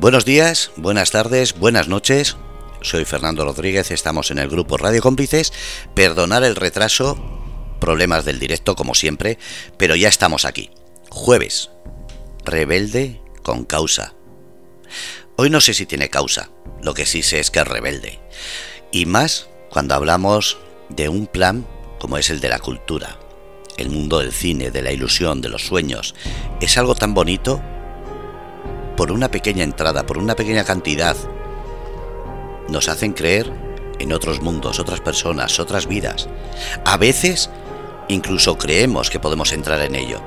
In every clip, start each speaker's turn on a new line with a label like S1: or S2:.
S1: Buenos días, buenas tardes, buenas noches. Soy Fernando Rodríguez, estamos en el grupo Radio Cómplices. Perdonar el retraso, problemas del directo como siempre, pero ya estamos aquí. Jueves, rebelde con causa. Hoy no sé si tiene causa, lo que sí sé es que es rebelde. Y más cuando hablamos de un plan como es el de la cultura, el mundo del cine, de la ilusión, de los sueños. Es algo tan bonito por una pequeña entrada, por una pequeña cantidad, nos hacen creer en otros mundos, otras personas, otras vidas. A veces incluso creemos que podemos entrar en ello.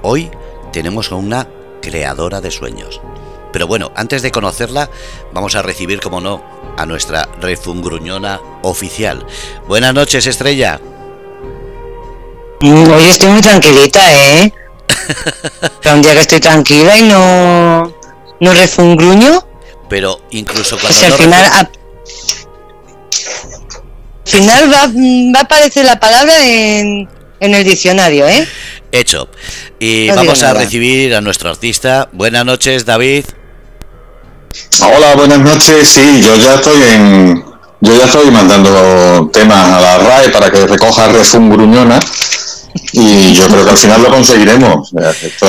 S1: Hoy tenemos a una creadora de sueños. Pero bueno, antes de conocerla, vamos a recibir, como no, a nuestra refungruñona oficial. Buenas noches, Estrella.
S2: Hoy estoy muy tranquilita, ¿eh? Un día que estoy tranquila y no, no refungruño.
S1: Pero incluso
S2: cuando. al final. al final va, va, a aparecer la palabra en, en el diccionario, ¿eh?
S1: Hecho. Y vamos a recibir a nuestro artista. Buenas noches, David.
S3: Hola, buenas noches. Sí, yo ya estoy en. Yo ya estoy mandando temas a la RAE para que recoja refungruñona y yo creo que al final lo conseguiremos. Esto,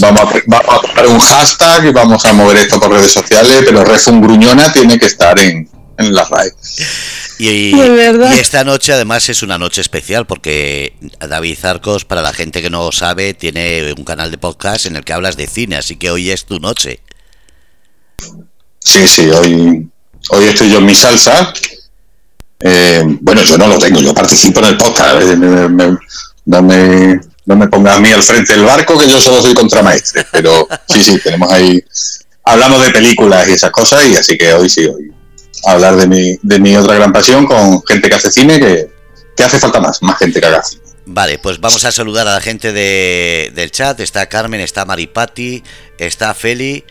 S3: vamos, a, vamos, un hashtag y vamos a mover esto por redes sociales, pero Refun Gruñona tiene que estar en, en la RAE.
S1: Y, y, esta noche además es una noche especial porque David Zarcos, para la gente que no sabe, tiene un canal de podcast en el que hablas de cine, así que hoy es tu noche.
S3: Sí, sí, hoy, hoy estoy yo en mi salsa. Eh, bueno, yo no lo tengo, yo participo en el podcast. Eh, no me, no me ponga a mí al frente del barco, que yo solo soy contramaestre. Pero sí, sí, tenemos ahí. Hablamos de películas y esas cosas, y así que hoy sí, hoy hablar de mi, de mi otra gran pasión con gente que hace cine, que, que hace falta más, más gente que haga cine.
S1: Vale, pues vamos a saludar a la gente de, del chat. Está Carmen, está Maripati, está Feli.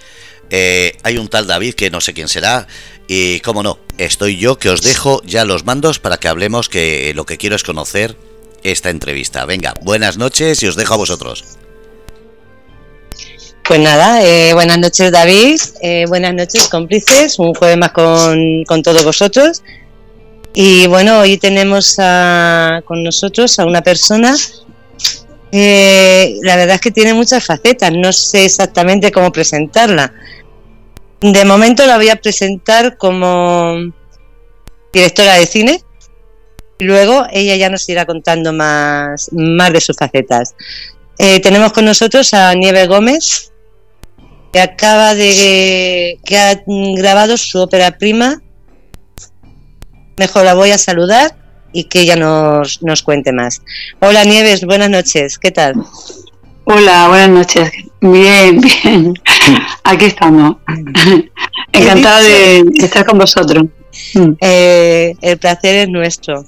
S1: Eh, hay un tal David que no sé quién será. Y cómo no, estoy yo que os dejo ya los mandos para que hablemos que lo que quiero es conocer esta entrevista. Venga, buenas noches y os dejo a vosotros.
S2: Pues nada, eh, buenas noches David, eh, buenas noches cómplices, un jueves más con, con todos vosotros. Y bueno, hoy tenemos con nosotros a una persona, eh, la verdad es que tiene muchas facetas, no sé exactamente cómo presentarla. De momento la voy a presentar como directora de cine, Luego ella ya nos irá contando más, más de sus facetas. Eh, tenemos con nosotros a Nieve Gómez, que acaba de que ha grabado su ópera prima. Mejor la voy a saludar y que ella nos, nos cuente más. Hola Nieves, buenas noches, ¿qué tal?
S4: Hola, buenas noches. Bien, bien. Aquí estamos. Encantada de estar con vosotros.
S2: Eh, el placer es nuestro.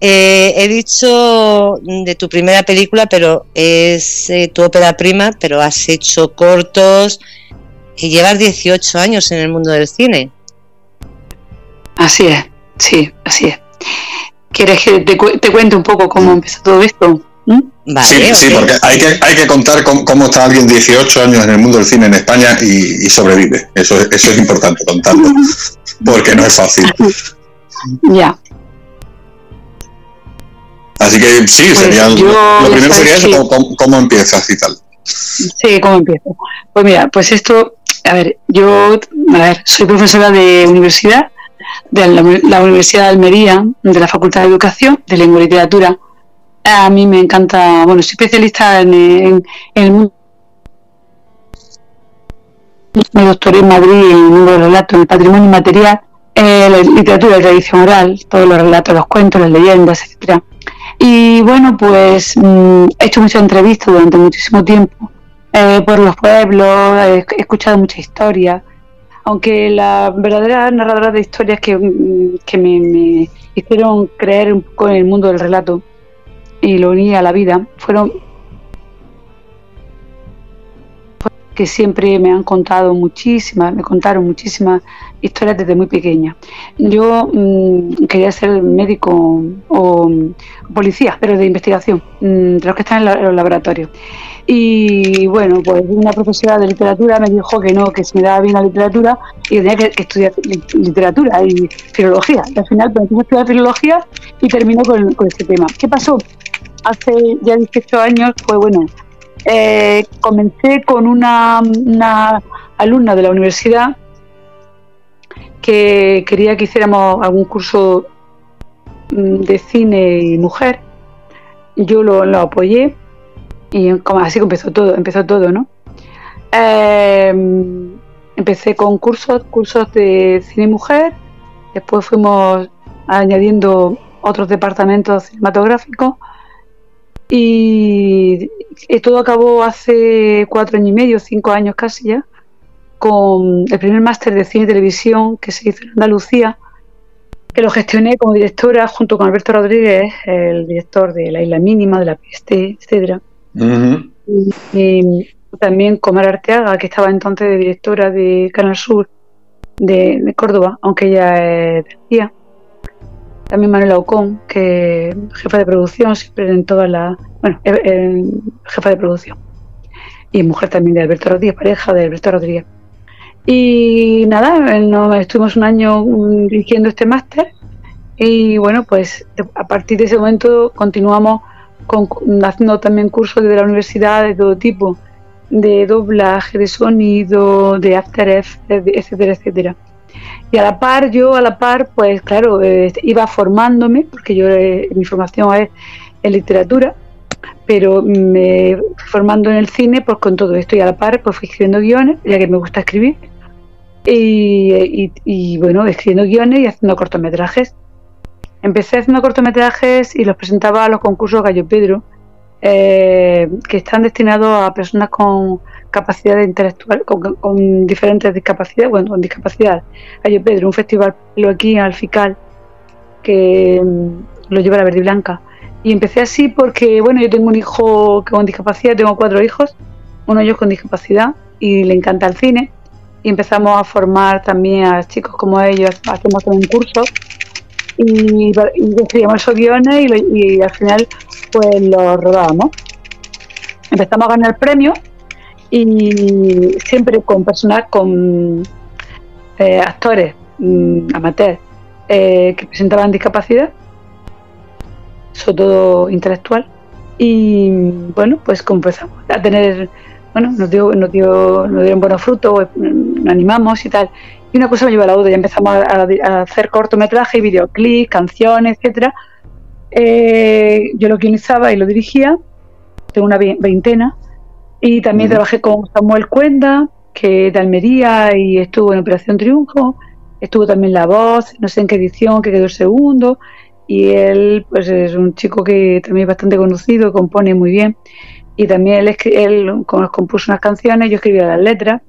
S2: Eh, he dicho de tu primera película, pero es eh, tu ópera prima, pero has hecho cortos y llevas 18 años en el mundo del cine.
S4: Así es, sí, así es. ¿Quieres que te, te cuente un poco cómo empezó todo esto?
S3: ¿Mm? sí, sí, porque hay que, hay que contar cómo, está alguien 18 años en el mundo del cine en España y, sobrevive. Eso, eso es importante contarlo, porque no es fácil.
S4: Ya.
S3: Así que sí, pues sería, lo primero sería eso, cómo, empiezas y tal.
S4: Sí, cómo empiezo. Pues mira, pues esto, a ver, yo, a ver, soy profesora de universidad, de la, Universidad de Almería, de la Facultad de Educación, de Lengua y Literatura. A mí me encanta, bueno, soy especialista en, el mundo. Me doctoré en Madrid en el mundo del relato, en el patrimonio inmaterial, en la literatura de tradición oral, todos los relatos, los cuentos, las leyendas, etcétera y bueno, pues mm, he hecho muchas entrevistas durante muchísimo tiempo eh, por los pueblos, he escuchado muchas historias, aunque la verdadera narradora de historias que, que me, hicieron creer un poco en el mundo del relato y lo uní a la vida fueron que siempre me han contado muchísimas, me contaron muchísimas historias desde muy pequeña. Yo mm, quería ser médico o, policía, pero de investigación, mm, de los que están en, los laboratorios. Y bueno, pues una profesora de literatura me dijo que no, que se me daba bien la literatura y tenía que, estudiar literatura y filología. Y al final pues, empecé a estudiar filología y terminó con, con este tema. ¿Qué pasó? Hace ya 18 años, pues bueno, eh, comencé con una, alumna de la universidad que quería que hiciéramos algún curso mm, de cine y mujer. Yo lo, apoyé y así empezó todo, empezó todo, ¿no? Em, empecé con cursos, cursos de cine y mujer, después fuimos añadiendo otros departamentos cinematográficos y todo acabó hace cuatro años y medio, cinco años casi ya, con el primer máster de cine y televisión que se hizo en Andalucía, que lo gestioné como directora junto con Alberto Rodríguez, el director de La Isla Mínima, de la PST, etc. y, también con Mara Arteaga, que estaba entonces de directora de Canal Sur de, Córdoba, aunque ella es de también Manuela Ocón, que jefa de producción, siempre en todas las. Bueno, jefa de producción. Y mujer también de Alberto Rodríguez, pareja de Alberto Rodríguez. Y nada, nos estuvimos un año dirigiendo este máster. Y bueno, pues a partir de ese momento continuamos con, haciendo también cursos desde la universidad de todo tipo, de doblaje, de sonido, de After Effects, etcétera, etcétera. Y a la par, yo a la par, pues claro, eh, iba formándome, porque yo eh, mi formación es en literatura, pero me formando en el cine pues con todo esto y a la par pues fui escribiendo guiones, ya que me gusta escribir, y, bueno, escribiendo guiones y haciendo cortometrajes. Empecé haciendo cortometrajes y los presentaba a los concursos Gallo Pedro, eh, que están destinados a personas con capacidad intelectual, con, diferentes discapacidades, bueno, con discapacidad. Hay Pedro, un festival aquí en Alfical, que mm, lo lleva la verde blanca. Y empecé así porque, bueno, yo tengo un hijo con discapacidad, tengo cuatro hijos, uno de ellos con discapacidad y le encanta el cine. Y empezamos a formar también a chicos como ellos, hacemos un curso y, y escribíamos esos guiones y, y al final pues los rodábamos. Empezamos a ganar premios y siempre con personas, con eh, actores mm, amateurs eh, que presentaban discapacidad, sobre todo intelectual. Y bueno, pues empezamos a tener, bueno, nos, dio, nos, dio, nos dieron buenos frutos, nos animamos y tal. Y una cosa me lleva a la otra, ya empezamos a, hacer cortometrajes, videoclips, canciones, etcétera. Eh, yo lo organizaba y lo dirigía, tengo una veintena, y también trabajé con Samuel Cuenda, que de Almería y estuvo en Operación Triunfo. Estuvo también La Voz, no sé en qué edición, que quedó el segundo. Y él, pues es un chico que también es bastante conocido, compone muy bien. Y también él, él compuso unas canciones, yo escribía las letras.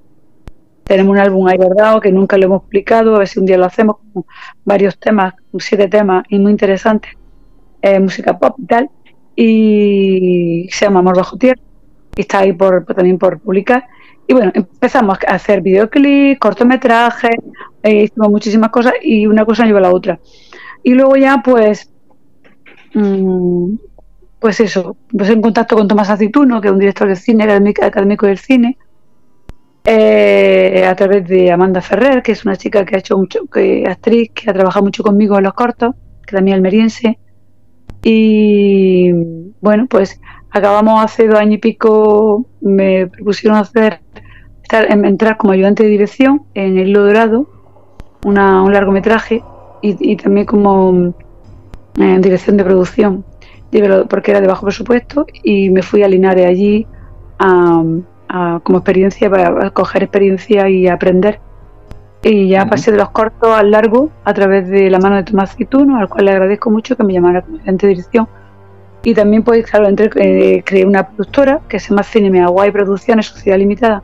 S4: Tenemos un álbum ahí guardado que nunca lo hemos publicado, a ver si un día lo hacemos, con varios temas, siete temas y muy interesantes, eh, música pop y tal. Y se llama Amor Bajo Tierra está ahí por, también por publicar. Y bueno, empezamos a hacer videoclips, cortometrajes, eh, hicimos muchísimas cosas y una cosa lleva a la otra. Y luego ya pues, mm, pues eso, pues en contacto con Tomás Aceituno, que es un director de cine, académico, del cine, eh, a través de Amanda Ferrer, que es una chica que ha hecho mucho, que actriz, que ha trabajado mucho conmigo en los cortos, que también es almeriense. Y bueno, pues acabamos hace dos años y pico, me propusieron hacer, estar, entrar como ayudante de dirección en El Hilo Dorado, una, un largometraje, y, también como en eh, dirección de producción, porque era de bajo presupuesto, y me fui a Linares allí como experiencia, para coger experiencia y aprender. Y ya pasé de los cortos al largo a través de la mano de Tomás Cituno, al cual le agradezco mucho que me llamara como ayudante de dirección y también, pues, claro, entre, eh, creé una productora que se llama Cinema Hawaii Producciones Sociedad Limitada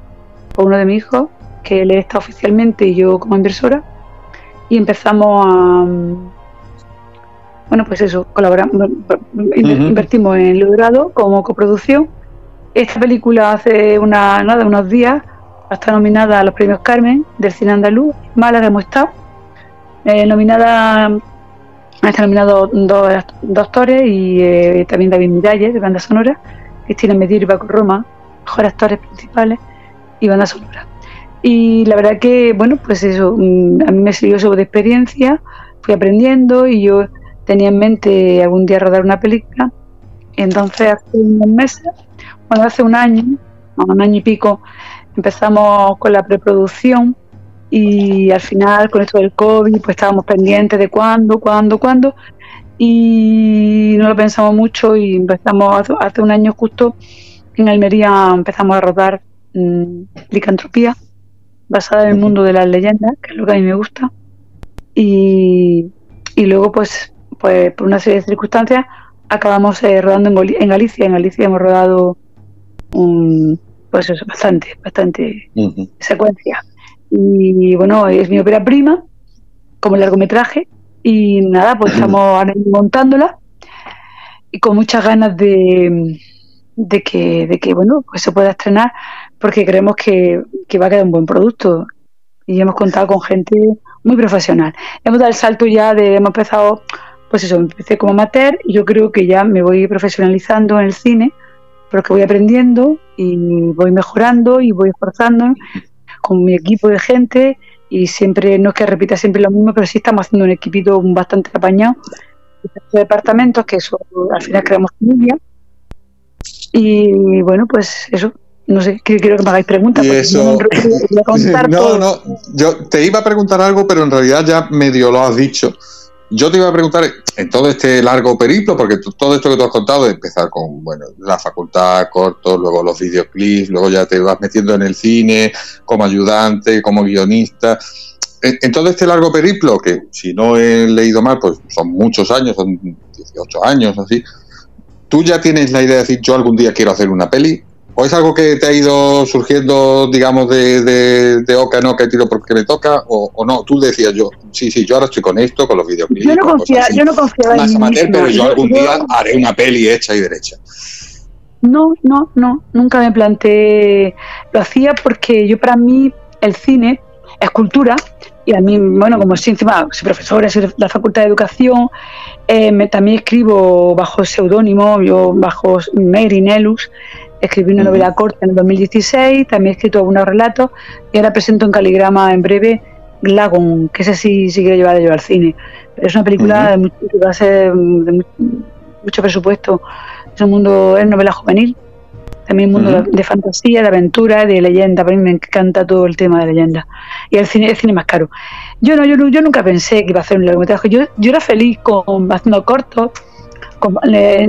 S4: con uno de mis hijos, que él está oficialmente y yo como inversora. Y empezamos a. Bueno, pues eso, colaboramos, invertimos en Logrado como coproducción. Esta película hace una, nada, unos días está nominada a los premios Carmen del cine andaluz. Málaga hemos estado. Eh, nominada, está nominado dos, dos actores y eh, también David Miralles de banda sonora, Cristina Medir y Paco Roma, mejores actores principales y banda sonora. Y la verdad que, bueno, pues eso, mm, a mí me sirvió sobre experiencia, fui aprendiendo y yo tenía en mente algún día rodar una película. Entonces, hace unos meses, bueno, hace un año, un año y pico, empezamos con la preproducción y al final con esto del COVID pues estábamos pendientes de cuándo, cuándo, cuándo y no lo pensamos mucho y empezamos hace, un año justo en Almería empezamos a rodar mmm, Licantropía basada en el mundo de las leyendas, que es lo que a mí me gusta y, y luego pues, pues por una serie de circunstancias acabamos eh, rodando en, en Galicia, en Galicia hemos rodado un pues eso, bastante, bastante secuencia. Y bueno, es mi ópera prima, como largometraje, y nada, pues estamos montándola y con muchas ganas de, de, que, de que, bueno, pues se pueda estrenar, porque creemos que, que va a quedar un buen producto. Y hemos contado con gente muy profesional. Hemos dado el salto ya de, hemos empezado, pues eso, empecé como amateur y yo creo que ya me voy profesionalizando en el cine pero que voy aprendiendo y voy mejorando y voy esforzando con mi equipo de gente y siempre, no es que repita siempre lo mismo, pero sí estamos haciendo un equipito bastante apañado de departamentos que eso, al final creamos familia y bueno, pues eso, no sé, quiero que me hagáis preguntas.
S3: Eso... no, no, yo te iba a preguntar algo, pero en realidad ya medio lo has dicho. Yo te iba a preguntar, en todo este largo periplo, porque todo esto que tú has contado, empezar con bueno, la facultad, corto, luego los videoclips, luego ya te vas metiendo en el cine como ayudante, como guionista. En, todo este largo periplo, que si no he leído mal, pues son muchos años, son 18 años, así, ¿tú ya tienes la idea de decir, yo algún día quiero hacer una peli? ¿O es algo que te ha ido surgiendo, digamos, de, de, de oca en oca, tiro porque me toca? O, no? Tú decías yo, sí, sí, yo ahora estoy con esto, con los videoclips.
S4: Yo no, confía, yo no confiaba
S3: en mí pero yo algún día haré una peli hecha y derecha.
S4: No, no, no, nunca me planteé. Lo hacía porque yo, para mí, el cine es cultura. Y a mí, bueno, como soy encima, soy profesora, soy de la Facultad de Educación, eh, me, también escribo bajo seudónimo, yo bajo Mary Nelus escribí una novela corta en el 2016, también he escrito algunos relatos y ahora presento en caligrama en breve Lagon, que ese sí, sí quiero llevar yo al cine. Pero es una película de, mucho, va a ser de mucho presupuesto. Es un mundo, es novela juvenil, también un mundo de, fantasía, de aventura, de leyenda. Para mí me encanta todo el tema de leyenda. Y el cine, el cine más caro. Yo no, yo, yo nunca pensé que iba a hacer un largometraje. Yo, yo era feliz con haciendo cortos,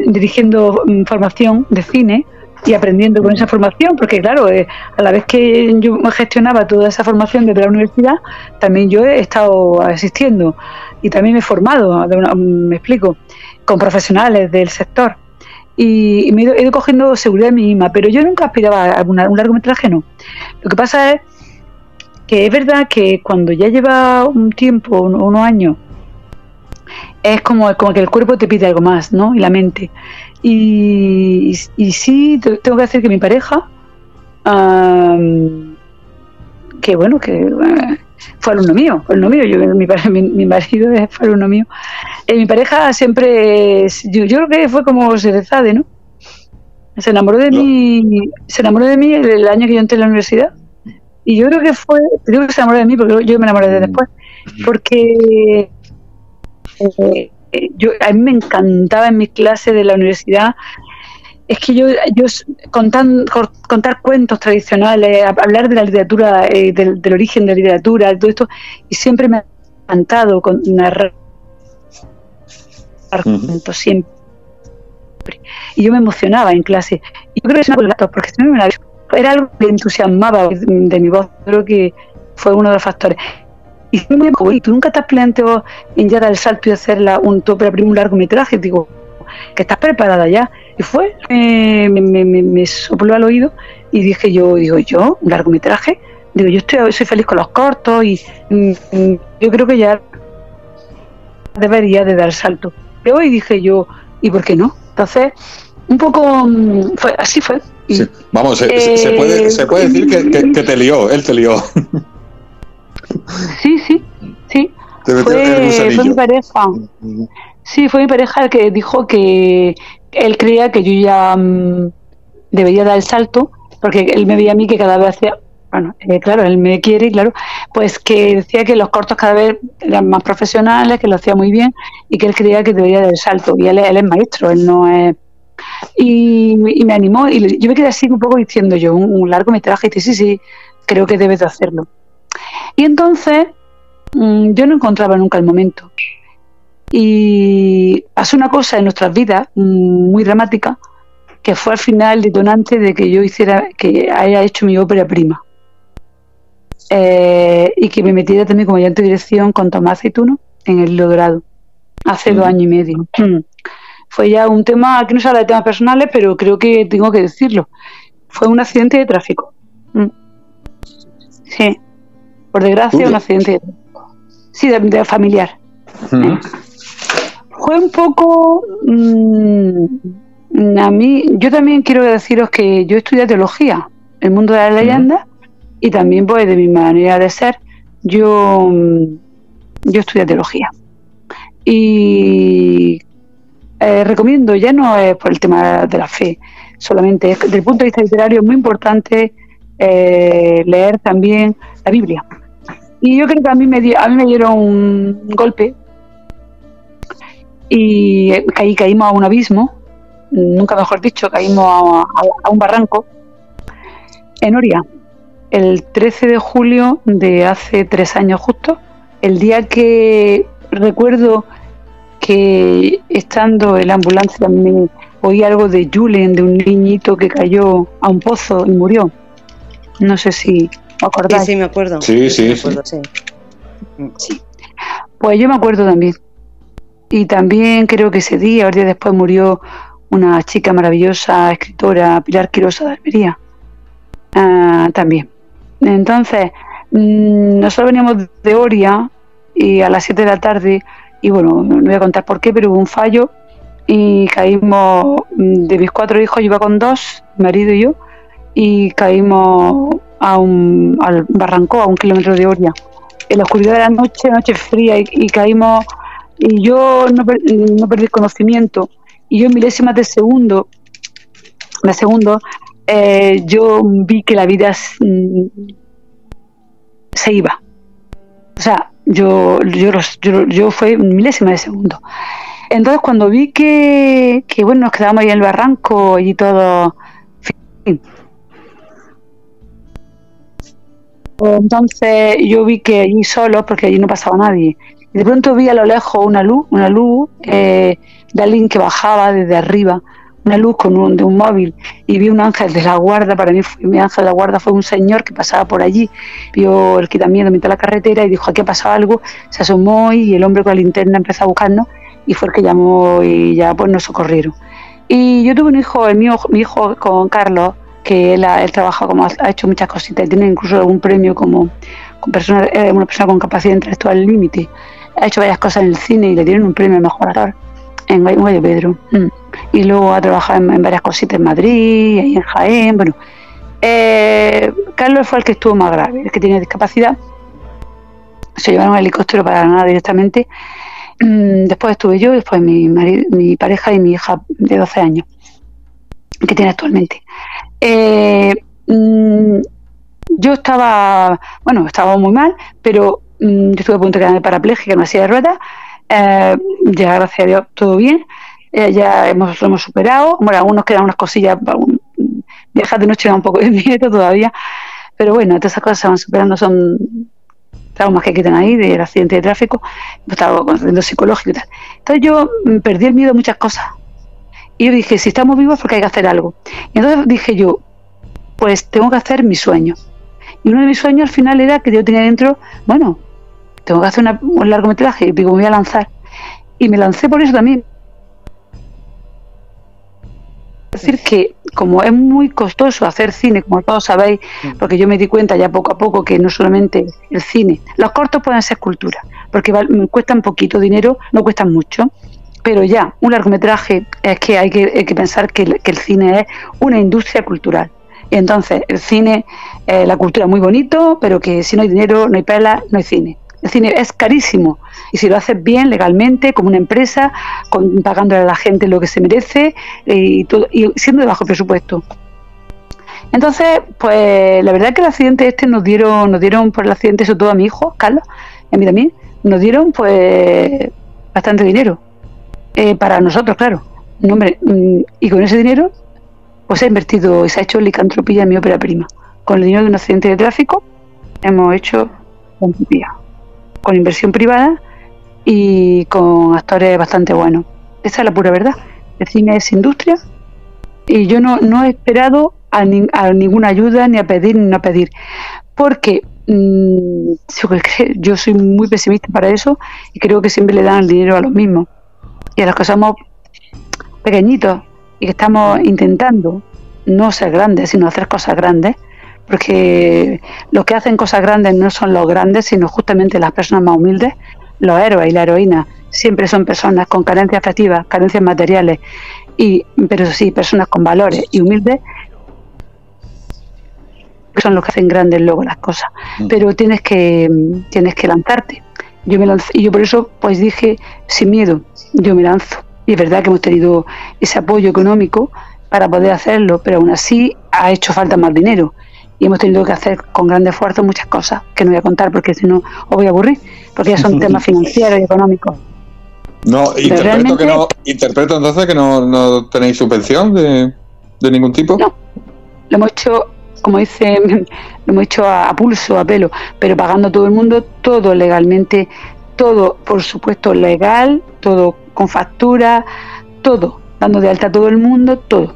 S4: dirigiendo mm, formación de cine y aprendiendo con esa formación, porque claro, eh, a la vez que yo gestionaba toda esa formación desde la universidad, también yo he estado asistiendo y también me he formado, me explico, con profesionales del sector. Y, me he ido, cogiendo seguridad en mí misma, pero yo nunca aspiraba a un largometraje, no. Lo que pasa es que es verdad que cuando ya lleva un tiempo, unos años, es como, como que el cuerpo te pide algo más, ¿no? Y la mente. Y, y, sí, tengo que decir que mi pareja, que bueno, que eh, fue alumno mío, alumno mío, yo, mi, mi, marido fue alumno mío. Eh, mi pareja siempre, yo, yo, creo que fue como Serezade, ¿no? Se enamoró de mí, se enamoró de mí el, año que yo entré en la universidad. Y yo creo que fue, digo que se enamoró de mí porque yo me enamoré de después, porque eh, yo, a mí me encantaba en mis clases de la universidad es que yo, yo contar, contar cuentos tradicionales, hablar de la literatura, eh, del, origen de la literatura, todo esto, y siempre me ha encantado con narrar cuentos, siempre. Y yo me emocionaba en clase. Y yo creo que es una porque era algo que entusiasmaba de mi voz, creo que fue uno de los factores. Y tú nunca te has planteado en ya dar el salto y hacer la, un, tope un largometraje. Digo, que estás preparada ya. Y fue, me, me, me, sopló al oído y dije yo, digo, yo, un largometraje. Digo, yo estoy, soy feliz con los cortos y mm, mm, yo creo que ya debería de dar salto. Pero hoy dije yo, ¿y por qué no? Entonces, un poco, mm, fue así fue.
S3: Vamos, se, puede, se, puede, decir que, te lió, él te lió.
S4: Sí, sí, sí. Fue, fue, mi pareja. Sí, fue mi pareja el que dijo que él creía que yo ya mm, debería dar el salto, porque él me veía a mí que cada vez hacía, bueno, eh, claro, él me quiere, claro, pues que decía que los cortos cada vez eran más profesionales, que lo hacía muy bien y que él creía que debería dar el salto. Y él, él es maestro, él no es y, me animó y yo me quedé así un poco diciendo yo, un, largo metraje, y dije, sí, sí, creo que debes de hacerlo. Y entonces mm, yo no encontraba nunca el momento. Y pasó una cosa en nuestras vidas mm, muy dramática, que fue al final detonante de que yo hiciera, que haya hecho mi ópera prima. Eh, y que me metiera también como ayudante de dirección con Tomás Aceituno en el Hilo Dorado, hace dos años y medio. Mm fue ya un tema, aquí no se habla de temas personales, pero creo que tengo que decirlo. Fue un accidente de tráfico. Mm. Sí, por desgracia, un accidente de. Sí, de, familiar. Fue un poco... Mm, a mí, yo también quiero deciros que yo estudié teología, el mundo de la leyenda, y también pues de mi manera de ser, yo, mm, yo estudié teología. Y eh, recomiendo, ya no es por el tema de la fe solamente, es, desde el punto de vista literario es muy importante eh, leer también la Biblia. Y yo creo que a mí me, a mí me dieron un golpe y caí, caímos a un abismo, nunca mejor dicho, caímos a, un barranco en Oria, el 13 de julio de hace tres años justo, el día que recuerdo que estando en la ambulancia me oí algo de Julen, de un niñito que cayó a un pozo y murió. No sé si acordáis.
S2: Sí, sí, me acuerdo.
S3: Sí, sí,
S4: sí. Pues yo me acuerdo también. Y también creo que ese día, o día después, murió una chica maravillosa, escritora, Pilar Quirosa de Almería. Ah, también. Entonces, mm, nosotros veníamos de Oria y a las 7 de la tarde y bueno, no voy a contar por qué, pero hubo un fallo y caímos, mm, de mis cuatro hijos, yo iba con dos, mi marido y yo, y caímos a un, al barranco, a un kilómetro de Oria. En la oscuridad de la noche, noche fría, y, caímos, y yo no, no, perdí conocimiento, y yo en milésimas de segundo, de segundo, eh, yo vi que la vida mm, se iba. O sea, yo, yo, yo, yo fue milésima de segundo. Entonces cuando vi que, que bueno, nos quedábamos ahí en el barranco y todo, entonces yo vi que allí solo, porque allí no pasaba nadie, y de pronto vi a lo lejos una luz, una luz eh, de alguien que bajaba desde arriba una luz con un, de un móvil y vi un ángel de la guarda, para mí fue, mi ángel de la guarda fue un señor que pasaba por allí, vio el quitamiento de la carretera y dijo aquí ha pasado algo, se asomó y el hombre con la linterna empezó a buscarnos y fue el que llamó y ya pues nos socorrieron. Y yo tuve un hijo, el mío, mi hijo con Carlos, que él, ha, él trabaja como ha, hecho muchas cositas, tiene incluso un premio como con persona, una persona con capacidad intelectual límite. Ha hecho varias cosas en el cine y le dieron un premio al mejor actor en Guayo Pedro. Mm. Y luego ha trabajado en, varias cositas en Madrid, y en Jaén. Bueno, eh, Carlos fue el que estuvo más grave, el que tiene discapacidad. Se llevaron al helicóptero para nada directamente. Mm, después estuve yo, después mi, mi pareja y mi hija de 12 años, que tiene actualmente. Eh, mm, yo estaba, bueno, estaba muy mal, pero yo estuve a punto de quedarme parapléjica en una silla de ruedas eh, ya gracias a Dios todo bien. Eh, ya hemos, lo hemos superado. Bueno, algunos quedan unas cosillas. Viajar de noche da un poco de miedo todavía. Pero bueno, todas esas cosas se van superando. Son traumas que quedan ahí del accidente de tráfico. Estado haciendo psicológico y tal. Entonces yo mm, perdí el miedo a muchas cosas. Y yo dije, si estamos vivos, porque hay que hacer algo. Y entonces dije yo, pues tengo que hacer mi sueño. Y uno de mis sueños al final era que yo tenía dentro, bueno, tengo que hacer un largometraje, y digo, me voy a lanzar. Y me lancé por eso también. Es decir, que como es muy costoso hacer cine, como todos sabéis, porque yo me di cuenta ya poco a poco que no solamente el cine, los cortos pueden ser cultura, porque cuestan poquito dinero, no cuestan mucho, pero ya, un largometraje es que hay que, pensar que, el cine es una industria cultural. Y entonces, el cine, eh, la cultura es muy bonito, pero que si no hay dinero, no hay pela, no hay cine. El cine es carísimo y si lo haces bien, legalmente, como una empresa, con, pagándole a la gente lo que se merece y, todo, y siendo de bajo presupuesto. Entonces, pues la verdad es que el accidente este nos dieron, nos dieron por el accidente, sobre todo a mi hijo, Carlos, y a mí también, nos dieron pues bastante dinero. Eh, para nosotros, claro. hombre, mm, y con ese dinero, pues se ha invertido, se ha hecho licantropía en mi ópera prima. Con el dinero de un accidente de tráfico, hemos hecho licantropía. Con inversión privada y con actores bastante buenos. Esa es la pura verdad. El cine es industria y yo no, no he esperado a, ninguna ayuda, ni a pedir, ni a pedir. Porque mm, yo soy muy pesimista para eso y creo que siempre le dan el dinero a los mismos. Y a los que somos pequeñitos y que estamos intentando no ser grandes, sino hacer cosas grandes, porque los que hacen cosas grandes no son los grandes, sino justamente las personas más humildes, los héroes y la heroína siempre son personas con carencias afectivas, carencias materiales, y, pero sí, personas con valores y humildes, son los que hacen grandes luego las cosas. Mm. Pero tienes que, tienes que lanzarte. Yo me lancé, y yo por eso pues dije, sin miedo, yo me lanzo. Y es verdad que hemos tenido ese apoyo económico para poder hacerlo, pero aún así ha hecho falta más dinero. Y hemos tenido que hacer con gran esfuerzo muchas cosas que no voy a contar porque si no os voy a aburrir, porque ya son temas financieros y económicos.
S3: No, interpreto, que no, interpreto entonces que no, tenéis subvención de, de, ningún tipo.
S4: No, lo hemos hecho, como dice, lo hemos hecho a, pulso, a pelo, pero pagando todo el mundo, todo legalmente, todo, por supuesto, legal, todo con factura, todo, dando de alta a todo el mundo, todo.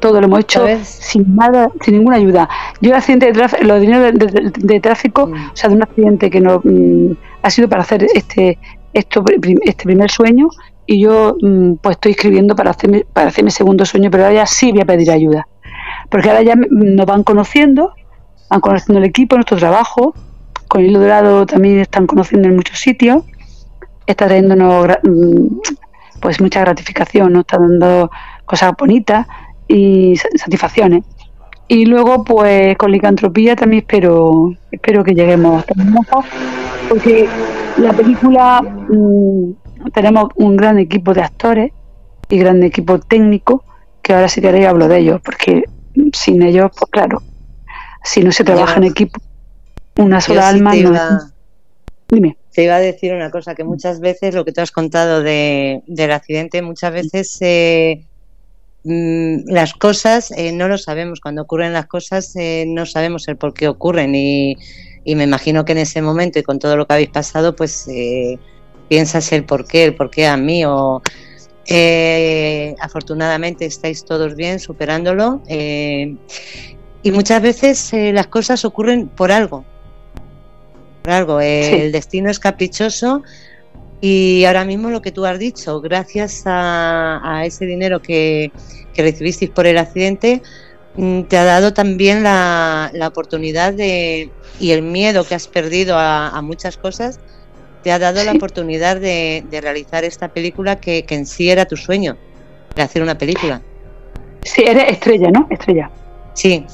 S4: Todo lo hemos hecho sin nada, sin ninguna ayuda. Yo el accidente de tráfico, los dineros de, tráfico, mm. o sea, de un accidente que no mm, ha sido para hacer este esto, este primer sueño y yo mm, pues estoy escribiendo para hacer, para hacer mi segundo sueño, pero ahora ya sí voy a pedir ayuda. Porque ahora ya nos van conociendo, van conociendo el equipo, nuestro trabajo, con hilo dorado también están conociendo en muchos sitios, está trayéndonos mm, pues mucha gratificación, nos está dando cosas bonitas y satisfacciones. Y luego, pues con licantropía también espero, espero que lleguemos a porque la película mm, tenemos un gran equipo de actores y gran equipo técnico, que ahora si queréis hablo de ellos, porque sin ellos, pues claro, si no se trabaja en equipo, una sola alma
S2: no. Dime. Te iba a decir una cosa, que muchas veces lo que tú has contado de, del accidente, muchas veces eh, Mm, las cosas eh, no lo sabemos. Cuando ocurren las cosas eh, no sabemos el por qué ocurren y, me imagino que en ese momento y con todo lo que habéis pasado, pues eh, piensas el por qué, el por qué a mí o afortunadamente estáis todos bien superándolo y muchas veces las cosas ocurren por algo. Algo. El destino es caprichoso. Y ahora mismo lo que tú has dicho, gracias a ese dinero que, que recibisteis por el accidente mm, te ha dado también la, oportunidad de, y el miedo que has perdido a, muchas cosas, te ha dado la oportunidad de, realizar esta película que, que, en sí era tu sueño, de hacer una película.
S4: Sí, eres estrella, ¿no? Estrella.
S2: Sí,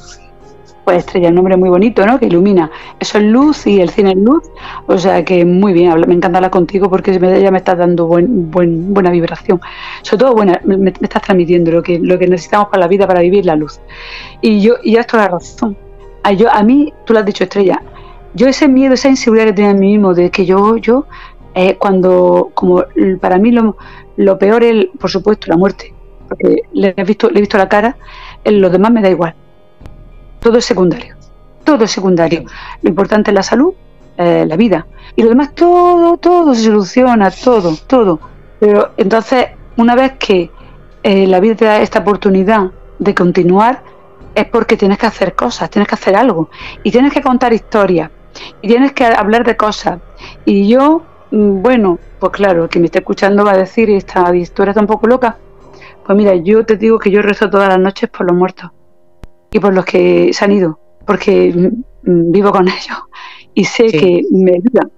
S4: pues estrella, un nombre muy bonito, ¿no? Que ilumina. Eso es luz y el cine es luz. O sea que muy bien, me encanta hablar contigo porque ya me estás dando buen, buen, buena vibración. Sobre todo, buena, me, estás transmitiendo lo que, lo que necesitamos para la vida, para vivir la luz. Y yo, y esto es la razón. A, yo, a mí, tú lo has dicho, estrella, yo ese miedo, esa inseguridad que tenía en mí mismo, de que yo, yo, eh, cuando, como para mí lo, lo peor es, por supuesto, la muerte. Porque le he visto, le he visto la cara, en los demás me da igual todo es secundario. Todo es secundario. Lo importante es la salud, eh, la vida. Y lo demás, todo, todo se soluciona, todo, todo. Pero entonces, una vez que eh, la vida te da esta oportunidad de continuar, es porque tienes que hacer cosas, tienes que hacer algo. Y tienes que contar historias. Y tienes que hablar de cosas. Y yo, mm, bueno, pues claro, quien me está escuchando va a decir, esta historia está un poco loca. Pues mira, yo te digo que yo rezo todas las noches por los muertos y por los que se han ido, porque mm, vivo con ellos y sé que me ayudan.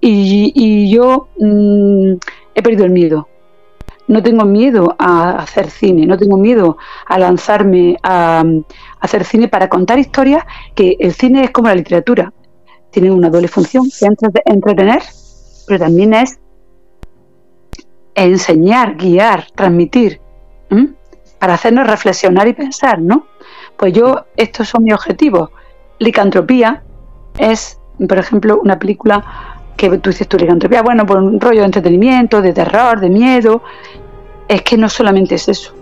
S4: Y, yo mm, he perdido el miedo. No tengo miedo a hacer cine, no tengo miedo a lanzarme a, hacer cine para contar historias que el cine es como la literatura. Tiene una doble función, que es entretener, pero también es enseñar, guiar, transmitir, para hacernos reflexionar y pensar, ¿no? Pues yo, estos son mis objetivos. Licantropía es, por ejemplo, una película que tú dices tu licantropía, bueno, por un rollo de entretenimiento, de terror, de miedo. Es que no solamente es eso.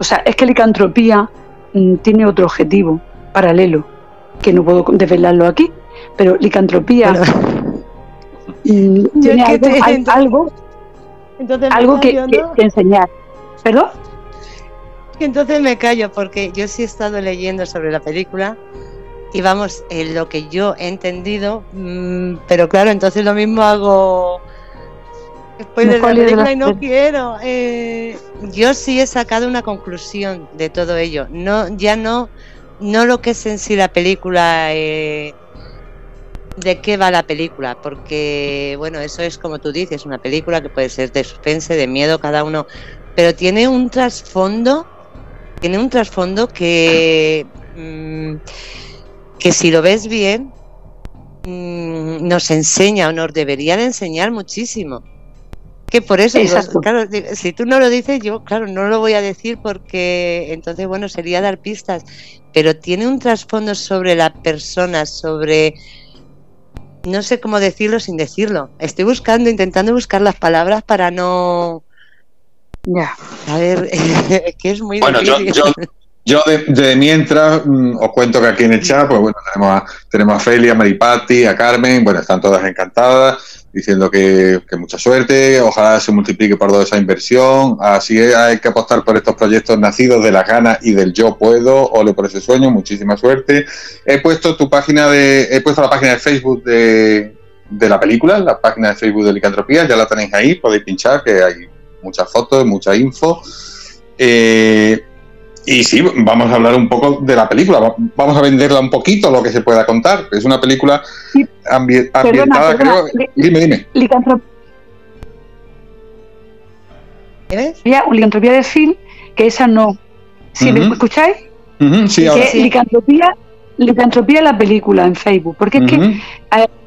S4: O sea, es que licantropía mm, tiene otro objetivo paralelo, que no puedo desvelarlo aquí, pero licantropía mm, tiene algo, algo, que, que enseñar. ¿Perdón?
S2: Entonces me callo porque yo sí he estado leyendo sobre la película y vamos, en lo que yo he entendido, mm, pero claro, entonces lo mismo hago después de la película y no quiero. Eh, yo sí he sacado una conclusión de todo ello. No, ya no, no lo que es en sí la película. Eh, de qué va la película, porque bueno, eso es como tú dices, una película que puede ser de suspense, de miedo, cada uno, pero tiene un trasfondo tiene un trasfondo que, mm, que si lo ves bien, mm, nos enseña o nos debería de enseñar muchísimo. Que por eso, claro, si tú no lo dices, yo, claro, no lo voy a decir porque entonces, bueno, sería dar pistas, pero tiene un trasfondo sobre la persona, sobre, no sé cómo decirlo sin decirlo. Estoy buscando, intentando buscar las palabras para no,
S4: ya.
S2: A ver, que es muy
S3: bueno,
S2: difícil.
S3: Yo, yo, de, mientras mm, os cuento que aquí en el chat, pues bueno, tenemos a, tenemos a Felia, a Maripati, a Carmen, bueno, están todas encantadas, diciendo que, mucha suerte, ojalá se multiplique por toda esa inversión, así hay que apostar por estos proyectos nacidos de las ganas y del yo puedo, ole por ese sueño, muchísima suerte. He puesto tu página de, he puesto la página de Facebook de, de la película, la página de Facebook de Licantropía, ya la tenéis ahí, podéis pinchar, que hay muchas fotos, mucha info. Eh, y sí, vamos a hablar un poco de la película. Vamos a venderla un poquito, lo que se pueda contar. Es una película ambientada, creo. Dime, dime.
S4: Licantropía, licantropía de film, que esa no. ¿Sí, ¿Me escucháis?
S3: sí, ahora.
S4: Que licantropía, licantropía la película en Facebook. Porque es que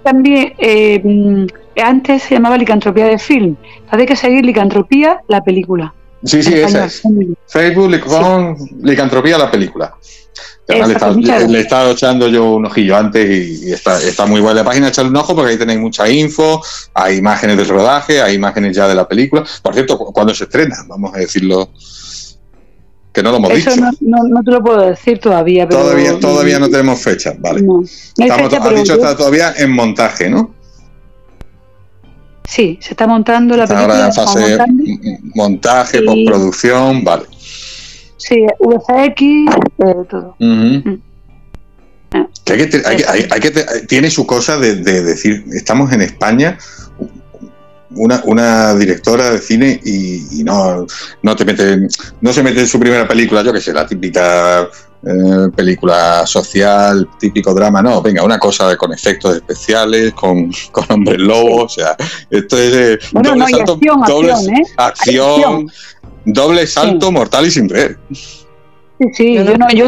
S4: también. Eh, antes se llamaba Licantropía de Film. Hay que seguir Licantropía, la película.
S3: Sí, sí, esa es. Facebook con Licantropía, la película. le, he estado echando yo un ojillo antes y, está, está, muy buena la página, echarle un ojo porque ahí tenéis mucha info, hay imágenes del rodaje, hay imágenes ya de la película. Por cierto, cuando se estrena, vamos a decirlo, que no lo hemos
S4: Eso
S3: dicho.
S4: No, no, te lo puedo decir todavía.
S3: todavía, todavía no tenemos fecha, vale. Estamos, has dicho está todavía en montaje, ¿no?
S4: Sí, se está montando la película.
S3: Ahora en fase montaje, postproducción, vale.
S4: Sí, VFX, eh, todo.
S3: Mm. tiene su cosa de, decir, estamos en España, una, una directora de cine y, no, no te mete, no se mete en su primera película, yo que sé, la típica eh, película social, típico drama, no, venga, una cosa con efectos especiales, con, con hombres lobos, o sea, esto es
S4: eh, doble salto, acción, doble,
S3: acción, ¿eh? doble salto mortal y sin ver.
S4: Sí, sí, yo no, yo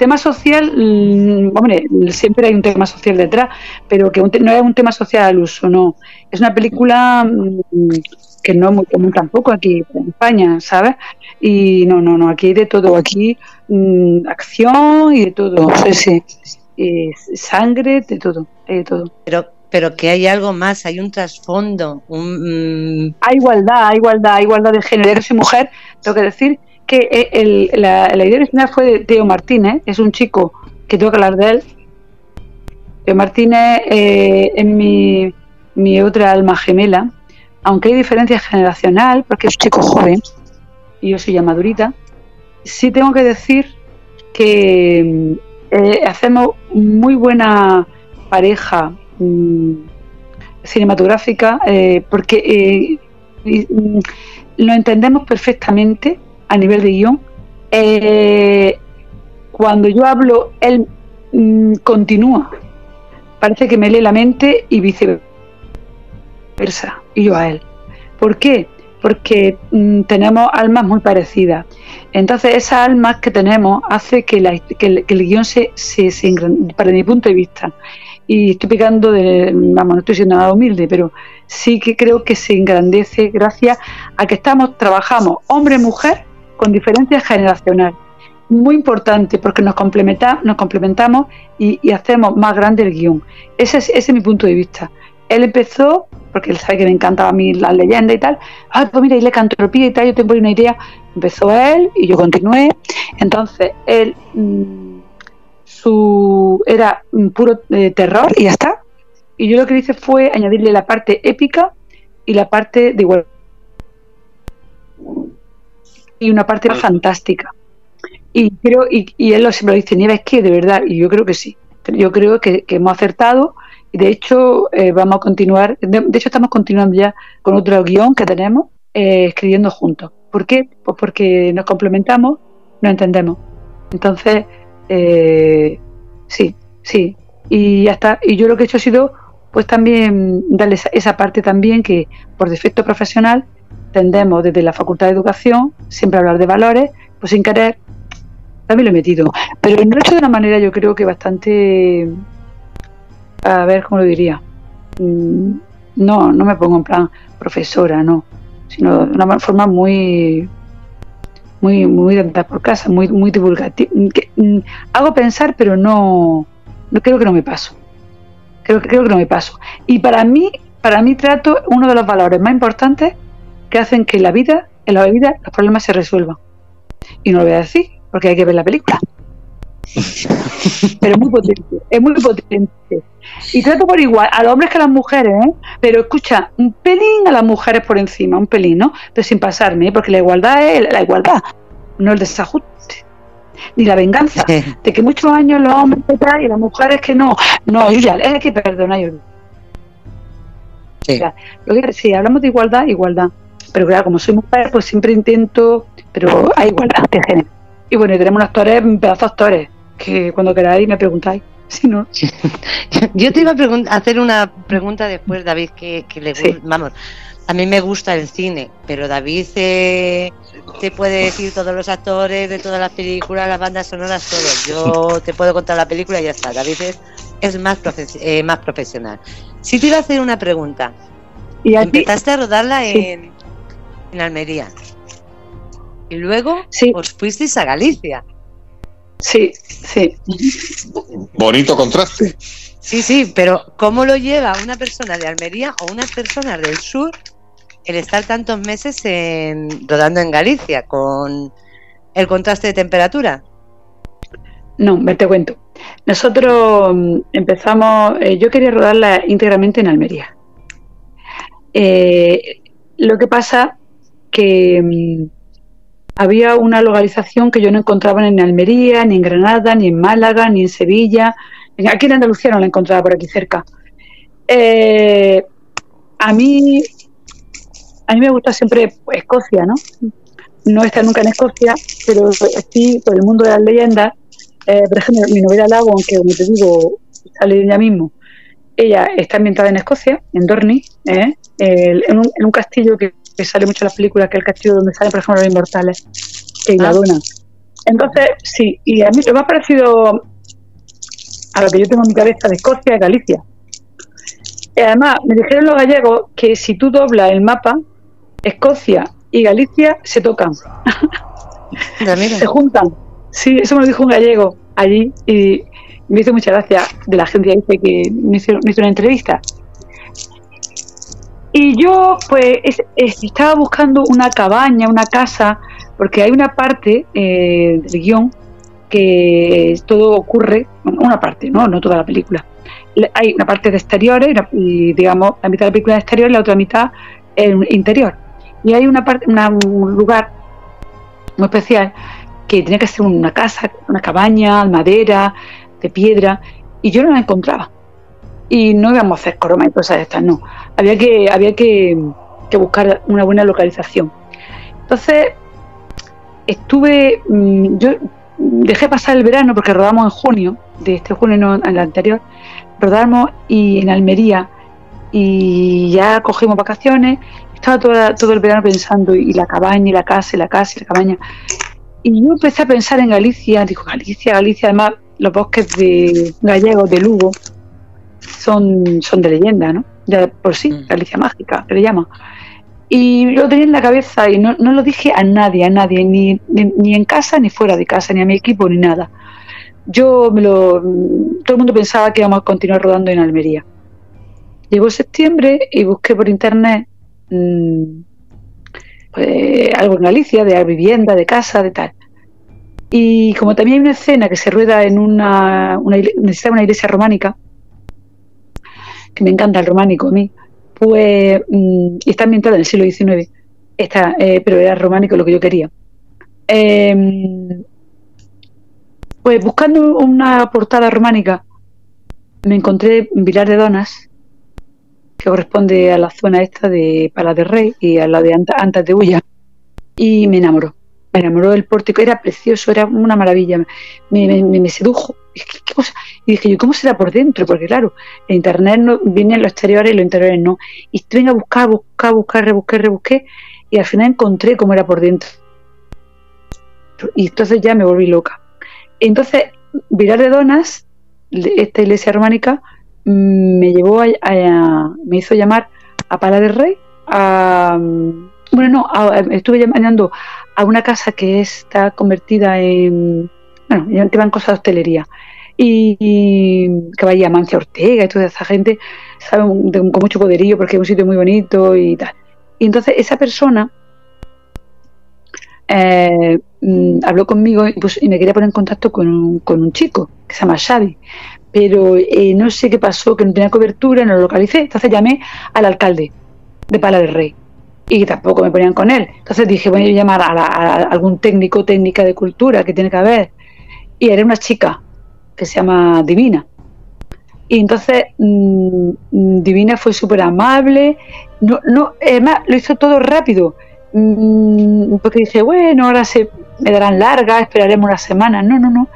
S4: tema social, mm, hombre, siempre hay un tema social detrás, pero que no es un tema social al uso, no. Es una película mm, que no es muy común tampoco aquí en España, ¿sabes? Y no, no, no, aquí hay de todo, aquí mm, acción y de todo, sí, sí. sangre, de todo, de todo.
S2: Pero pero que hay algo más, hay un trasfondo. Un,
S4: Hay igualdad, hay igualdad, hay igualdad de género. Yo soy mujer, tengo que decir que eh, la, idea original fue de Teo Martínez, es un chico que tengo que hablar de él. Teo Martínez eh, es mi, mi, otra alma gemela, aunque hay diferencia generacional, porque es un chico joven y yo soy ya madurita, sí tengo que decir que eh, hacemos muy buena pareja mm, cinematográfica porque mm, lo entendemos perfectamente a nivel de guion, eh, cuando yo hablo, él mm, continúa. Parece que me lee la mente y viceversa, y yo a él. ¿Por qué? Porque mm, tenemos almas muy parecidas. Entonces, esas almas que tenemos hace que, el, guion se, se, se, para mi punto de vista, y estoy picando de, vamos, no estoy siendo nada humilde, pero sí que creo que se engrandece gracias a que estamos, trabajamos hombre-mujer con diferencia generacional. Muy importante porque nos, complementa, nos complementamos y, hacemos más grande el guion. Ese es, ese es mi punto de vista. Él empezó, porque él sabe que me encantaba a mí la leyenda y tal, ah, pues mira, y le cantropía y tal, yo tengo una idea. Empezó él y yo continué. Entonces, él... Mm, su era un puro eh, terror y ya está. Y yo lo que hice fue añadirle la parte épica y la parte de igual y una parte fantástica. Y creo, y, él lo, siempre lo dice, Nieves, que de verdad, y yo creo que sí. Yo creo que, hemos acertado y de hecho eh, vamos a continuar, de, hecho estamos continuando ya con otro guion que tenemos, eh, escribiendo juntos. ¿Por qué? Pues porque nos complementamos, nos entendemos. Entonces, eh, sí, sí. Y ya está. Y yo lo que he hecho ha sido, pues también darle esa, parte también que por defecto profesional tendemos desde la Facultad de Educación siempre hablar de valores, pues sin querer también lo he metido. Pero lo he hecho de una manera yo creo que bastante, a ver cómo lo diría. Mm, no, no me pongo en plan profesora, no, sino de una forma muy muy, muy de por casa, muy, muy divulgativo. Mm, hago pensar, pero no, no creo que no me paso. Creo, creo que no me paso. Y para mí, para mí trato uno de los valores más importantes que hacen que la vida, en la vida, los problemas se resuelvan. Y no lo voy a decir, porque hay que ver la película. pero muy potente, es muy potente. Y trato por igual a los hombres que a las mujeres, ¿eh? pero escucha, un pelín a las mujeres por encima, un pelín, ¿no? Pero sin pasarme, ¿eh? porque la igualdad es la igualdad, no el desajuste. Ni la venganza, de que muchos años los hombres y las mujeres que no. No, yo ya, es que perdona, yo. Sí. sí, hablamos de igualdad, igualdad. Pero claro, como soy mujer, pues siempre intento, pero hay igualdad de género. Y bueno, tenemos unos actores, pedazos actores, que cuando queráis me preguntáis. Si no.
S2: Yo te iba a hacer una pregunta después, David, que, le vamos, a mí me gusta el cine, pero David eh, te puede decir todos los actores de todas las películas, las bandas sonoras, todo. Yo te puedo contar la película y ya está. David es, más, eh, más profesional. Si te iba a hacer una pregunta. ¿Y Empezaste a rodarla en, en Almería. Y luego os fuisteis a Galicia.
S4: Sí, sí.
S3: Bonito contraste.
S2: Sí, sí, pero ¿cómo lo lleva una persona de Almería o una persona del sur el estar tantos meses en, rodando en Galicia con el contraste de temperatura?
S4: No, me te cuento. Nosotros mm, empezamos, eh, yo quería rodarla íntegramente en Almería. Eh, lo que pasa que mm, había una localización que yo no encontraba en Almería, ni en Granada, ni en Málaga, ni en Sevilla. Aquí en Andalucía no la encontraba por aquí cerca. Eh, a mí a mí me gusta siempre Escocia, ¿no? No está nunca en Escocia, pero sí por el mundo de las leyendas. Eh, por ejemplo, mi novela Lago, aunque como te digo, sale ella mismo, ella está ambientada en Escocia, en Dorney, ¿eh? en, un, castillo que que sale mucho en las películas, que es el castillo donde sale, por ejemplo, los inmortales, que la dona. Entonces, sí, y a mí lo más parecido a lo que yo tengo en mi cabeza de Escocia es Galicia. Y además, me dijeron los gallegos que si tú doblas el mapa, Escocia y Galicia se tocan. se juntan. Sí, eso me lo dijo un gallego allí y me hizo mucha gracia de la gente dice que me hizo, me hizo una entrevista y yo, pues, estaba buscando una cabaña, una casa, porque hay una parte eh, del guion que todo ocurre, una parte, no, no toda la película. Hay una parte de exteriores y, digamos, la mitad de la película es exterior y la otra mitad es interior. Y hay una parte, un lugar muy especial que tenía que ser una casa, una cabaña, madera, de piedra, y yo no la encontraba y no íbamos a hacer croma y cosas de estas, no. Había que, había que, buscar una buena localización. Entonces, estuve, mm, yo dejé pasar el verano porque rodamos en junio, de este junio no, en el anterior, rodamos y en Almería y ya cogimos vacaciones, estaba toda, todo el verano pensando, y la cabaña, y la casa, y la casa, y la cabaña. Y yo empecé a pensar en Galicia, digo, Galicia, Galicia, además los bosques de gallegos de Lugo son, son de leyenda, ¿no? Ya por sí, mm. Galicia mágica, que le llama. Y lo tenía en la cabeza y no, no lo dije a nadie, a nadie, ni, ni, en casa, ni fuera de casa, ni a mi equipo, ni nada. Yo me lo. Todo el mundo pensaba que íbamos a continuar rodando en Almería. Llegó septiembre y busqué por internet mmm, pues, algo en Galicia, de vivienda, de casa, de tal. Y como también hay una escena que se rueda en una, una, una iglesia románica, que me encanta el románico a mí, pues está ambientada en el siglo XIX, está, eh, pero era románico lo que yo quería. Em, pues buscando una portada románica, me encontré Vilar de Donas, que corresponde a la zona esta de Pala de Rey y a la de Antas de Ulla, y me enamoró me enamoró del pórtico, era precioso, era una maravilla, me, sedujo. Y dije yo, ¿cómo será por dentro? Porque claro, en internet no, vienen los exteriores y los interiores no. Y estuve a buscar, buscar, buscar, rebusqué, rebusqué, y al final encontré cómo era por dentro. Y entonces ya me volví loca. Entonces, Virar de Donas, esta iglesia románica, mm, me llevó a, me hizo llamar a Pala del Rey, a, bueno, no, estuve llamando a una casa que está convertida en, bueno, que van cosas de hostelería. Y, que vaya Mancia Ortega y toda esa gente, sabe, con mucho poderío porque es un sitio muy bonito y tal. Y entonces esa persona eh, mm, habló conmigo y, pues, y, me quería poner en contacto con un, con un chico que se llama Xavi, pero eh, no sé qué pasó, que no tenía cobertura, no lo localicé, entonces llamé al alcalde de Pala del Rey y tampoco me ponían con él. Entonces dije, voy a llamar a, algún técnico, técnica de cultura que tiene que haber. Y era una chica que se llama Divina. Y entonces mm, Divina fue súper amable. No, no, además lo hizo todo rápido. Mm, porque dije, bueno, ahora se me darán larga, esperaremos una semana. No, no, no.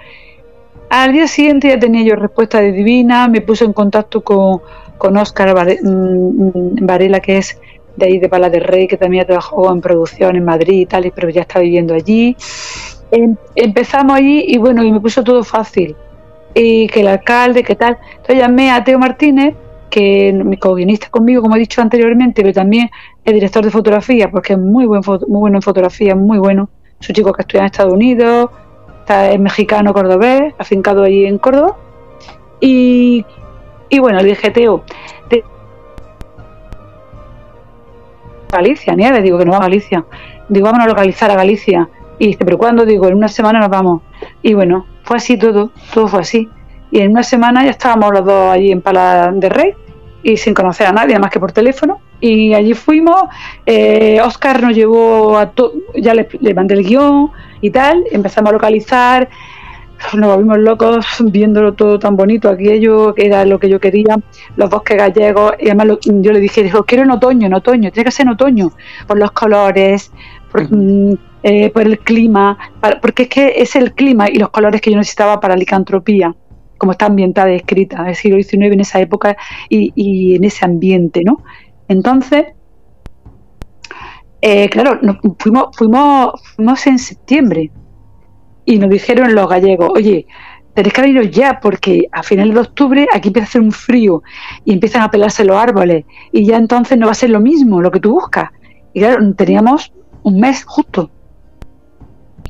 S4: Al día siguiente ya tenía yo respuesta de Divina, me puso en contacto con, con Oscar mm, Varela, que es de ahí de Pala Rey, que también trabajó en producción en Madrid y tal, pero ya está viviendo allí. Em, empezamos allí y bueno, y me puso todo fácil. Y que el alcalde, que tal. Entonces llamé a Teo Martínez, que mi co-guionista conmigo, como he dicho anteriormente, pero también es director de fotografía, porque es muy, buen, muy bueno en fotografía, muy bueno. Es un chico que estudia en Estados Unidos, está, es mexicano cordobés, afincado allí en Córdoba. Y, y bueno, le dije, Teo, Galicia, Nieve, digo que no va a Galicia. Digo, vamos a localizar a Galicia. Y dice, ¿pero cuándo? Digo, en una semana nos vamos. Y bueno, fue así todo, todo fue así. Y en una semana ya estábamos los dos allí en Pala de Rey y sin conocer a nadie más que por teléfono. Y allí fuimos, eh, Oscar nos llevó a todo, ya le mandé el guion y tal, empezamos a localizar, nos volvimos locos viéndolo todo tan bonito, aquello que era lo que yo quería, los bosques gallegos, y además yo le dije, dijo, quiero en otoño, en otoño, tiene que ser en otoño, por los colores, por, mm, eh, el clima, porque es que es el clima y los colores que yo necesitaba para la licantropía, como está ambientada y escrita, es siglo XIX en esa época y, y en ese ambiente, ¿no? Entonces, eh, claro, fuimos, fuimos, fuimos en septiembre, y nos dijeron los gallegos, oye, tenéis que veniros ya porque a finales de octubre aquí empieza a hacer un frío y empiezan a pelarse los árboles y ya entonces no va a ser lo mismo lo que tú buscas. Y claro, teníamos un mes justo.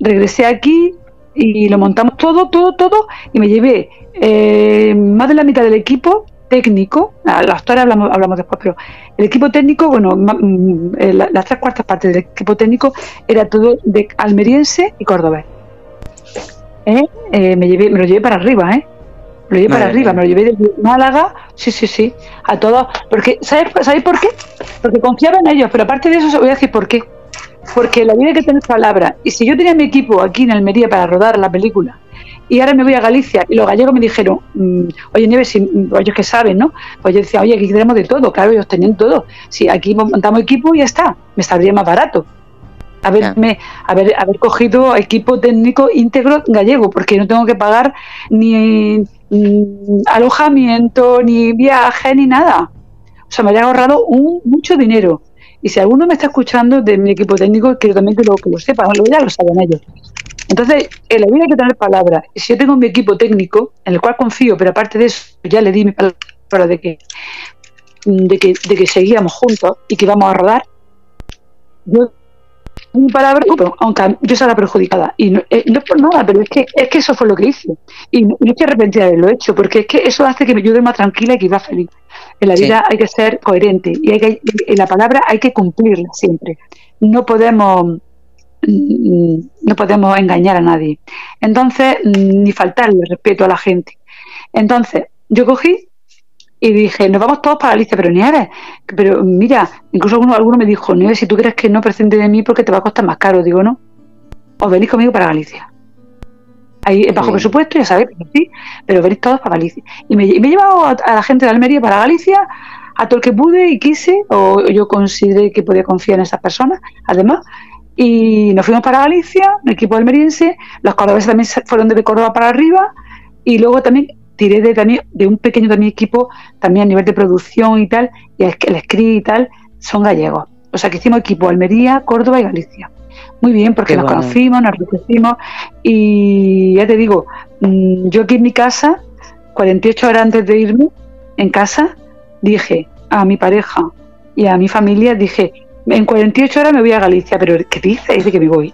S4: Regresé aquí y lo montamos todo, todo, todo y me llevé eh, más de la mitad del equipo técnico, a la historia hablamos, hablamos después, pero el equipo técnico, bueno, mm, eh, las tres cuartas partes del equipo técnico era todo de almeriense y cordobés. ¿Eh? Eh, me, llevé, me lo llevé para arriba, ¿eh? Me lo llevé para arriba, me lo llevé de Málaga, sí, sí, sí, a todos. Porque, ¿sabéis, ¿sabéis por qué? Porque confiaba en ellos, pero aparte de eso, os voy a decir por qué. Porque la vida que tener palabra. Y si yo tenía mi equipo aquí en Almería para rodar la película, y ahora me voy a Galicia, y los gallegos me dijeron, mm, oye, Nieves, si, ellos que saben, ¿no? Pues yo decía, oye, aquí tenemos de todo, claro, ellos tenían todo. Si aquí montamos equipo y ya está, me saldría más barato haberme, haber, haber cogido equipo técnico íntegro gallego, porque no tengo que pagar ni, alojamiento, ni viaje, ni nada. O sea, me había ahorrado un, mucho dinero. Y si alguno me está escuchando de mi equipo técnico, quiero también que lo, que lo sepa, ya lo saben ellos. Entonces, en la vida hay que tener palabras. Y si yo tengo mi equipo técnico, en el cual confío, pero aparte de eso, ya le di mi palabra de que, de que, de que seguíamos juntos y que íbamos a rodar, yo mi palabra, aunque yo sea la perjudicada. Y eh, no, es por nada, pero es que, es que eso fue lo que hice. Y no, es que arrepentida de haberlo hecho, porque es que eso hace que me ayude más tranquila y que iba feliz. En la vida hay que ser coherente y hay que, en la palabra hay que cumplirla siempre. No podemos mm, no podemos engañar a nadie. Entonces, mm, ni faltarle respeto a la gente. Entonces, yo cogí y dije, nos vamos todos para Galicia, pero Nieves, pero mira, incluso alguno, alguno me dijo, Nieves, si tú crees que no presente de mí porque te va a costar más caro, digo, no, os venís conmigo para Galicia. Ahí bajo presupuesto, ya sabéis, pero sí, pero venís todos para Galicia. Y me, he llevado a, la gente de Almería para Galicia, a todo el que pude y quise, o yo consideré que podía confiar en esas personas, además, y nos fuimos para Galicia, el equipo almeriense, los cordobeses también fueron de Córdoba para arriba, y luego también tiré de, también, de un pequeño también equipo, también a nivel de producción y tal, y el, el script y tal, son gallegos. O sea que hicimos equipo Almería, Córdoba y Galicia. Muy bien, porque nos conocimos, nos enriquecimos y ya te digo, mm, yo aquí en mi casa, 48 horas antes de irme, en casa, dije a mi pareja y a mi familia, dije, en 48 horas me voy a Galicia, pero ¿qué dice? Dice que me voy.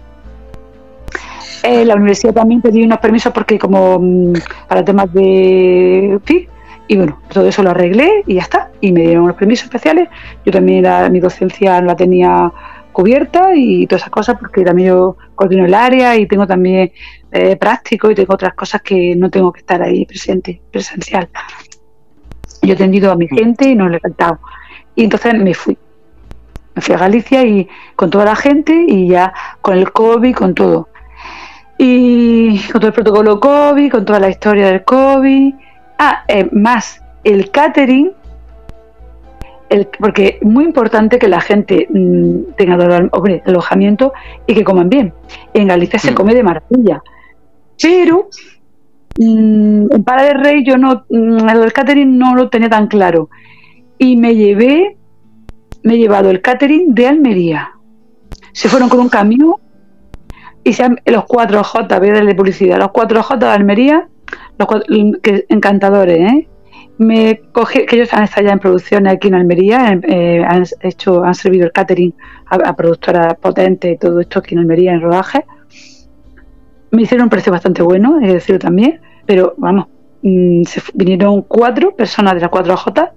S4: Eh, la universidad también pedí unos permisos porque como mm, para temas de FIC, y bueno, todo eso lo arreglé y ya está. Y me dieron unos permisos especiales. Yo también mi docencia la tenía cubierta y todas esas cosas porque también yo coordino el área y tengo también eh, práctico y tengo otras cosas que no tengo que estar ahí presente, presencial. Yo he atendido a mi mm. gente y no le he faltado. Y entonces me fui. Me fui a Galicia y con toda la gente y ya con el COVID, con todo y con todo el protocolo COVID, con toda la historia del COVID. Ah, eh, más el catering, el, porque es muy importante que la gente mm, tenga alojamiento y que coman bien. En Galicia se mm. come de maravilla. Pero mm, en Para del Rey yo no, el catering no lo tenía tan claro. Y me llevé, me he llevado el catering de Almería. Se fueron con un camión y sean los cuatro J, voy a darle publicidad, los cuatro J de Almería, los que, encantadores, ¿eh? Me coge, que ellos han estado ya en producción aquí en Almería, eh, han hecho, han servido el catering a, productoras potentes y todo esto aquí en Almería en rodaje. Me hicieron un precio bastante bueno, es decirlo también, pero vamos, mm, vinieron cuatro personas de las cuatro J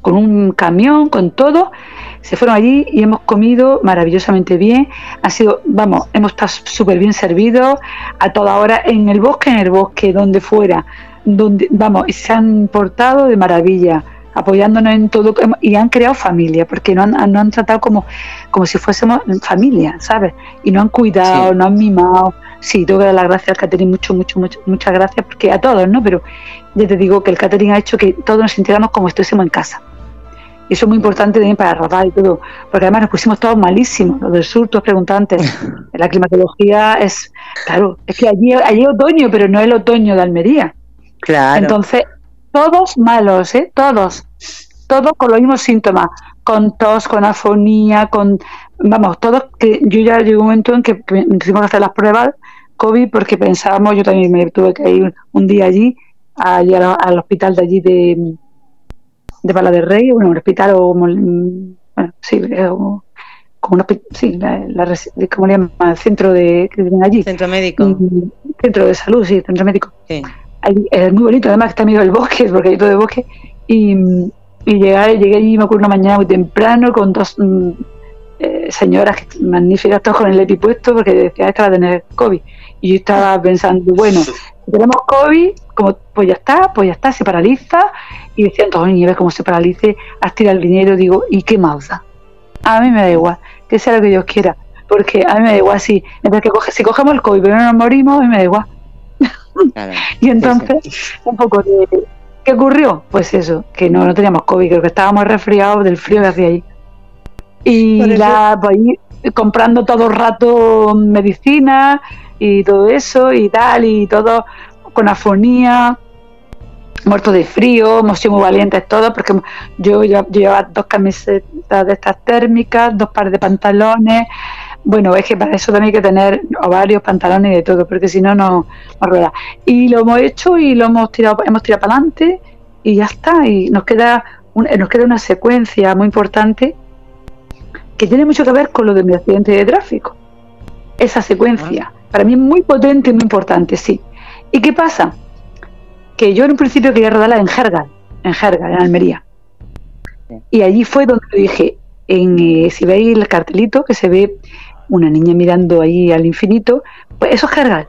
S4: con un camión, con todo, se fueron allí y hemos comido maravillosamente bien. Ha sido, vamos, hemos estado súper bien servidos a toda hora en el bosque, en el bosque, donde fuera, donde, vamos, se han portado de maravilla apoyándonos en todo y han creado familia, porque no han, no han tratado como, como si fuésemos familia, ¿sabes? Y no han cuidado, no han mimado. Sí, tengo que dar las gracias al catering, mucho, mucho, mucho, muchas gracias, porque a todos, ¿no? Pero ya te digo que el catering ha hecho que todos nos sintiéramos como si estuviésemos en casa. Y eso es muy importante también para rodar y todo, porque además nos pusimos todos malísimos. Los del sur, todos preguntantes. La climatología es, claro, es que allí, allí es otoño, pero no es el otoño de Almería. Claro. Entonces, todos malos, ¿eh? Todos. Todos con los mismos síntomas. Con tos, con afonía, con. Vamos, todos. que Yo ya llegó un momento en que que hacer las pruebas COVID porque pensábamos, yo también me tuve que ir un día allí, allí al hospital de allí de de Pala del Rey, bueno, un hospital o bueno, sí, como una, sí, la, la, ¿cómo le llaman? El centro de que allí.
S2: Centro médico.
S4: Centro de salud, sí, centro médico. Sí. Es muy bonito, además que está medio del bosque, porque hay todo de bosque. Y, y llegué, llegué allí, me acuerdo, una mañana muy temprano con dos mm, eh, señoras magníficas, todos con el EPI puesto, porque decía que va a tener COVID. Y yo estaba pensando, bueno, si tenemos COVID, como, pues ya está, pues ya está, se paraliza. Y decían todos, ves cómo se paralice, has tirado el dinero, digo, ¿y qué da? A mí me da igual, que sea lo que Dios quiera, porque a mí me da igual si, que coge, si cogemos el COVID pero no nos morimos, a mí me da igual. y entonces, un poco de... ¿Qué ocurrió? Pues eso, que no, no teníamos COVID, creo que estábamos resfriados del frío que hacía ahí. Y la, pues, comprando todo el rato medicina y todo eso y tal, y todo con afonía. muertos de frío, hemos sido muy valientes todos, porque yo, yo, llevaba dos camisetas de estas térmicas, dos pares de pantalones. Bueno, es que para eso también hay que tener varios pantalones y de todo, porque si no, no, no rueda. Y lo hemos hecho y lo hemos tirado, hemos tirado para adelante y ya está. Y nos queda, nos queda una secuencia muy importante que tiene mucho que ver con lo de mi accidente de tráfico. Esa secuencia, ah. para mí es muy potente y muy importante, sí. ¿Y qué pasa? que yo en un principio quería rodarla en Jerga, en Jerga, en Almería. Y allí fue donde dije, en, eh, si veis el cartelito que se ve una niña mirando ahí al infinito, pues eso es Jergal.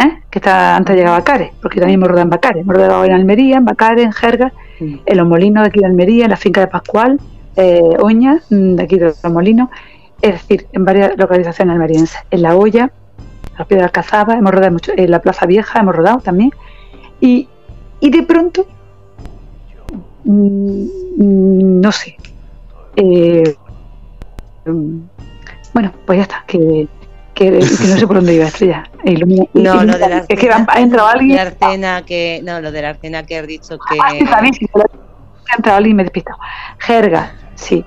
S4: ¿eh? Que está antes de llegar a Bacares, porque también me rodado en Bacares. Hemos rodado en Almería, en Bacares, en Jerga, en los molinos de aquí de Almería, en la finca de Pascual, eh, Oña, mm, de aquí de los molinos. Es decir, en varias localizaciones almerienses. En La Olla, la Piedra de Alcazaba, hemos rodado mucho, en la Plaza Vieja hemos rodado también. Y, de pronto, mm, no sé, eh, bueno, pues ya está, que, que, no sé por dónde iba estrella.
S2: no, lo de la es que ha entrado alguien. Que, no, lo de la Arcena que has dicho que.
S4: Ah, sí, también, sí, ha entrado alguien y me he despistado. Jerga, sí.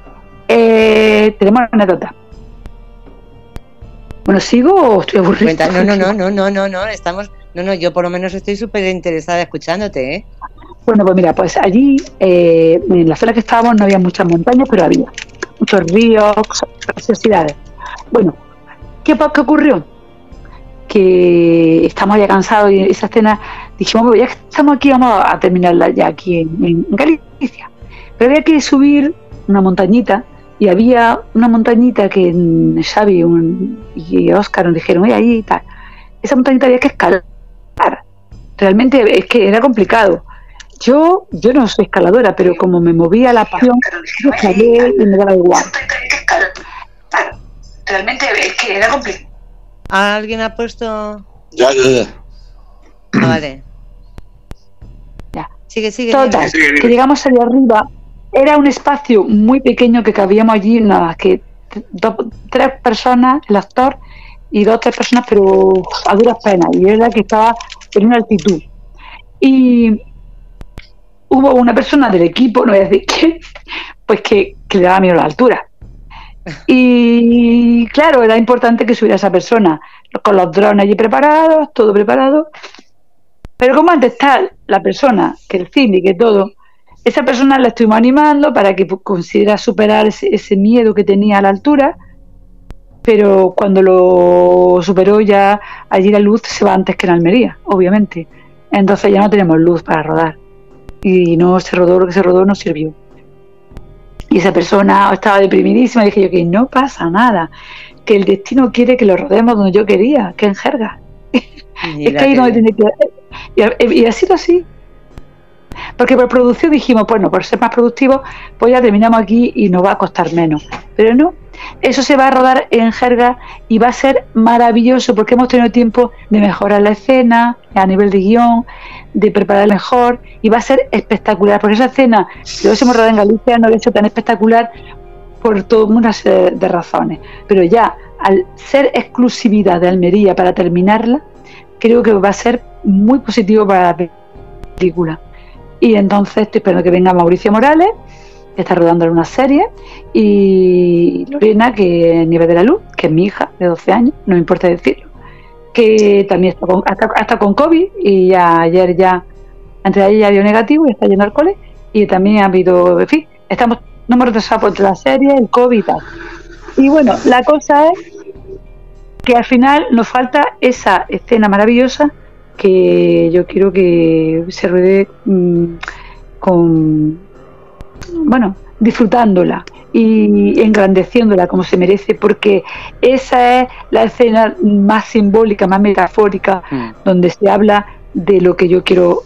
S4: Eh, tenemos una anécdota. Bueno, ¿sigo o estoy aburrida?
S2: No, no, no, no, no, no, no, estamos, no, no, yo por lo menos estoy súper interesada escuchándote, ¿eh?
S4: Bueno, pues mira, pues allí, eh, en la zona que estábamos no había muchas montañas, pero había muchos ríos, preciosidades. Bueno, ¿qué, ¿qué ocurrió? Que estamos ya cansados y esa escena dijimos, ya que estamos aquí, vamos a terminarla ya aquí en, Galicia. Pero había que subir una montañita y había una montañita que Xavi y Oscar nos dijeron, oye, ahí y tal. Esa montañita había que escalar realmente es que era complicado. Yo, yo no soy escaladora, pero como me movía la pasión, yo escalé y me daba igual. Realmente es que era complicado.
S2: ¿Alguien ha puesto...?
S3: Ya, ya, ya.
S2: Ah, vale.
S4: Ya.
S2: Sigue, sigue.
S4: Total, que llegamos allá arriba. Era un espacio muy pequeño que cabíamos allí, nada, que tres personas, el actor y dos o tres personas, pero a duras penas. Y era que estaba en una altitud. Y hubo una persona del equipo, no voy a decir quién, pues que, le daba miedo a la altura. Y claro, era importante que subiera esa persona, con los drones allí preparados, todo preparado. Pero como antes está la persona, que el cine, que todo, esa persona la estuvimos animando para que considera superar ese, ese miedo que tenía a la altura pero cuando lo superó ya allí la luz se va antes que en Almería, obviamente. Entonces ya no tenemos luz para rodar. Y no se rodó, lo que se rodó no sirvió. Y esa persona estaba deprimidísima y dije yo que no pasa nada, que el destino quiere que lo rodemos donde yo quería, que en jerga. es que ahí no tiene que... Y, ha sido así. Porque por producción dijimos, bueno, por ser más productivos, pues ya terminamos aquí y nos va a costar menos. Pero no, eso se va a rodar en jerga y va a ser maravilloso porque hemos tenido tiempo de mejorar la escena a nivel de guion, de preparar mejor y va a ser espectacular. Porque esa escena, si lo hubiésemos rodado en Galicia, no hubiera sido tan espectacular por todas una serie de razones. Pero ya, al ser exclusividad de Almería para terminarla, creo que va a ser muy positivo para la película. Y entonces estoy esperando que venga Mauricio Morales está rodando en una serie, y Lorena, que es Nieve de la Luz, que es mi hija de 12 años, no me importa decirlo, que también está con, hasta, con COVID y ya, ayer ya, antes de ayer ya dio negativo y está yendo al cole, y también ha habido, en fin, estamos, no hemos retrasado por la serie, el COVID y tal. Y bueno, la cosa es que al final nos falta esa escena maravillosa que yo quiero que se ruede mm, con bueno, disfrutándola y engrandeciéndola como se merece, porque esa es la escena más simbólica, más metafórica, mm. donde se habla de lo que yo quiero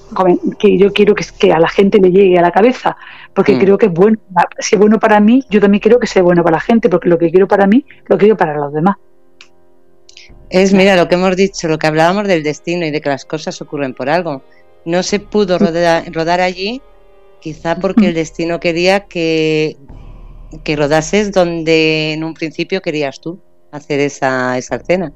S4: que yo quiero que, que a la gente le llegue a la cabeza, porque mm. creo que es bueno, si es bueno para mí, yo también quiero que sea bueno para la gente, porque lo que quiero para mí, lo quiero para los demás.
S2: Es, mira, lo que hemos dicho, lo que hablábamos del destino y de que las cosas ocurren por algo. No se pudo rodar allí Quizá porque el destino quería que, que rodases donde en un principio querías tú hacer esa, esa escena.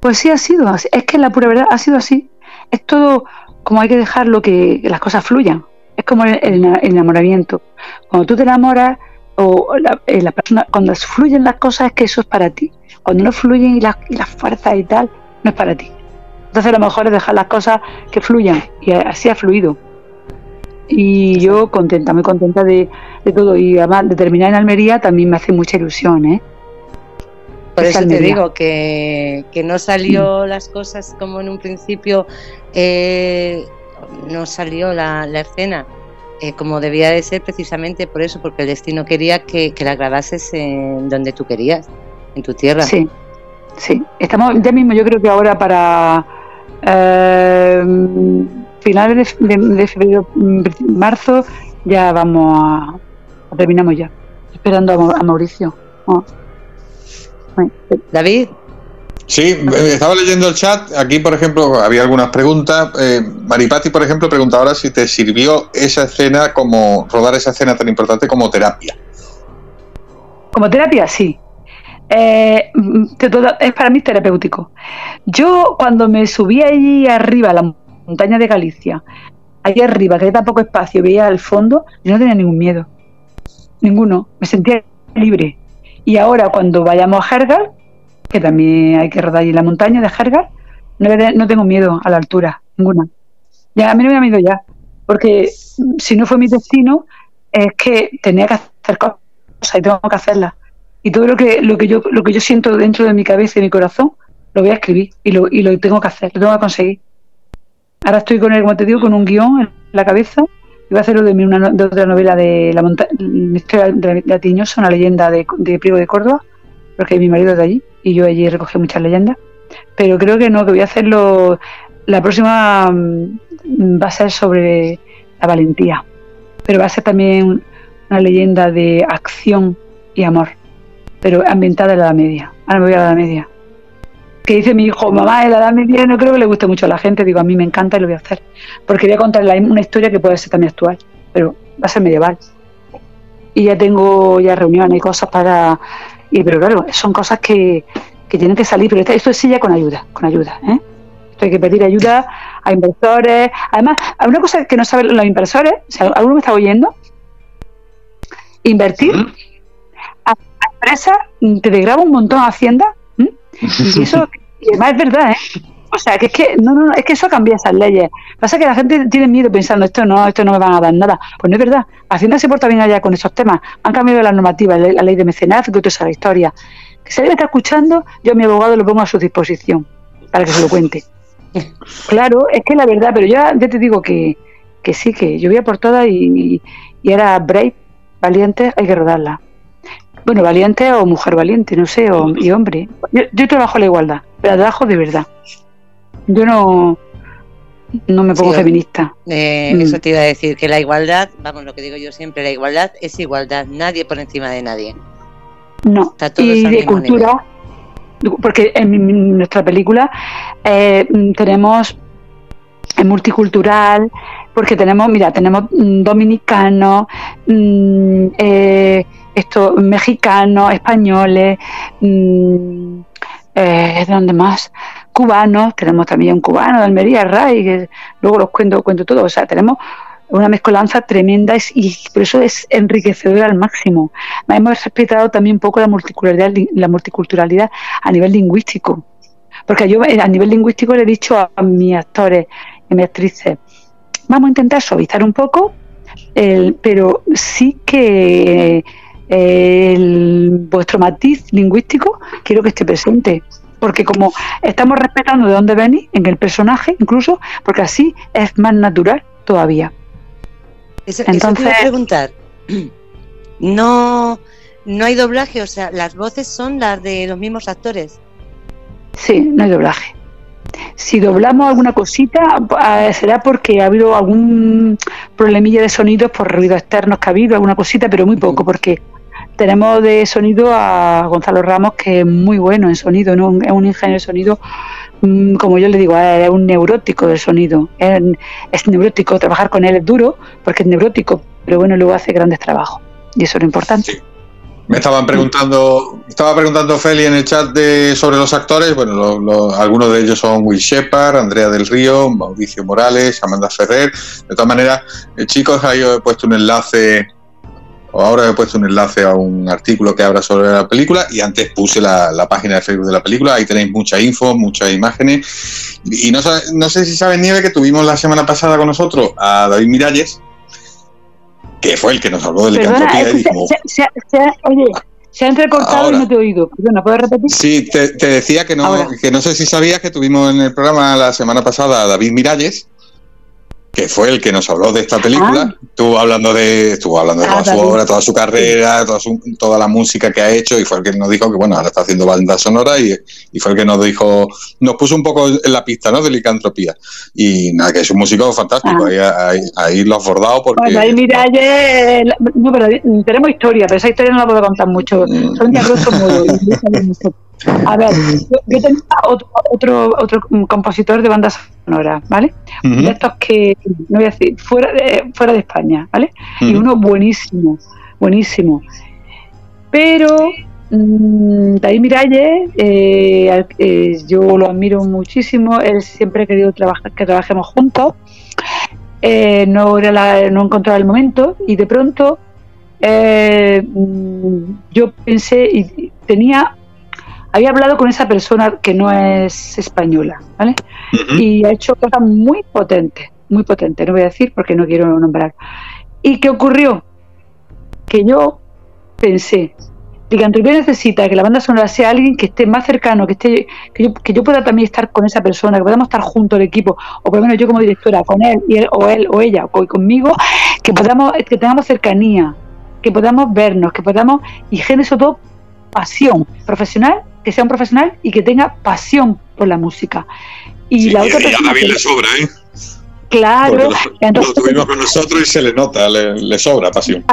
S4: Pues sí, ha sido así. Es que la pura verdad ha sido así. Es todo como hay que dejar lo que las cosas fluyan. Es como el, enamoramiento. Cuando tú te enamoras, o la, eh, persona, cuando fluyen las cosas es que eso es para ti. Cuando no fluyen y las, y las fuerzas y tal, no es para ti. Entonces lo mejor es dejar las cosas que fluyan y así ha fluido. Y yo contenta, muy contenta de, todo. Y además de terminar en Almería también me hace mucha ilusión, ¿eh?
S2: Por eso te digo que, no salió mm. las cosas como en un principio, eh, no salió la, escena eh, como debía de ser precisamente por eso, porque el destino quería que, la grabases en donde tú querías, en tu tierra.
S4: Sí, sí. Estamos ya mismo, yo creo que ahora para eh, finales de, febrero, marzo, ya vamos a, terminamos ya, esperando a, Mauricio. Oh.
S2: David.
S3: Sí, eh, estaba leyendo el chat. Aquí, por ejemplo, había algunas preguntas. Eh, Maripati, por ejemplo, pregunta ahora si te sirvió esa escena como rodar esa escena tan importante como terapia.
S4: Como terapia, sí. Eh, es para mí terapéutico. Yo cuando me subí allí arriba a la montaña de Galicia, allí arriba, que había tan poco espacio, veía al fondo, yo no tenía ningún miedo. Ninguno. Me sentía libre. Y ahora cuando vayamos a Jergar, que también hay que rodar allí en la montaña de Jergar, no, tengo miedo a la altura, ninguna. Ya, a mí no me da miedo ya, porque si no fue mi destino, es que tenía que hacer cosas y tengo que hacerlas. Y todo lo que, lo que yo, lo que yo siento dentro de mi cabeza y mi corazón, lo voy a escribir y lo, y lo tengo que hacer, lo tengo que conseguir. Ahora estoy con el, como te digo, con un guion en la cabeza y voy a hacerlo de, una, de otra novela de la montaña, de la Tiñosa, una leyenda de, de Priego de Córdoba, porque mi marido es de allí y yo allí recogí muchas leyendas. Pero creo que no, que voy a hacerlo. La próxima mm, va a ser sobre la valentía, pero va a ser también una leyenda de acción y amor pero ambientada en la Edad Media. Ahora me voy a la Edad Media. Que dice mi hijo, mamá, en la Edad Media no creo que le guste mucho a la gente. Digo, a mí me encanta y lo voy a hacer. Porque voy a contar una historia que puede ser también actual, pero va a ser medieval. Y ya tengo ya reuniones y cosas para... Y, pero claro, son cosas que, que tienen que salir, pero esto es sí ya con ayuda, con ayuda. ¿eh? Esto hay que pedir ayuda a inversores. Además, hay una cosa que no saben los inversores, si alguno me está oyendo, invertir empresa te degraba un montón a Hacienda. Y eso, además es verdad, ¿eh? O sea, que es que, no, no, es que eso cambia esas leyes. Pasa que la gente tiene miedo pensando, esto no, esto no me van a dar nada. Pues no es verdad. Hacienda se porta bien allá con esos temas. Han cambiado la normativa, la, ley de mecenazgo y toda esa historia. Que si alguien está escuchando, yo a mi abogado lo pongo a su disposición para que se lo cuente. Claro, es que la verdad, pero ya, ya te digo que, que sí, que yo voy a por todas y, y era brave, valiente, hay que rodarla. Bueno, valiente o mujer valiente, no sé, o, y hombre. Yo, trabajo la igualdad, pero trabajo de verdad. Yo no, no me pongo feminista.
S2: Eh, mm. Eso te iba a decir, que la igualdad, vamos, lo que digo yo siempre, la igualdad es igualdad, nadie por encima de nadie.
S4: No, y de cultura, porque en nuestra película eh, tenemos multicultural, porque tenemos, mira, tenemos mm, dominicanos, mm, eh, esto, mexicanos, españoles, mmm, eh, ¿dónde más? Cubanos, tenemos también un cubano de Almería, Ray, que luego los cuento, cuento todo, o sea, tenemos una mezcolanza tremenda y por eso es enriquecedora al máximo. Hemos respetado también un poco la multiculturalidad, la multiculturalidad a nivel lingüístico. Porque yo a nivel lingüístico le he dicho a mis actores y mis actrices, vamos a intentar suavizar un poco, pero sí que el, vuestro matiz lingüístico quiero que esté presente. Porque como estamos respetando de dónde venís, en el personaje incluso, porque así es más natural todavía.
S2: Eso, Entonces, eso preguntar. No, no hay doblaje, o sea, las voces son las de los mismos actores.
S4: Sí, no hay doblaje. Si doblamos alguna cosita, eh, será porque ha habido algún problemilla de sonidos por ruidos externos que ha habido, alguna cosita, pero muy poco, porque tenemos de sonido a Gonzalo Ramos, que es muy bueno en sonido, ¿no? es un ingeniero de sonido, mm, como yo le digo, es un neurótico del sonido. Es, neurótico, trabajar con él es duro porque es neurótico, pero bueno, luego hace grandes trabajos y eso es lo importante.
S3: Me estaban preguntando, estaba preguntando Feli en el chat de, sobre los actores. Bueno, algunos de ellos son Will Shepard, Andrea del Río, Mauricio Morales, Amanda Ferrer. De todas maneras, eh, chicos, ahí os he puesto un enlace ahora he puesto un enlace a un artículo que habla sobre la película y antes puse la, página de Facebook de la película, ahí tenéis mucha info, muchas imágenes. Y no, no sé si saben, Nieve, que tuvimos la semana pasada con nosotros a David Miralles, que fue el que nos habló de licantropía.
S4: oye, se ha entrecortado y no te he oído. Perdona, ¿puedes repetir?
S3: Sí, te, decía que no, que no sé si sabías que tuvimos en el programa la semana pasada a David Miralles, que fue el que nos habló de esta película, ah. estuvo hablando de, estuvo hablando de ah, toda su obra, toda su carrera, toda, toda la música que ha hecho y fue el que nos dijo que bueno, ahora está haciendo banda sonora y, fue el que nos dijo, nos puso un poco en la pista, ¿no? De licantropía. Y nada, que es un músico fantástico, ah. ahí, lo has bordado porque...
S4: Bueno, ahí mira, no, pero tenemos historia, pero esa historia no la puedo contar mucho. Mm. Son de A ver, yo, tenía otro, otro, otro compositor de bandas sonoras, ¿vale? De estos que, no voy a decir, fuera de, fuera de España, ¿vale? Y uno buenísimo, buenísimo. Pero mmm, David Miralles, eh, eh, yo lo admiro muchísimo, él siempre ha querido trabajar, que trabajemos juntos. Eh, no era la, no encontraba el momento y de pronto mm, yo pensé y tenía había hablado con esa persona que no es española, ¿vale? Y ha hecho cosas muy potentes, muy potentes, no voy a decir porque no quiero nombrar. ¿Y qué ocurrió? Que yo pensé, Licantropía necesita que la banda sonora sea alguien que esté más cercano, que esté, que yo, que yo pueda también estar con esa persona, que podamos estar junto al equipo, o por lo menos yo como directora, con él, y él o él o ella, o conmigo, que podamos, que tengamos cercanía, que podamos vernos, que podamos, y sobre todo pasión profesional que sea un profesional y que tenga pasión por la música. Y la otra
S3: y a David le sobra, ¿eh?
S4: Claro.
S3: Entonces, lo tuvimos con nosotros y se le nota, le, sobra pasión.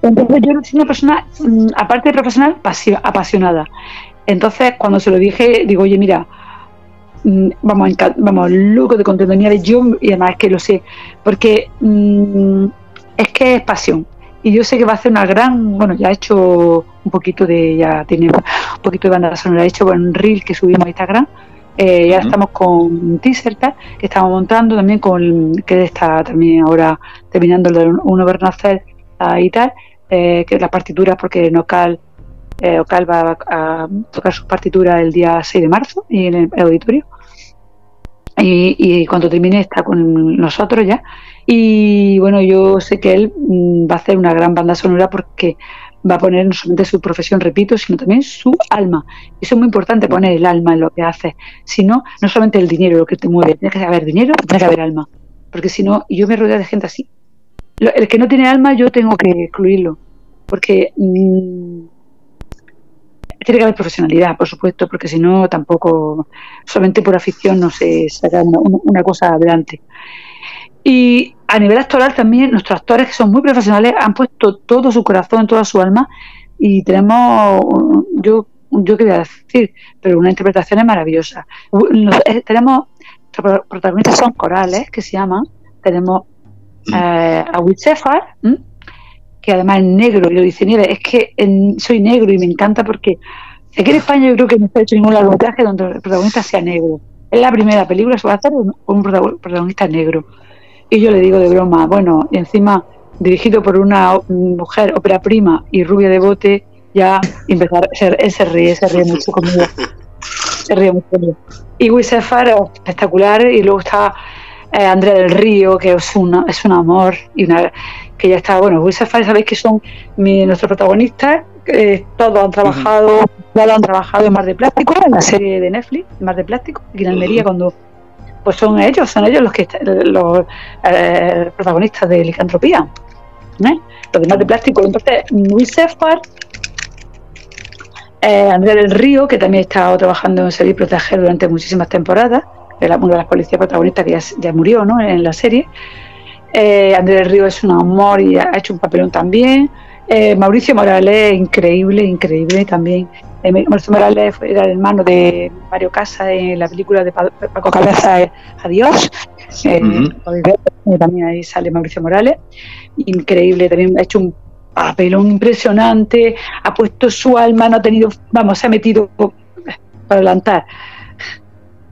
S4: Entonces yo soy una persona, mm, aparte de profesional, apasionada. Entonces cuando se lo dije, digo, oye, mira, mm, vamos, vamos, loco de contenido yo y además es que lo sé, porque mm, es que es pasión y yo sé que va a hacer una gran, bueno, ya ha hecho un poquito de, ya tiene un poquito de banda sonora, ha hecho un reel que subimos a Instagram, eh, ya estamos con teaser que estamos montando también con, que está también ahora terminando el de Uno Bernacer y tal, eh, que las partituras, porque Nocal, eh, Ocal va a, tocar sus partituras el día 6 de marzo y en el auditorio. Y, y, cuando termine está con nosotros ya y bueno, yo sé que él mm, va a hacer una gran banda sonora porque va a poner no solamente su profesión, repito, sino también su alma. Y eso es muy importante, poner el alma en lo que hace. Si no, no solamente el dinero lo que te mueve, tiene que haber dinero, tiene que haber alma. Porque si no, yo me rodeo de gente así. El que no tiene alma, yo tengo que excluirlo. Porque mm, tiene que haber profesionalidad, por supuesto, porque si no, tampoco, solamente por afición no se saca una cosa adelante. Y a nivel actoral también, nuestros actores que son muy profesionales han puesto todo su corazón, toda su alma y tenemos, yo, yo qué voy a decir, pero una interpretación es maravillosa. Eh, tenemos, protagonistas son corales, que se llaman, tenemos eh, a Will que además es negro, y lo dice Nieve, es que soy negro y me encanta porque aquí en España yo creo que no se ha hecho ningún largometraje donde el protagonista sea negro. Es la primera película a hacer con un protagonista negro. Y yo le digo de broma, bueno, y encima dirigido por una mujer ópera prima y rubia de bote, ya empezar, él se ríe, se ríe mucho conmigo. Se ríe mucho conmigo. Y Wisefar espectacular, y luego está eh, Andrea del Río, que es, una, es un amor, y una, que ya está, bueno, Wisefar sabéis que son mi, nuestros protagonistas, eh, todos han trabajado, todos han trabajado en Mar de Plástico, en la serie de Netflix, Mar de Plástico, aquí en Almería, cuando pues son ellos, son ellos los que los eh, protagonistas de licantropía, ¿eh? los demás de plástico. Entonces, Luis Sefard, eh, Andrea del Río, que también ha estado trabajando en Servir Proteger durante muchísimas temporadas, una de las policías protagonistas que ya, murió ¿no? en la serie. Eh, del Río es un amor y ha hecho un papelón también. Eh, Mauricio Morales, increíble, increíble también. Eh, Mauricio Morales era el hermano de Mario Casa en la película de Paco Cabeza, eh, Adiós. También ahí sale Mauricio Morales. Increíble, también ha hecho un papelón impresionante, ha puesto su alma, no ha tenido, vamos, se ha metido para adelantar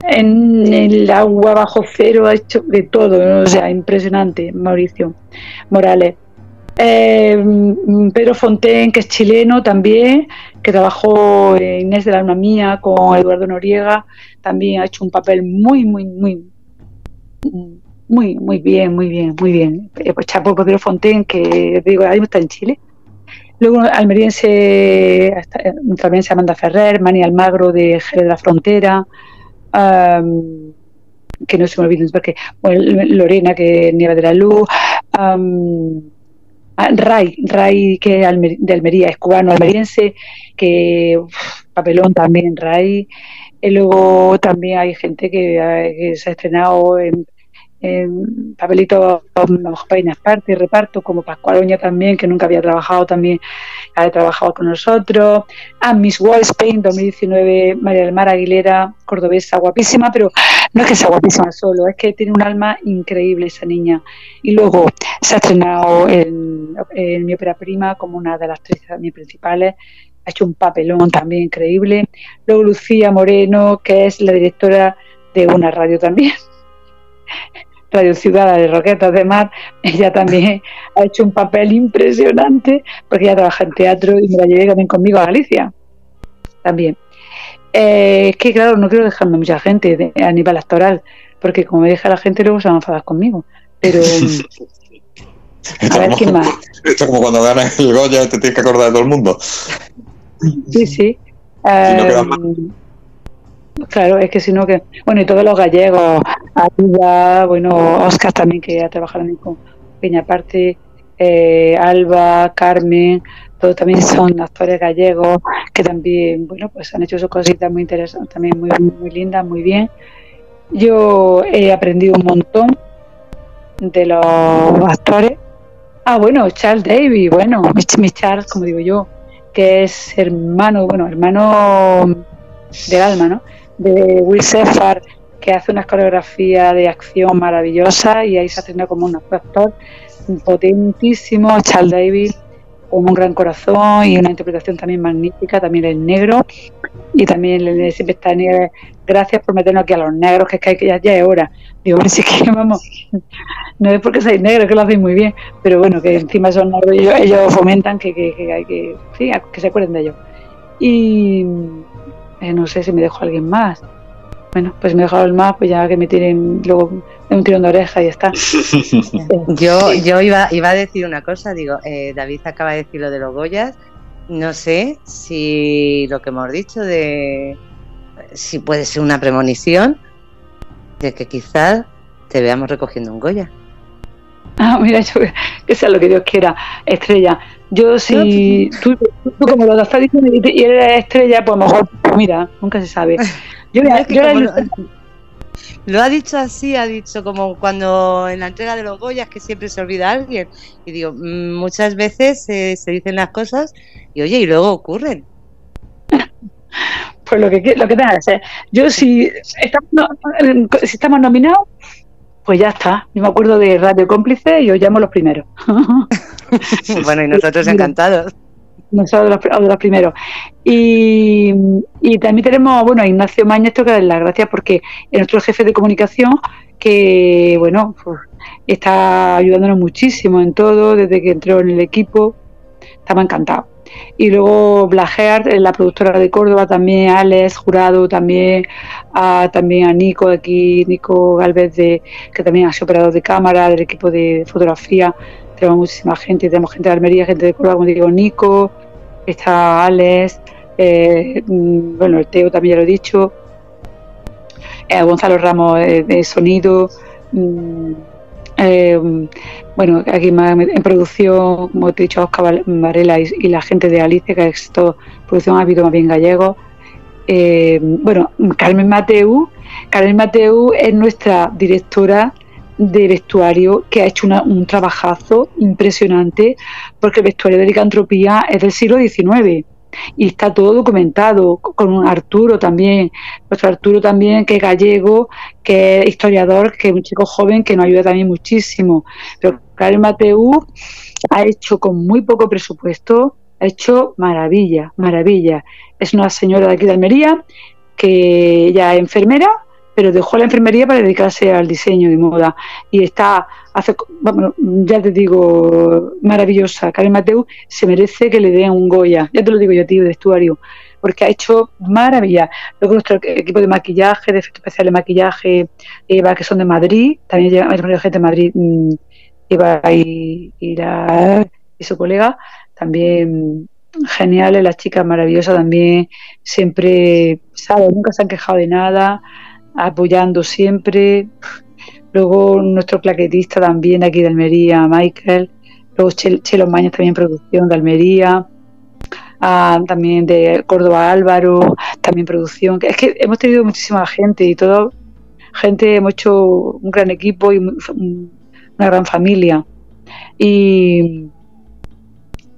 S4: en el agua bajo cero, ha hecho de todo, o sea, impresionante, Mauricio Morales. Eh, Pedro Fonten, que es chileno también, que trabajó en Inés de la Alma Mía con Eduardo Noriega, también ha hecho un papel muy, muy, muy, muy, muy bien, muy bien, muy bien. Eh, pues chapo Pedro Fonten, que digo, ahí está en Chile. Luego almeriense, también se Amanda Ferrer, Mani Almagro de Jerez de la Frontera, que no se me olviden porque Lorena que Nieva de la Luz, Ray, Ray que de Almería es cubano almeriense, que papelón también Ray. Y luego también hay gente que, eh, que se ha estrenado en en papelitos parte y reparto, como Pascual Oña también, que nunca había trabajado también, ha trabajado con nosotros, a Miss Spain 2019, María del Mar Aguilera, cordobesa, guapísima, pero no es que sea guapísima solo, es que tiene un alma increíble esa niña. Y luego se ha estrenado en, mi ópera prima como una de las tres principales, ha hecho un papelón también increíble. Luego Lucía Moreno, que es la directora de una radio también. Radio Ciudad de Roquetas de Mar, ella también ha hecho un papel impresionante porque ella trabaja en teatro y me la llevé también conmigo a Galicia. También. Eh, es que claro, no quiero dejarme mucha gente a nivel actoral, porque como me deja la gente luego se van a enfadar conmigo. Pero
S3: a ver quién más. Esto es como cuando ganas el Goya te tienes que acordar de todo el mundo.
S4: Sí, sí. Claro, es que si no que, bueno, y todos los gallegos, Alba, bueno, Oscar también que ha trabajado con pequeña parte, eh, Alba, Carmen, todos también son actores gallegos que también, bueno, pues han hecho sus cositas muy interesantes, también muy, muy lindas, muy bien. Yo he aprendido un montón de los actores. Ah, bueno, Charles Davis, bueno, mi Charles, como digo yo, que es hermano, bueno, hermano del alma, ¿no? De Will Sefar, que hace una coreografía de acción maravillosa y ahí se hace como un actor potentísimo, Charles David, con un gran corazón y una interpretación también magnífica, también el negro y también siempre está negro. Gracias por meternos aquí a los negros, que es que ya, ya es hora. Digo, pero si que vamos, no es porque seáis negros, que lo hacéis muy bien, pero bueno, que encima son ellos, fomentan que, que, que, hay que, que se acuerden de ellos. Y eh, no sé si me dejo a alguien más. Bueno, pues me el más, pues ya que me tiren luego un tirón de oreja y está.
S2: yo yo iba, iba a decir una cosa, digo, eh, David acaba de decir lo de los Goyas, no sé si lo que hemos dicho de si puede ser una premonición de que quizás te veamos recogiendo un Goya.
S4: Ah, mira, yo, que sea lo que Dios quiera, estrella. Yo si tú, como lo estás diciendo y eres estrella, pues mejor, pues mira, nunca se sabe. Yo,
S2: lo, ha dicho así, ha dicho como cuando en la entrega de los Goyas que siempre se olvida alguien. Y digo, mm, muchas veces se dicen las cosas y oye, y luego ocurren.
S4: Pues lo que, lo que tenga que ser. Yo si estamos, si estamos nominados, pues ya está. Yo me acuerdo de Radio Cómplice y os llamo los primeros.
S2: bueno, y nosotros encantados.
S4: Nosotros los, los primeros. Y, también tenemos, bueno, a Ignacio Mañez, que darle las gracias porque es nuestro jefe de comunicación, que, bueno, pues, está ayudándonos muchísimo en todo, desde que entró en el equipo. Estaba encantado. Y luego Blagear, la productora de Córdoba, también Alex Jurado, también a, también a Nico de aquí, Nico Galvez, de, que también ha sido operador de cámara, del equipo de fotografía. Tenemos muchísima gente, tenemos gente de Almería, gente de Córdoba, como digo, Nico, está Alex, eh, mm, bueno, el Teo también ya lo he dicho, eh, Gonzalo Ramos de, sonido. Mm, eh, bueno, aquí en producción, como te he dicho, Oscar Varela y, la gente de Alice, que es todo producción ha habido más bien gallego. Bueno, Carmen Mateu, Carmen Mateu es nuestra directora de vestuario que ha hecho un trabajazo impresionante porque el vestuario de licantropía es del siglo XIX y está todo documentado con un Arturo también, nuestro Arturo también que es gallego, que es historiador, que es un chico joven que nos ayuda también muchísimo. Pero Karen Mateu ha hecho con muy poco presupuesto, ha hecho maravilla, maravilla. Es una señora de aquí de Almería que ella es enfermera, pero dejó la enfermería para dedicarse al diseño de moda y está, hace, ya te digo, maravillosa. Karen Mateu se merece que le den un Goya, ya te lo digo yo, tío, de vestuario, porque ha hecho maravilla. Luego nuestro equipo de maquillaje, de efectos especiales de maquillaje, Eva, que son de Madrid, también llega gente de Madrid, mm, Eva y, y, y su colega, también geniales, las chicas maravillosas también, siempre, ¿sabes? Nunca se han quejado de nada, apoyando siempre. Luego nuestro claquetista también aquí de Almería, Michael. Luego Chelo Maños también producción de Almería. Ah, también de Córdoba Álvaro, también producción. Es que hemos tenido muchísima gente y todo, gente, hemos hecho un gran equipo y una gran familia. Y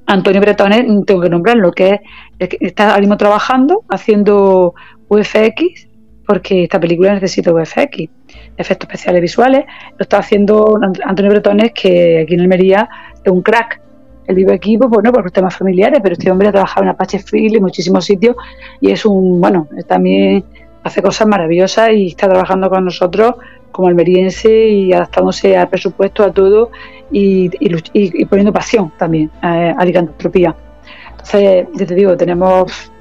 S4: Antonio Bretones, tengo que nombrarlo, que es, está ahora mismo trabajando, haciendo UFX, porque esta película necesita VFX, efectos especiales visuales. Lo está haciendo Antonio Bretones, que aquí en Almería es un crack. Él vive aquí, pues, bueno, por temas familiares, pero este hombre ha trabajado en Apache Film en muchísimos sitios y es un, bueno, también hace cosas maravillosas y está trabajando con nosotros como almeriense y adaptándose al presupuesto, a todo y, poniendo pasión también a, la licantropía. Entonces, ya te digo, tenemos.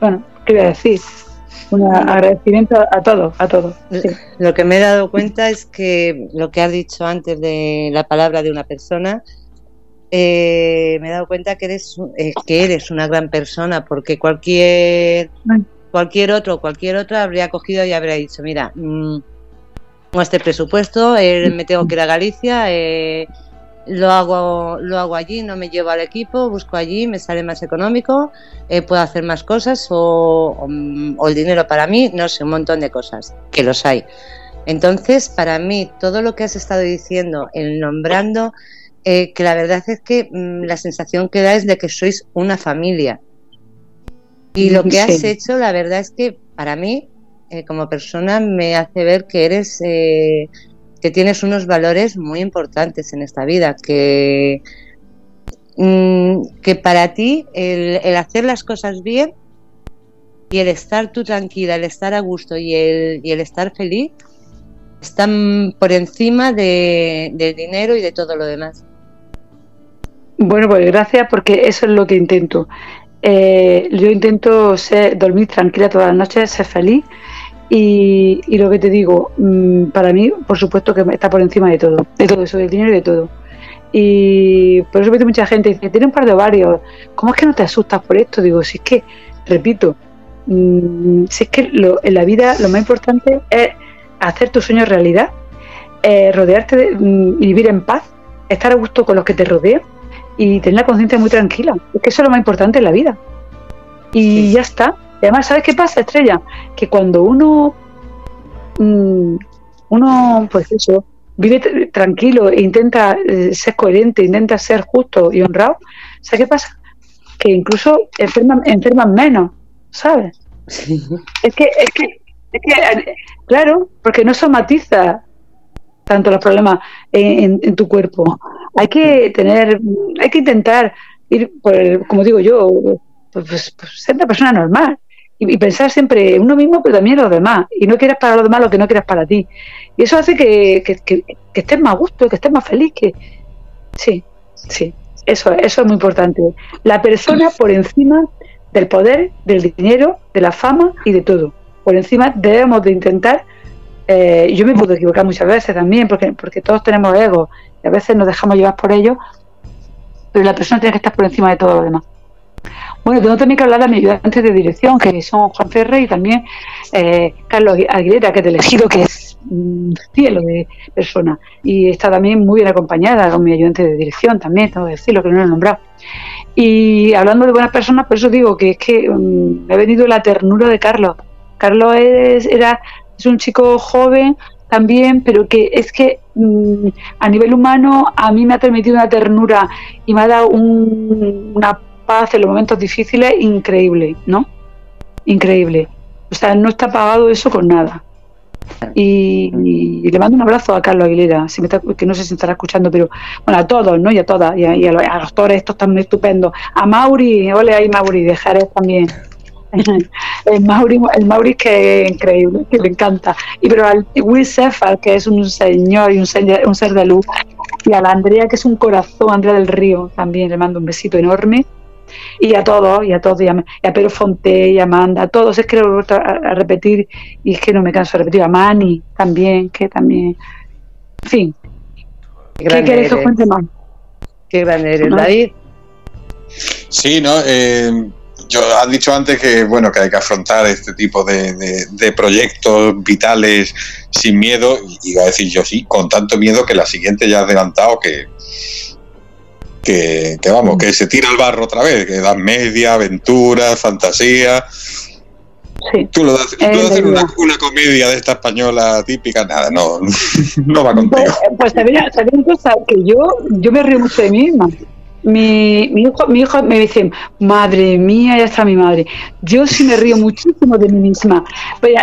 S4: Bueno, ¿qué voy a decir? Un agradecimiento a todos, a todos.
S2: Lo que me he dado cuenta es que lo que has dicho antes de la palabra de una persona, eh, me he dado cuenta que eres, eh, que eres una gran persona, porque cualquier cualquier otro cualquier otra habría cogido y habría dicho, mira, mm, con este presupuesto, eh, me tengo que ir a Galicia, eh, lo hago, lo hago allí, no me llevo al equipo, busco allí, me sale más económico, eh, puedo hacer más cosas o, el dinero para mí, no sé, un montón de cosas, que los hay. Entonces, para mí, todo lo que has estado diciendo, el nombrando, que la verdad es que mm, la sensación que da es de que sois una familia, y lo que has hecho, la verdad es que para mí, eh, como persona, me hace ver que eres, eh, que tienes unos valores muy importantes en esta vida, que, mm, que para ti el, hacer las cosas bien y el estar tú tranquila, el estar a gusto y el, y el estar feliz están por encima de, del dinero y de todo lo demás.
S4: Bueno, pues gracias porque eso es lo que intento. Eh, yo intento ser, dormir tranquila todas las noches, ser feliz y, lo que te digo, mm, para mí, por supuesto que está por encima de todo, de todo eso, del dinero y de todo. Y por eso mucha gente dice, tiene un par de ovarios, ¿cómo es que no te asustas por esto? Digo, si es que, repito, mm, si es que en la vida lo más importante es hacer tus sueños realidad, eh, rodearte de, mm, y vivir en paz, estar a gusto con los que te rodean y tener la conciencia muy tranquila. Es que eso es lo más importante en la vida. Y ya está. Y además, ¿sabes qué pasa, Estrella? Que cuando uno, mm, uno, pues eso, vive tranquilo e intenta eh, ser coherente, intenta ser justo y honrado, ¿sabes qué pasa? Que incluso enferman, enferman menos, ¿sabes? Es que, es que, es que, claro, porque no somatiza tanto los problemas en, tu cuerpo. Hay que tener, hay que intentar ir, por como digo yo, pues, pues, ser una persona normal y, pensar siempre en uno mismo, pero también en los demás. Y no quieras para los demás lo que no quieras para ti. Y eso hace que, que, estés más a gusto, que estés más feliz. que Sí, sí, eso, eso es muy importante. La persona por encima del poder, del dinero, de la fama y de todo. Por encima debemos de intentar eh, yo me puedo equivocar muchas veces también, porque, porque todos tenemos ego y a veces nos dejamos llevar por ello, pero la persona tiene que estar por encima de todo lo demás. Bueno, tengo también que hablar de mi ayudante de dirección, que son Juan Ferre y también eh, Carlos Aguilera, que es elegido, que es un cielo de persona. Y está también muy bien acompañada con mi ayudante de dirección también, tengo que decirlo, que no lo he nombrado. Y hablando de buenas personas, por eso digo que es que mm, me ha venido la ternura de Carlos. Carlos era es un chico joven también, pero que es que mm, a nivel humano a mí me ha transmitido una ternura y me ha dado una paz en los momentos difíciles increíble, ¿no? Increíble. O sea, no está pagado eso con nada. Y, le mando un abrazo a Carlos Aguilera, si me que no sé si estará escuchando, pero bueno, a todos, ¿no? Y a todas, y a, los, actores estos también estupendos. A Mauri, ole ahí Mauri, de Jerez también. el Mauri, el Mauri que es increíble, que me encanta. Y pero al Will Cefal, que es un señor y un ser, un ser de luz, y a la Andrea, que es un corazón, Andrea del Río, también le mando un besito enorme y a todos, y a todos, y a, Pedro Fonte, y a Amanda, a todos, es que lo he a, repetir y es que no me canso de repetir, a Mani también, que también, en fin.
S2: ¿Qué, queréis que os cuente más? Qué grande eres, David.
S3: Sí, ¿no? Eh, yo has dicho antes que bueno que hay que afrontar este tipo de, de, proyectos vitales sin miedo y iba a decir yo sí con tanto miedo que la siguiente ya ha adelantado que que, vamos, que se tira al barro otra vez, que da media, aventura, fantasía. Sí. Tú lo das, hacer una, comedia de esta española típica, nada, no, no va contigo.
S4: Pues, pues sabía, una cosa, que yo, yo me río mucho de mí misma. Mi, mi, hijo, mi hijo me dice, madre mía, ya está mi madre. Yo sí me río muchísimo de mí misma. Pues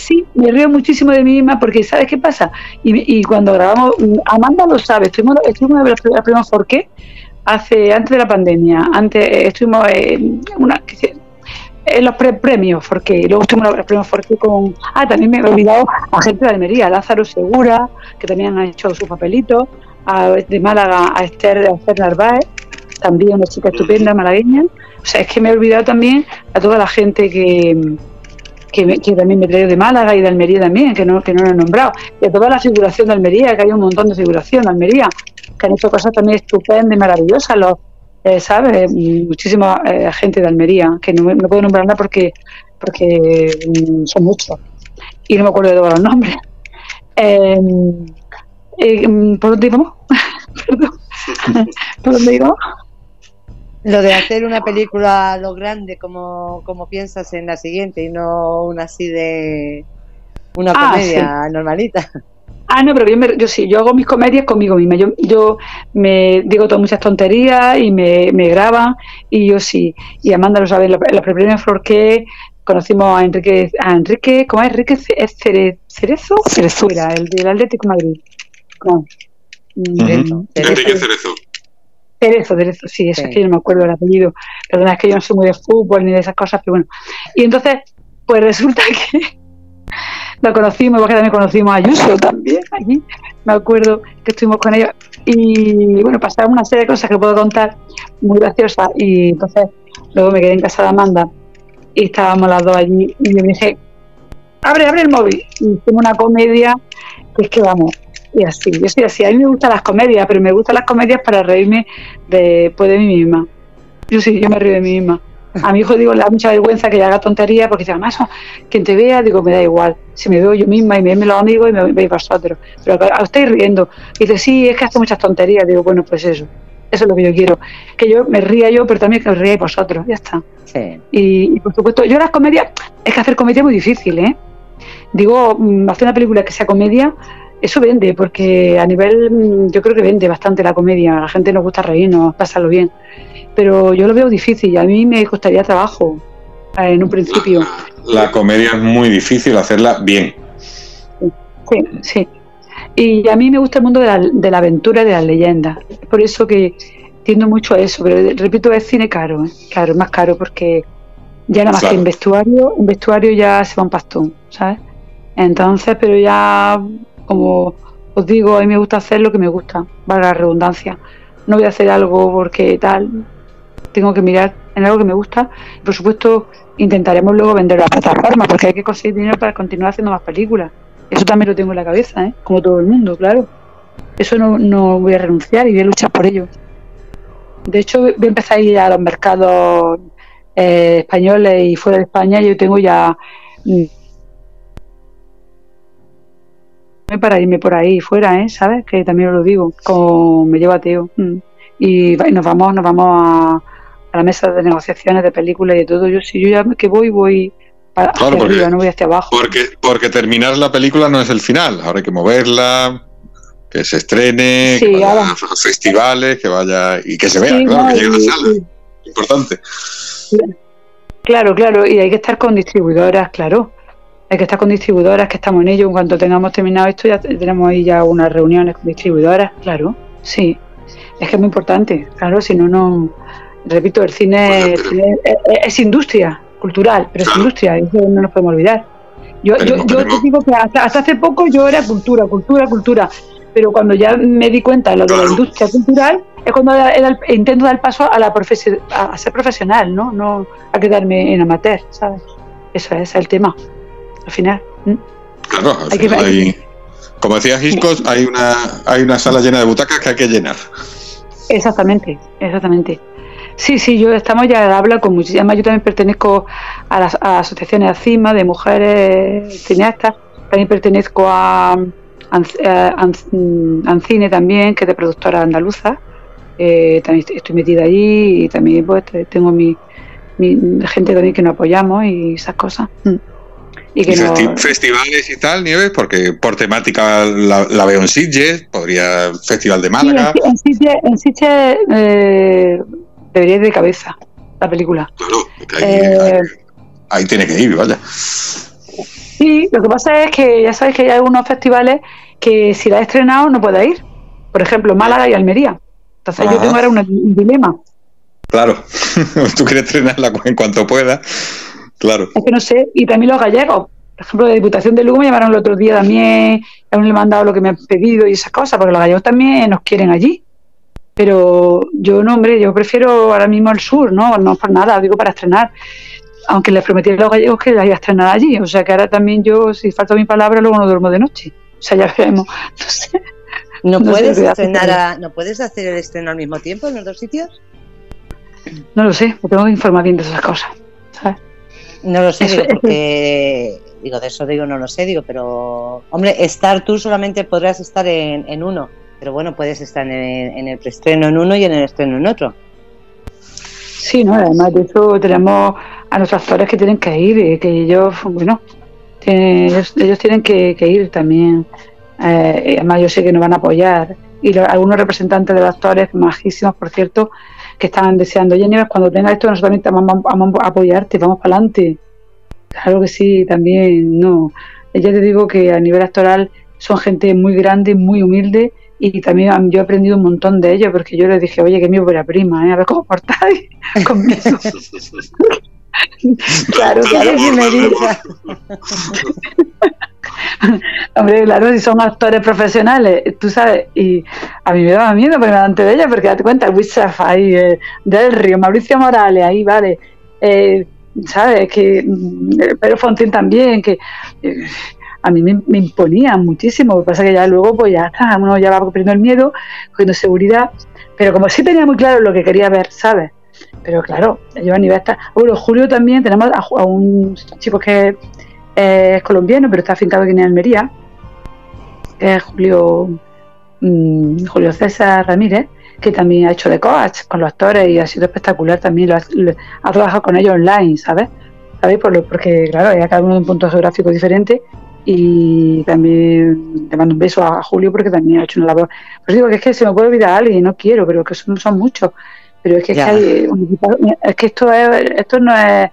S4: sí, me río muchísimo de mí misma porque, ¿sabes qué pasa? Y, y cuando grabamos, Amanda lo sabe, estuvimos, estuvimos en la primera ¿por qué? Hace, antes de la pandemia, antes estuvimos en una, en los premios, porque luego estuvimos en los premios porque con. Ah, también me he olvidado a gente de Almería, Lázaro Segura, que también ha hecho su papelito, de Málaga a Esther, a Esther Narváez, también una chica estupenda malagueña. O sea, es que me he olvidado también a toda la gente que, que, también me traigo de Málaga y de Almería también, que no, que no lo he nombrado. Y a toda la figuración de Almería, que hay un montón de figuración de Almería, que han hecho cosas también estupendas y maravillosas. Los, eh, ¿sabes? Muchísima eh, gente de Almería, que no, no puedo nombrarla porque, porque mm, son muchos. Y no me acuerdo de todos los nombres. Eh, eh, mm, ¿Por dónde íbamos? Perdón. ¿Por dónde íbamos?
S2: Lo de hacer una película a lo grande como, como piensas en la siguiente y no una así de una ah, comedia normalita.
S4: Ah, no, pero yo, yo, sí, yo hago mis comedias conmigo misma. Yo, yo me digo todas muchas tonterías y me, me graban y yo sí. Y Amanda lo sabe, la, la primera flor que conocimos a Enrique, a Enrique, ¿cómo es? Enrique Cerezo, Cerezuela, el del Atlético Madrid.
S3: Enrique Cerezo.
S4: Cerezo, Cerezo, sí, eso es que yo no me acuerdo del apellido. Perdona, es que yo no soy muy de fútbol ni de esas cosas, pero bueno. Y entonces, pues resulta que lo conocimos, igual que también conocimos a Ayuso también allí. Me acuerdo que estuvimos con ellos. Y bueno, pasaron una serie de cosas que puedo contar muy graciosas. Y entonces, luego me quedé en casa de Amanda y estábamos las dos allí. Y yo me dije, abre, abre el móvil. Y hicimos una comedia que es que vamos, y así, yo soy así. A mí me gustan las comedias, pero me gustan las comedias para reírme de, pues, de mí misma. Yo sí, yo me río de mí misma. A mi hijo digo, le da mucha vergüenza que yo haga tonterías porque dice, además, quien te vea, digo, me da igual. Si me veo yo misma y me ven los amigos y me veis vosotros. Pero a estáis riendo. Y dice, sí, es que hace muchas tonterías. Digo, bueno, pues eso. Eso es lo que yo quiero. Que yo me ría yo, pero también que os ríais vosotros. Ya está. Sí. Y, y, por supuesto, yo las comedias, es que hacer comedia es muy difícil, ¿eh? Digo, mm, hacer una película que sea comedia eso vende, porque a nivel, mm, yo creo que vende bastante la comedia, a la gente nos gusta reírnos, pasarlo bien, pero yo lo veo difícil, y a mí me costaría trabajo eh, en un principio.
S3: La, comedia es muy difícil hacerla bien.
S4: Sí, sí. Y a mí me gusta el mundo de la, de la aventura, de las leyendas, por eso que tiendo mucho a eso, pero repito, es cine caro, ¿eh? claro, es más caro porque ya nada más que en vestuario, en vestuario ya se va un pastón, ¿sabes? Entonces, pero ya como os digo, a mí me gusta hacer lo que me gusta, para la redundancia. No voy a hacer algo porque tal, tengo que mirar en algo que me gusta. Por supuesto, intentaremos luego vender la plataforma, porque hay que conseguir dinero para continuar haciendo más películas. Eso también lo tengo en la cabeza, ¿eh? como todo el mundo, claro. Eso no, no voy a renunciar y voy a luchar por ello. De hecho, voy a empezar a ir a los mercados eh, españoles y fuera de España. Yo tengo ya para irme por ahí fuera, ¿eh? ¿sabes? Que también os lo digo, como me lleva Teo. Mm. Y, nos vamos, nos vamos a, la mesa de negociaciones de películas y de todo. Yo si yo ya que voy, voy para hacia arriba, no voy hacia abajo.
S3: Porque, porque terminar la película no es el final, ahora hay que moverla, que se estrene, que vaya a festivales, que vaya y que se vea, claro, que llegue a la sala. Importante.
S4: Claro, claro, y hay que estar con distribuidoras, claro hay que estar con distribuidoras, que estamos en ello. En cuanto tengamos terminado esto, ya tenemos ahí ya unas reuniones con distribuidoras, claro, sí. Es que es muy importante, claro, si no, no. Repito, el cine, es, industria cultural, pero es industria, eso no nos podemos olvidar. Yo, yo, yo te digo que hasta, hace poco yo era cultura, cultura, cultura, pero cuando ya me di cuenta de lo de la industria cultural, es cuando intento dar paso a, la a ser profesional, ¿no? No a quedarme en amateur, ¿sabes? Eso es el tema al final.
S3: Claro, como decía Hitchcock, hay una, hay una sala llena de butacas que hay que llenar.
S4: Exactamente, exactamente. Sí, sí, yo estamos ya habla con muchísimas. Yo también pertenezco a las asociaciones ACIMA de mujeres cineastas. También pertenezco a, Ancine también, que es de productora andaluza. Eh, también estoy metida allí y también pues tengo mi, mi gente también que nos apoyamos y esas cosas. Mm.
S3: Y, festivales y tal, Nieves, porque por temática la, veo en Sitges, podría Festival de Málaga.
S4: en, Sitges, eh, debería ir de cabeza la película.
S3: Claro, eh, ahí, tiene que ir, vaya.
S4: Sí, lo que pasa es que ya sabes que hay algunos festivales que si la he estrenado no puede ir. Por ejemplo, Málaga y Almería. Entonces yo tengo ahora un, dilema.
S3: Claro, tú quieres estrenarla en cuanto pueda Claro.
S4: Es que no sé, y también los gallegos. Por ejemplo, de Diputación de Lugo me llamaron el otro día también, aún le he mandado lo que me han pedido y esas cosas, porque los gallegos también nos quieren allí. Pero yo no, hombre, yo prefiero ahora mismo el sur, ¿no? No por nada, digo para estrenar. Aunque les prometí a los gallegos que la iba a estrenar allí. O sea que ahora también yo, si falta mi palabra, luego no duermo de noche. O sea, ya veremos.
S2: No sé. ¿No, puedes estrenar ¿No puedes hacer el estreno al mismo tiempo en los dos sitios?
S4: No lo sé, me tengo que informar bien de esas cosas. ¿sabes?
S2: No lo sé, digo, porque digo, de eso digo, no lo sé, digo, pero hombre, estar tú solamente podrás estar en, uno, pero bueno, puedes estar en, el preestreno en uno y en el estreno en otro.
S4: Sí, no, además de eso tenemos a nuestros actores que tienen que ir, que ellos, bueno, ellos, tienen que, ir también. Eh, además yo sé que nos van a apoyar y algunos representantes de los actores, majísimos por cierto, que estaban deseando, oye Nieves, cuando tengas esto nosotros también vamos, a apoyarte, vamos para adelante. Claro que sí, también, no. Ya te digo que a nivel actoral son gente muy grande, muy humilde y también yo he aprendido un montón de ellos porque yo les dije, oye, que mi buena prima, ¿eh? a ver cómo portáis conmigo. claro, claro que me Hombre, claro, si son actores profesionales, tú sabes, y a mí me daba miedo porque delante de ella, porque date cuenta, Wissaf ahí, eh, Del Río, Mauricio Morales, ahí, vale, eh, ¿sabes? Que Pedro Fontín también, que eh, a mí me, me, imponía muchísimo, lo que pasa que ya luego, pues ya está, uno ya va perdiendo el miedo, cogiendo seguridad, pero como sí tenía muy claro lo que quería ver, ¿sabes? Pero claro, yo a nivel está. Bueno, Julio también, tenemos a un chico que es colombiano, pero está afincado aquí en Almería, es Julio, mm, Julio César Ramírez, que también ha hecho de coach con los actores y ha sido espectacular también, lo ha, trabajado con ellos online, ¿sabes? ¿Sabéis? Por lo, porque, claro, hay cada uno de un punto geográfico diferente y también te mando un beso a Julio porque también ha hecho una labor. Pues digo que es que se me puede olvidar a alguien, no quiero, pero que son, son muchos. Pero es que, es que, es que esto, es, esto no es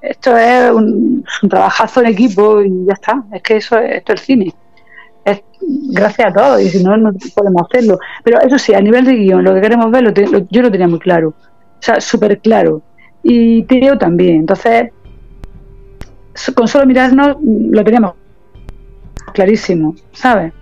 S4: esto es un, trabajazo en equipo y ya está. Es que eso esto es el cine. Es gracias a todos y si no, no podemos hacerlo. Pero eso sí, a nivel de guion, lo que queremos ver, yo lo tenía muy claro. O sea, súper claro. Y Teo también. Entonces, con solo mirarnos lo teníamos clarísimo, ¿sabes?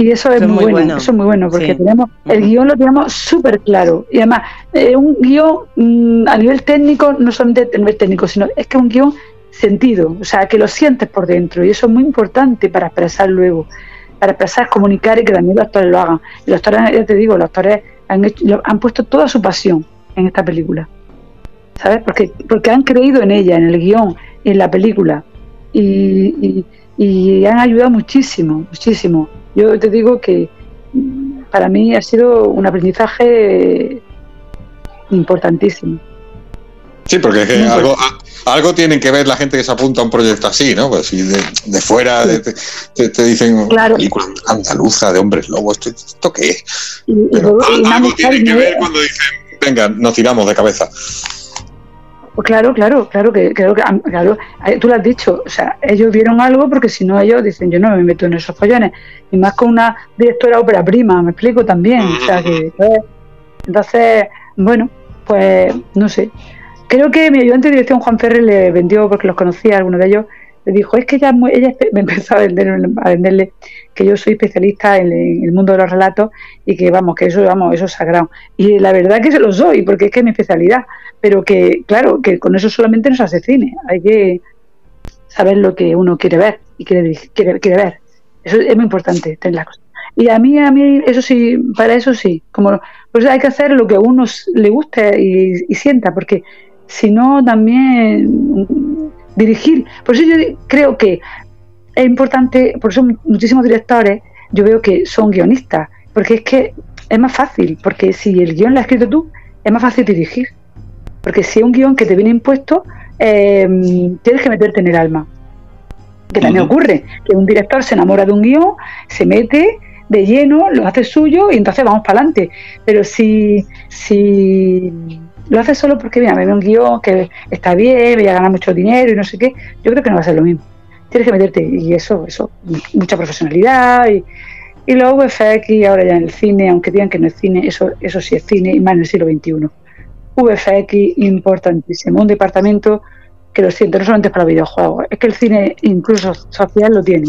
S4: Y eso es, muy, bueno, eso es muy bueno, porque tenemos el guion lo tenemos súper claro. Y además, eh, un guion mm, a nivel técnico, no solamente a nivel técnico, sino es que es un guion sentido, o sea, que lo sientes por dentro. Y eso es muy importante para expresar luego, para expresar, comunicar y que también los actores lo hagan. Y los actores, ya te digo, los actores han, han puesto toda su pasión en esta película. ¿Sabes? Porque, porque han creído en ella, en el guion, en la película. y, y han ayudado muchísimo, muchísimo. Yo te digo que para mí ha sido un aprendizaje importantísimo.
S3: Sí, porque es que algo, algo tienen que ver la gente que se apunta a un proyecto así, ¿no? Pues si de, fuera te, dicen claro. película andaluza de hombres lobos, ¿esto, qué es? Pero algo tienen que ver cuando dicen, venga, nos tiramos de cabeza.
S4: Pues claro, claro, claro que, claro, claro, tú lo has dicho, o sea, ellos vieron algo porque si no ellos dicen, yo no me meto en esos follones, y más con una directora ópera prima, me explico también, o sea que, pues, entonces, bueno, pues no sé, creo que mi ayudante de dirección Juan Ferrer le vendió, porque los conocía, algunos de ellos, dijo, es que ella, ella me empezó a, vender, a venderle que yo soy especialista en, el mundo de los relatos y que vamos, que eso, vamos, eso es sagrado. Y la verdad que se lo soy, porque es que es mi especialidad, pero que, claro, que con eso solamente no se hace cine, hay que saber lo que uno quiere ver y quiere, quiere, quiere ver. Eso es muy importante, tener las cosas. Y a mí, a mí, eso sí, para eso sí, como pues hay que hacer lo que a uno le guste y, y sienta, porque si no también dirigir. Por eso yo creo que es importante, por eso muchísimos directores yo veo que son guionistas, porque es que es más fácil, porque si el guion lo has escrito tú, es más fácil dirigir. Porque si es un guion que te viene impuesto, em, tienes que meterte en el alma. Que también ocurre, que un director se enamora de un guion, se mete de lleno, lo hace suyo y entonces vamos para adelante. Pero si, si lo hace solo porque, mira, me ve un guion que está bien, voy a ganar mucho dinero y no sé qué, yo creo que no va a ser lo mismo. Tienes que meterte, y eso, eso, mucha profesionalidad y, y los VFX ahora ya en el cine, aunque digan que no es cine, eso, eso sí es cine y más en el siglo XXI. VFX importantísimo, un departamento que lo siento, no solamente es para videojuegos, es que el cine incluso social lo tiene.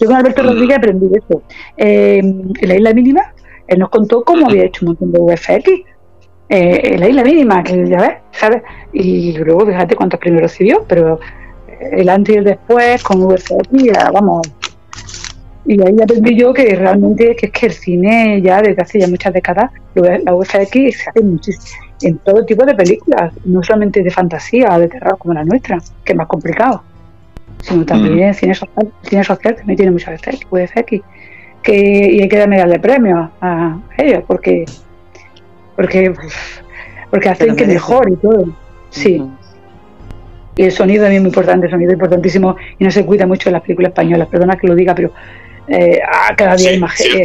S4: Yo con Alberto Rodríguez aprendí eso. Eh, en la isla mínima, él nos contó cómo había hecho un montón de VFX eh, la isla mínima, que ya ves, ¿sabes? Y luego fíjate cuántos primeros recibió, pero el antes y el después con VFX, vamos. Y ahí aprendí yo que realmente que es que el cine ya desde hace ya muchas décadas, la VFX se hace muchísimo en todo tipo de películas, no solamente de fantasía, de terror como la nuestra, que es más complicado, sino también mm. cine social, cine social también tiene muchas VFX, que, y hay que darle premios a ellos, porque porque, porque hacen que mejor y todo. Sí. Y el sonido también es muy importante, el sonido es importantísimo y no se cuida mucho en las películas españolas, perdona que lo diga, pero eh, ah, cada día hay más gente,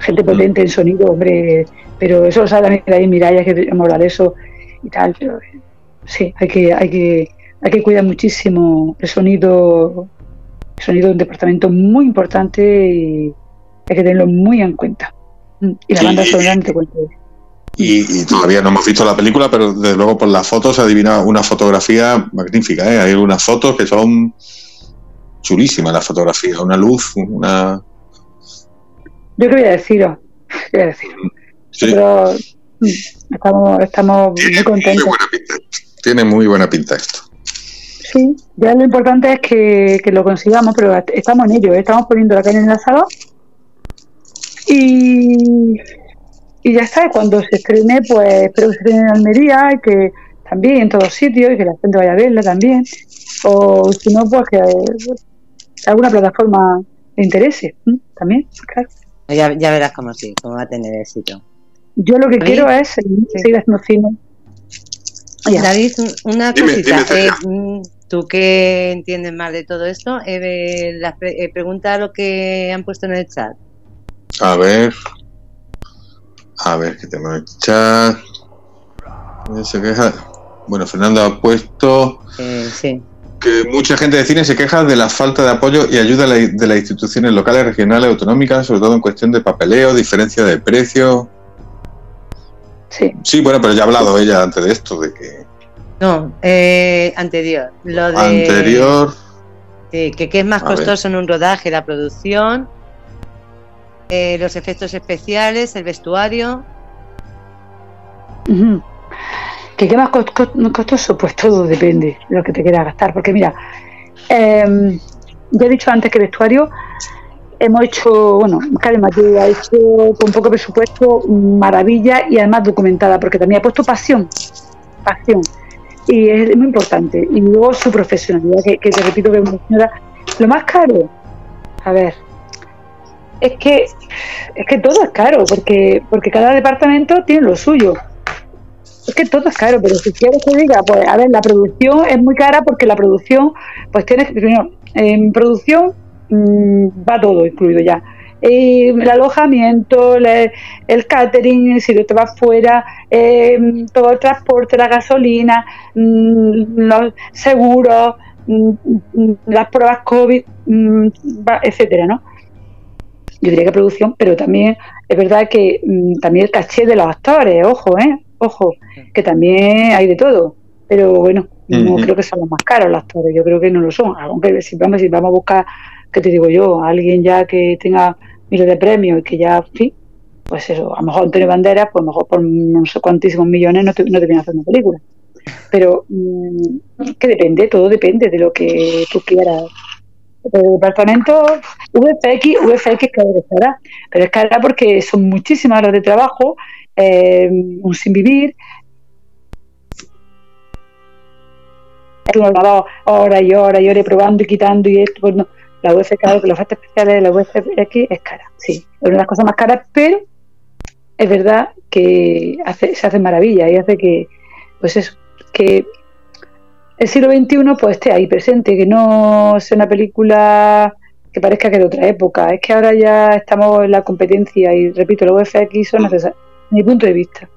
S4: gente, potente en sonido, hombre, pero eso lo sabe también David Miraya, que hemos hablado de eso y tal, pero sí, hay que, hay que, hay que cuidar muchísimo el sonido, el sonido de un departamento muy importante y hay que tenerlo muy en cuenta. Y la banda sonora
S3: y, todavía no hemos visto la película, pero desde luego por las fotos se adivina una fotografía magnífica. ¿eh? Hay algunas fotos que son chulísimas, la fotografía, una luz, una.
S4: Yo qué voy a deciros, a decir. Pero mm, estamos, muy contentos.
S3: Tiene muy buena pinta esto.
S4: Sí, ya lo importante es que, que lo consigamos, pero estamos en ello, ¿eh? estamos poniendo la caña en la sala y, y ya está, cuando se estrene, pues espero que se estrene en Almería y que también en todos sitios y que la gente vaya a verla también. O si no, pues que alguna plataforma le interese también, claro.
S2: Ya, ya verás cómo sí, cómo va a tener éxito.
S4: Yo lo que quiero es seguir haciendo cine.
S2: David, una cosita. Eh, mm, tú que entiendes más de todo esto, eh, la, eh, pregunta lo que han puesto en el chat.
S3: A ver. A ver, que tengo en el chat. Se queja. Bueno, Fernando ha puesto
S2: sí.
S3: que mucha gente de cine se queja de la falta de apoyo y ayuda de las instituciones locales, regionales, autonómicas, sobre todo en cuestión de papeleo, diferencia de precio.
S4: Sí.
S3: Sí, bueno, pero ya ha hablado ella antes de esto, de que.
S2: No, eh, anterior. Lo de,
S3: anterior.
S2: Que, que es más costoso en un rodaje la producción eh, los efectos especiales, el vestuario.
S4: ¿Qué, ¿Qué más costoso? Pues todo depende de lo que te quieras gastar. Porque mira, eh, ya he dicho antes que vestuario hemos hecho, bueno, Karen ha hecho con poco presupuesto maravilla y además documentada, porque también ha puesto pasión, pasión. Y es muy importante. Y luego su profesionalidad, que, que te repito que es una señora. Lo más caro, a ver, es que es que todo es caro, porque, porque cada departamento tiene lo suyo. Es que todo es caro, pero si quieres que diga, pues a ver, la producción es muy cara porque la producción, pues tienes que, primero, en producción mm, va todo incluido ya. el alojamiento, el catering, si te vas fuera, eh, todo el transporte, la gasolina, mm, los seguros, mm, mm, las pruebas COVID, etcétera, ¿no? Yo diría que producción, pero también es verdad que también el caché de los actores, ojo, ¿eh? Ojo, que también hay de todo. Pero bueno, no creo que sean los más caros los actores, yo creo que no lo son. Aunque si vamos, si vamos a buscar, ¿qué te digo yo? Alguien ya que tenga miles de premios y que ya, en fin, pues eso, a lo mejor Antonio Banderas, pues a lo mejor por no sé cuantísimos millones no te, no te viene a hacer una película. Pero mm, que depende, todo depende de lo que tú quieras. El departamento VFX, VFX que es cara, pero es cara porque son muchísimas horas de trabajo, eh, un sin vivir, horas y horas y horas probando y quitando y esto, pues no. La UF, claro, que los efectos especiales de la UFX es cara, sí, es una de las cosas más caras, pero es verdad que se hace maravilla y hace que, pues eso, que el siglo XXI pues esté ahí presente, que no sea una película que parezca que de otra época, es que ahora ya estamos en la competencia y repito, la UFX son necesarias, mi punto de vista.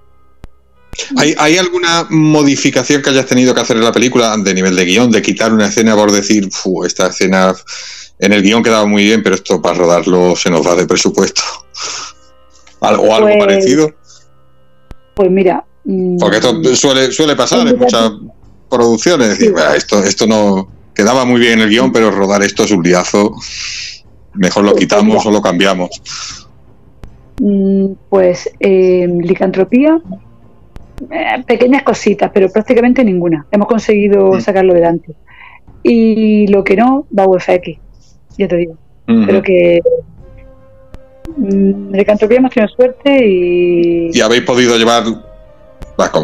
S3: ¿Hay, alguna modificación que hayas tenido que hacer en la película de nivel de guion, de quitar una escena por decir, esta escena en el guion quedaba muy bien, pero esto para rodarlo se nos va de presupuesto? ¿O algo pues, parecido?
S4: Pues mira.
S3: Mm, Porque esto suele, suele pasar en muchas producciones. Decir, esto, esto no quedaba muy bien en el guion, pero rodar esto es un liazo. Mejor lo quitamos o lo cambiamos.
S4: Mm, pues eh, licantropía eh, pequeñas cositas, pero prácticamente ninguna. Hemos conseguido mm. sacarlo delante. Y lo que no, va a UFX, ya te digo. Pero que mm, de Cantropía hemos tenido suerte y...
S3: Y habéis podido llevar,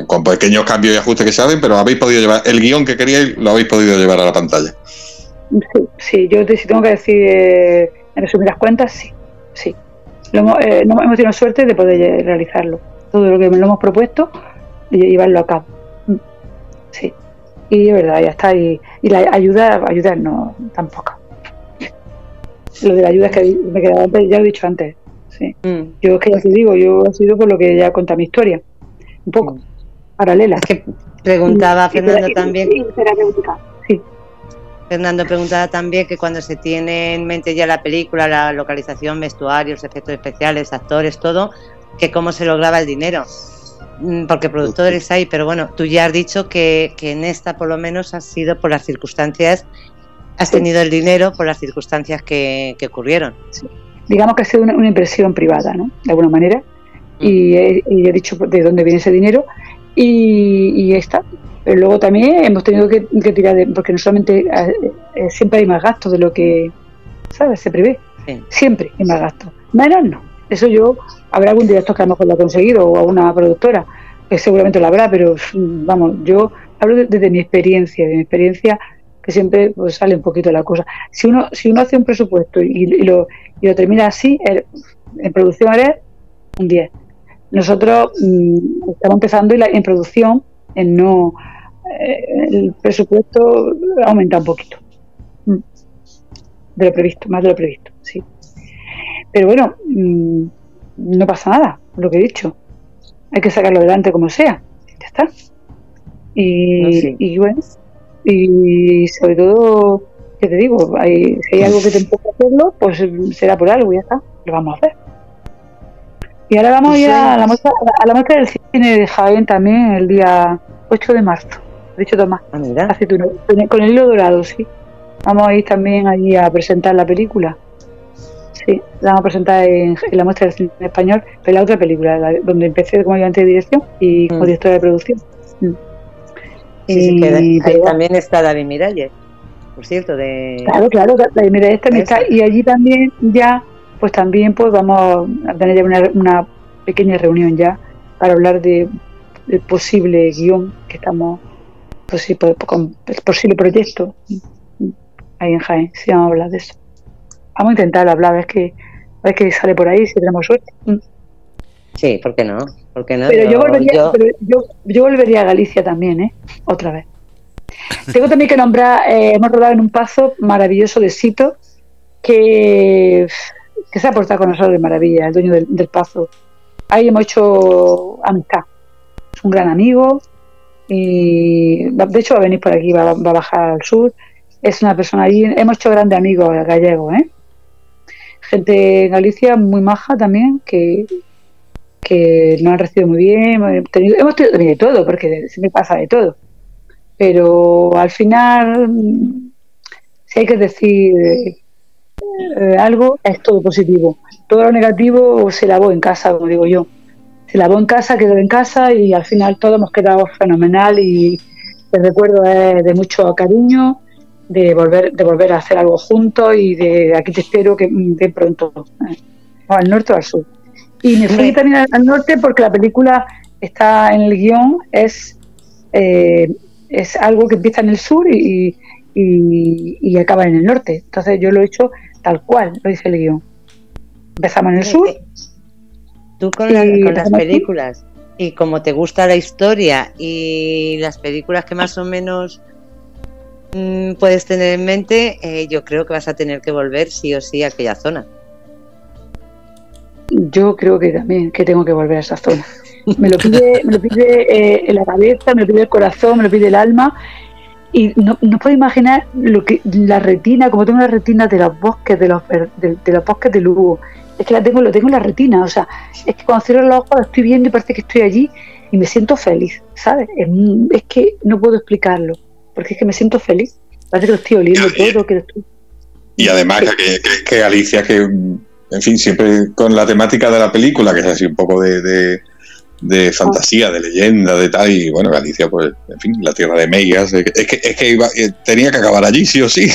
S3: con, pequeños cambios y ajustes que saben, pero habéis podido llevar el guion que queríais, lo habéis podido llevar a la pantalla.
S4: Sí, sí yo te, si tengo que decir, eh, en resumidas cuentas, sí, sí. Lo eh, no, hemos tenido suerte de poder realizarlo. Todo lo que lo hemos propuesto y llevarlo a cabo. Mm. Sí. Y de verdad, ya está. Y, la ayuda, ayuda no, tampoco. Lo de la ayuda es que me he quedado antes, ya lo he dicho antes. Sí. Mm. Yo es que ya te digo, yo he sido por lo que ya cuenta mi historia. Un poco. Mm. Paralela.
S2: Es que preguntaba Fernando también. Sí. Fernando preguntaba también que cuando se tiene en mente ya la película, la localización, vestuarios, efectos especiales, actores, todo, que cómo se lograba el dinero. Mm, porque productores hay, pero bueno, tú ya has dicho que, en esta por lo menos ha sido por las circunstancias, has tenido el dinero por las circunstancias que, ocurrieron.
S4: Digamos que ha sido una, impresión privada, ¿no? De alguna manera. Mm. Y, he, dicho de dónde viene ese dinero y, y está. Pero luego también hemos tenido que, tirar de, porque no solamente eh, siempre hay más gastos de lo que, ¿sabes? Se prevé. Siempre hay más gastos. Menos no. Eso yo, habrá algún director que a lo mejor lo ha conseguido o a una productora, que seguramente lo habrá, pero vamos, yo hablo desde mi experiencia, de mi experiencia que siempre pues, sale un poquito la cosa. Si uno, si uno hace un presupuesto y, lo, y lo termina así, en producción haré un 10. Nosotros mm, estamos empezando y en producción en no eh, el presupuesto aumenta un poquito mm, de lo previsto, más de lo previsto, sí. Pero bueno, mm, no pasa nada, lo que he dicho. Hay que sacarlo adelante como sea. Ya está. Y, bueno, y sobre todo, ¿qué te digo? Hay, si hay algo que te empuja a hacerlo, pues será por algo, ya está. Lo vamos a hacer. Y ahora vamos ya a la muestra, a la muestra del cine de Jaén también el día 8 de marzo. He dicho Tomás. Ah, con el hilo dorado, sí. Vamos a ir también allí a presentar la película. Sí, la vamos a presentar en, la muestra de cine español, pero la otra película, donde empecé como ayudante de dirección y como mm. directora de producción. Mm.
S2: Sí, ahí también está David Miralles, por cierto. de
S4: Claro, claro, David Miralles también está. Y allí también ya, pues también pues vamos a tener ya una, una pequeña reunión ya para hablar de, del posible guion que estamos, pues sí, con el posible proyecto ahí en Jaén, sí vamos a hablar de eso. Vamos a intentar hablar, a ver que, a ver que sale por ahí si tenemos suerte.
S2: Sí, ¿por qué no? ¿Por qué no?
S4: Pero, yo, volvería, yo... volvería a Galicia también, ¿eh? Otra vez. Tengo también que nombrar, eh, hemos rodado en un paso maravilloso de Sito, que que se ha portado con nosotros de maravilla, el dueño del, del Pazo. Ahí hemos hecho amistad. Es un gran amigo y de hecho va a venir por aquí, va, a bajar al sur. Es una persona allí. Hemos hecho grandes amigos gallegos, ¿eh? Gente en Galicia muy maja también, que, que nos han recibido muy bien. Hemos tenido, hemos tenido de todo, porque se me pasa de todo. Pero al final, si hay que decir eh, algo, es todo positivo. Todo lo negativo se lavó en casa, como digo yo. Se lavó en casa, quedó en casa y al final todo hemos quedado fenomenal y el recuerdo es de mucho cariño, de volver, de volver a hacer algo juntos y de aquí te espero que de pronto, eh, o al norte o al sur. Y me fui también al, al norte porque la película está en el guion, es, eh, es algo que empieza en el sur y, y, y acaba en el norte. Entonces yo lo he hecho tal cual, lo dice el guion. Empezamos en el sur.
S2: Tú con, la- con las películas y como te gusta la historia y las películas que más o menos mm, puedes tener en mente, eh, yo creo que vas a tener que volver sí o sí a aquella zona.
S4: Yo creo que también que tengo que volver a esa zona. Me lo pide, me lo pide eh, en la cabeza, me lo pide el corazón, me lo pide el alma. Y no, no puedo imaginar lo que la retina, como tengo la retina de los bosques, de los, de, de los bosques de Lugo. Es que la tengo, lo tengo en la retina. O sea, es que cuando cierro los ojos lo estoy viendo y parece que estoy allí y me siento feliz, ¿sabes? Es, es que no puedo explicarlo, porque es que me siento feliz. Parece que lo estoy oliendo
S3: Ya,
S4: todo, que lo estoy
S3: Y además que, que, que Alicia, que en fin, siempre con la temática de la película, que es así un poco de, de, de fantasía, de leyenda, de tal, y bueno, Galicia, pues, en fin, la tierra de Meigas, es que, es que, iba- eh, tenía que acabar allí, sí o sí.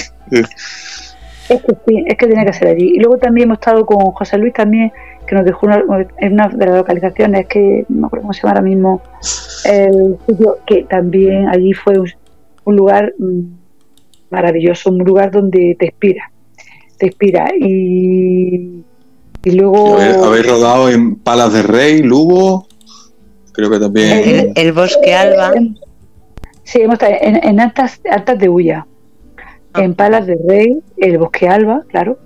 S4: Es que sí, es que tiene que ser allí. Y luego también hemos estado con José Luis también, que nos dejó una, en una de las localizaciones, que no me acuerdo cómo se llama ahora mismo, el sitio que también allí fue un, un lugar mm, maravilloso, un lugar donde te inspira, te inspira. Y, y luego...
S3: Habéis rodado en Palas de Rey, Lugo, creo que también...
S2: El, el bosque alba,
S4: Sí, hemos estado en, en Altas, Altas de Ulla, en Palas de Rey, el Bosque Alba, claro,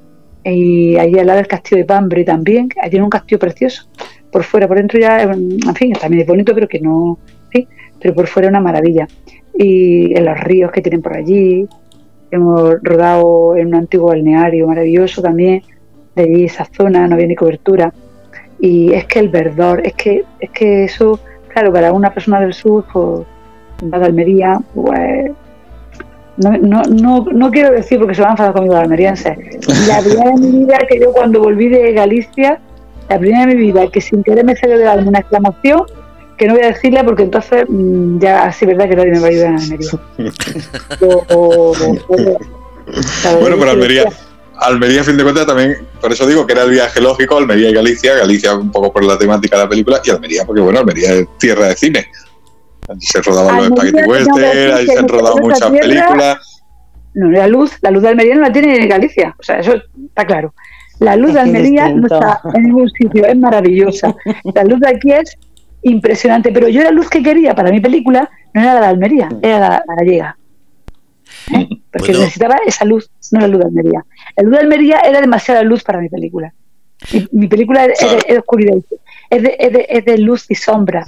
S4: y allí al lado del Castillo de Pambre también, que tiene un castillo precioso. Por fuera, por dentro ya, en fin, también es bonito, pero que no, sí, pero por fuera una maravilla. Y en los ríos que tienen por allí, hemos rodado en un antiguo balneario maravilloso también, de allí esa zona, no había ni cobertura. Y es que el verdor, es que, es que eso, claro, para una persona del sur, pues de Almería, pues no, no, no, no quiero decir porque se van a enfadar conmigo los almerienses. La primera de mi vida que yo cuando volví de Galicia, la primera de mi vida que sin querer me salió del alma una exclamación que no voy a decirle porque entonces mm, ya así verdad que nadie me va a ayudar en Almería. O- o- o- o-
S3: Bueno, pero Almería, Almería, a fin de cuentas, también, por eso digo que era el viaje lógico, Almería y Galicia, Galicia un poco por la temática de la película, y Almería, porque bueno, Almería es tierra de cine. Allí se rodaban los Spaghetti Western,
S4: que
S3: se han rodado muchas
S4: tierra-
S3: películas.
S4: No, la luz, la luz de Almería no la tiene en Galicia, o sea, eso está claro. La luz
S2: Es
S4: de Almería no está en ningún sitio, es maravillosa. La luz de aquí es impresionante, pero yo la luz que quería para mi película no era la de Almería, era la, la gallega. ¿Eh? Porque necesitaba esa luz, no la luz de Almería. La luz de Almería era demasiada luz para mi película. Mi, mi película es, es de, es de oscuridad, es de, es, de, es de luz y sombra.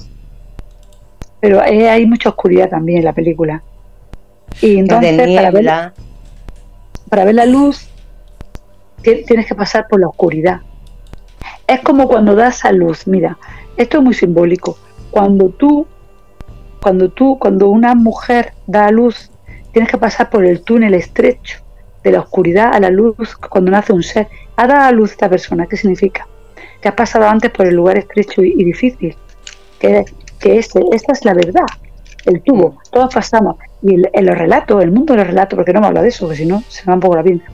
S4: Pero eh, hay mucha oscuridad también en la película. Y entonces, para ver, para ver la luz ti- tienes que pasar por la oscuridad. Es como cuando das a luz, mira, esto es muy simbólico. Cuando tú, cuando tú, cuando una mujer da a luz, tienes que pasar por el túnel estrecho de la oscuridad a la luz cuando nace un ser. Ha dado a luz esta persona, ¿qué significa? Que has pasado antes por el lugar estrecho y, y difícil. Que, que este, esta es la verdad, el tubo, todos pasamos. Y el- en los relatos, el mundo de los relatos, porque no me habla de eso, que si no se me va un poco la pinta.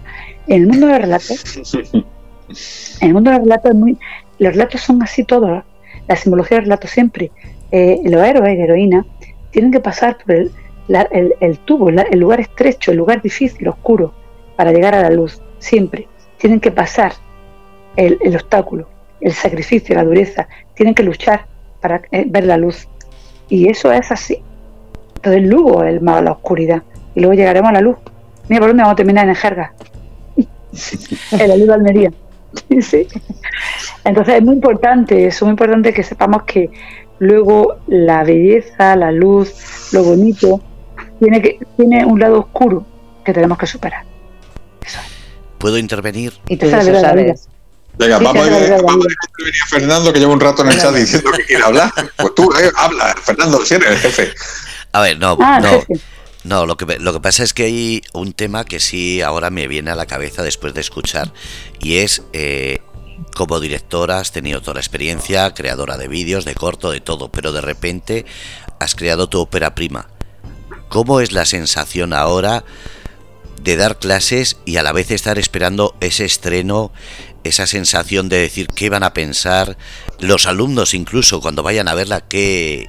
S4: En el mundo de los relatos, en el mundo de los relatos, es muy, los relatos son así todos. La simbología del relato siempre. eh, los héroes y heroínas tienen que pasar por el, la- el, el tubo, la- el lugar estrecho, el lugar difícil, oscuro, para llegar a la luz. Siempre. Tienen que pasar el, obstáculo, el sacrificio, la dureza. Tienen que luchar para eh, ver la luz. Y eso es así. Entonces Lugo es el malo, la oscuridad. Y luego llegaremos a la luz. Mira por dónde vamos a terminar en jerga. en la luz de Almería. sí. Entonces es muy importante, es muy importante que sepamos que luego la belleza, la luz, lo bonito, tiene, que, tiene un lado oscuro que tenemos que superar.
S1: ¿Puedo intervenir?
S4: Y tú eso sabes.
S3: Venga, vamos, a, intervenir a Fernando, que lleva un rato en el chat diciendo que quiere hablar. Pues tú, eh, habla, Fernando, si eres el jefe.
S1: A ver, no, ah, no. No, lo que, lo que pasa es que hay un tema que sí ahora me viene a la cabeza después de escuchar y es eh, como directora has tenido toda la experiencia, creadora de vídeos, de corto, de todo, pero de repente has creado tu ópera prima. ¿Cómo es la sensación ahora de dar clases y a la vez estar esperando ese estreno, esa sensación de decir qué van a pensar los alumnos incluso cuando vayan a verla, qué,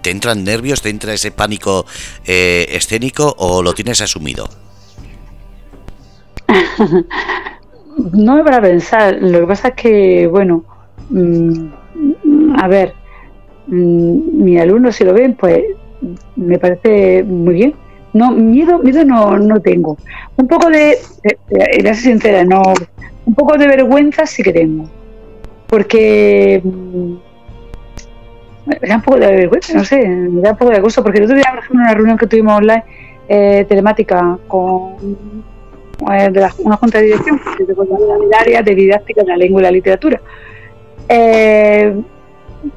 S1: ¿Te entran nervios? ¿Te entra ese pánico eh, escénico o lo tienes asumido?
S4: no me para pensar. Lo que pasa es que, bueno, mm, a ver, mm, mis alumnos si lo ven, pues me parece muy bien. No, miedo, miedo no, no tengo. Un poco de, de, sincera, no, un poco de vergüenza sí que tengo. Porque mm, me da un poco de vergüenza, no sé, me da un poco de gusto, porque el otro día, por ejemplo, una reunión que tuvimos online eh, telemática con eh, de una junta de dirección del área de didáctica de la lengua y la literatura, eh,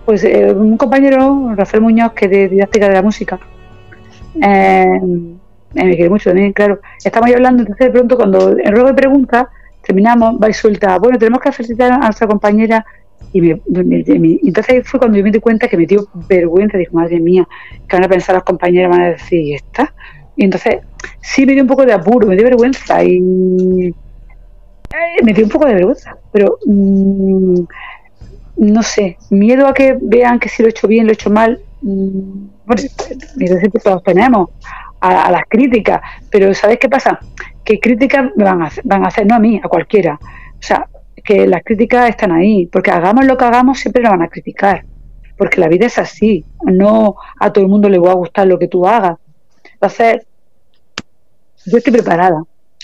S4: pues un compañero, Rafael Muñoz, que es de didáctica de la música, me quiere mucho también, claro, estamos ahí hablando, entonces de pronto cuando en ruego de preguntas terminamos, va y suelta, bueno, tenemos que felicitar a nuestra compañera y me, entonces fue cuando yo me di cuenta que me dio vergüenza. Dijo, madre mía, que van a pensar las compañeras, van a decir, ¿y esta? Y entonces sí me dio un poco de apuro, me dio vergüenza y eh, me dio un poco de vergüenza. Pero mm, no sé, miedo a que vean que si lo he hecho bien, lo he hecho mal. Mm, bueno, que todos tenemos a, las críticas, pero ¿sabes qué pasa? Que críticas van a, van a hacer, no a mí, a cualquiera. O sea, que las críticas están ahí, porque hagamos lo que hagamos siempre lo van a criticar, porque la vida es así, no a todo el mundo le va a gustar lo que tú hagas. Entonces, yo estoy preparada.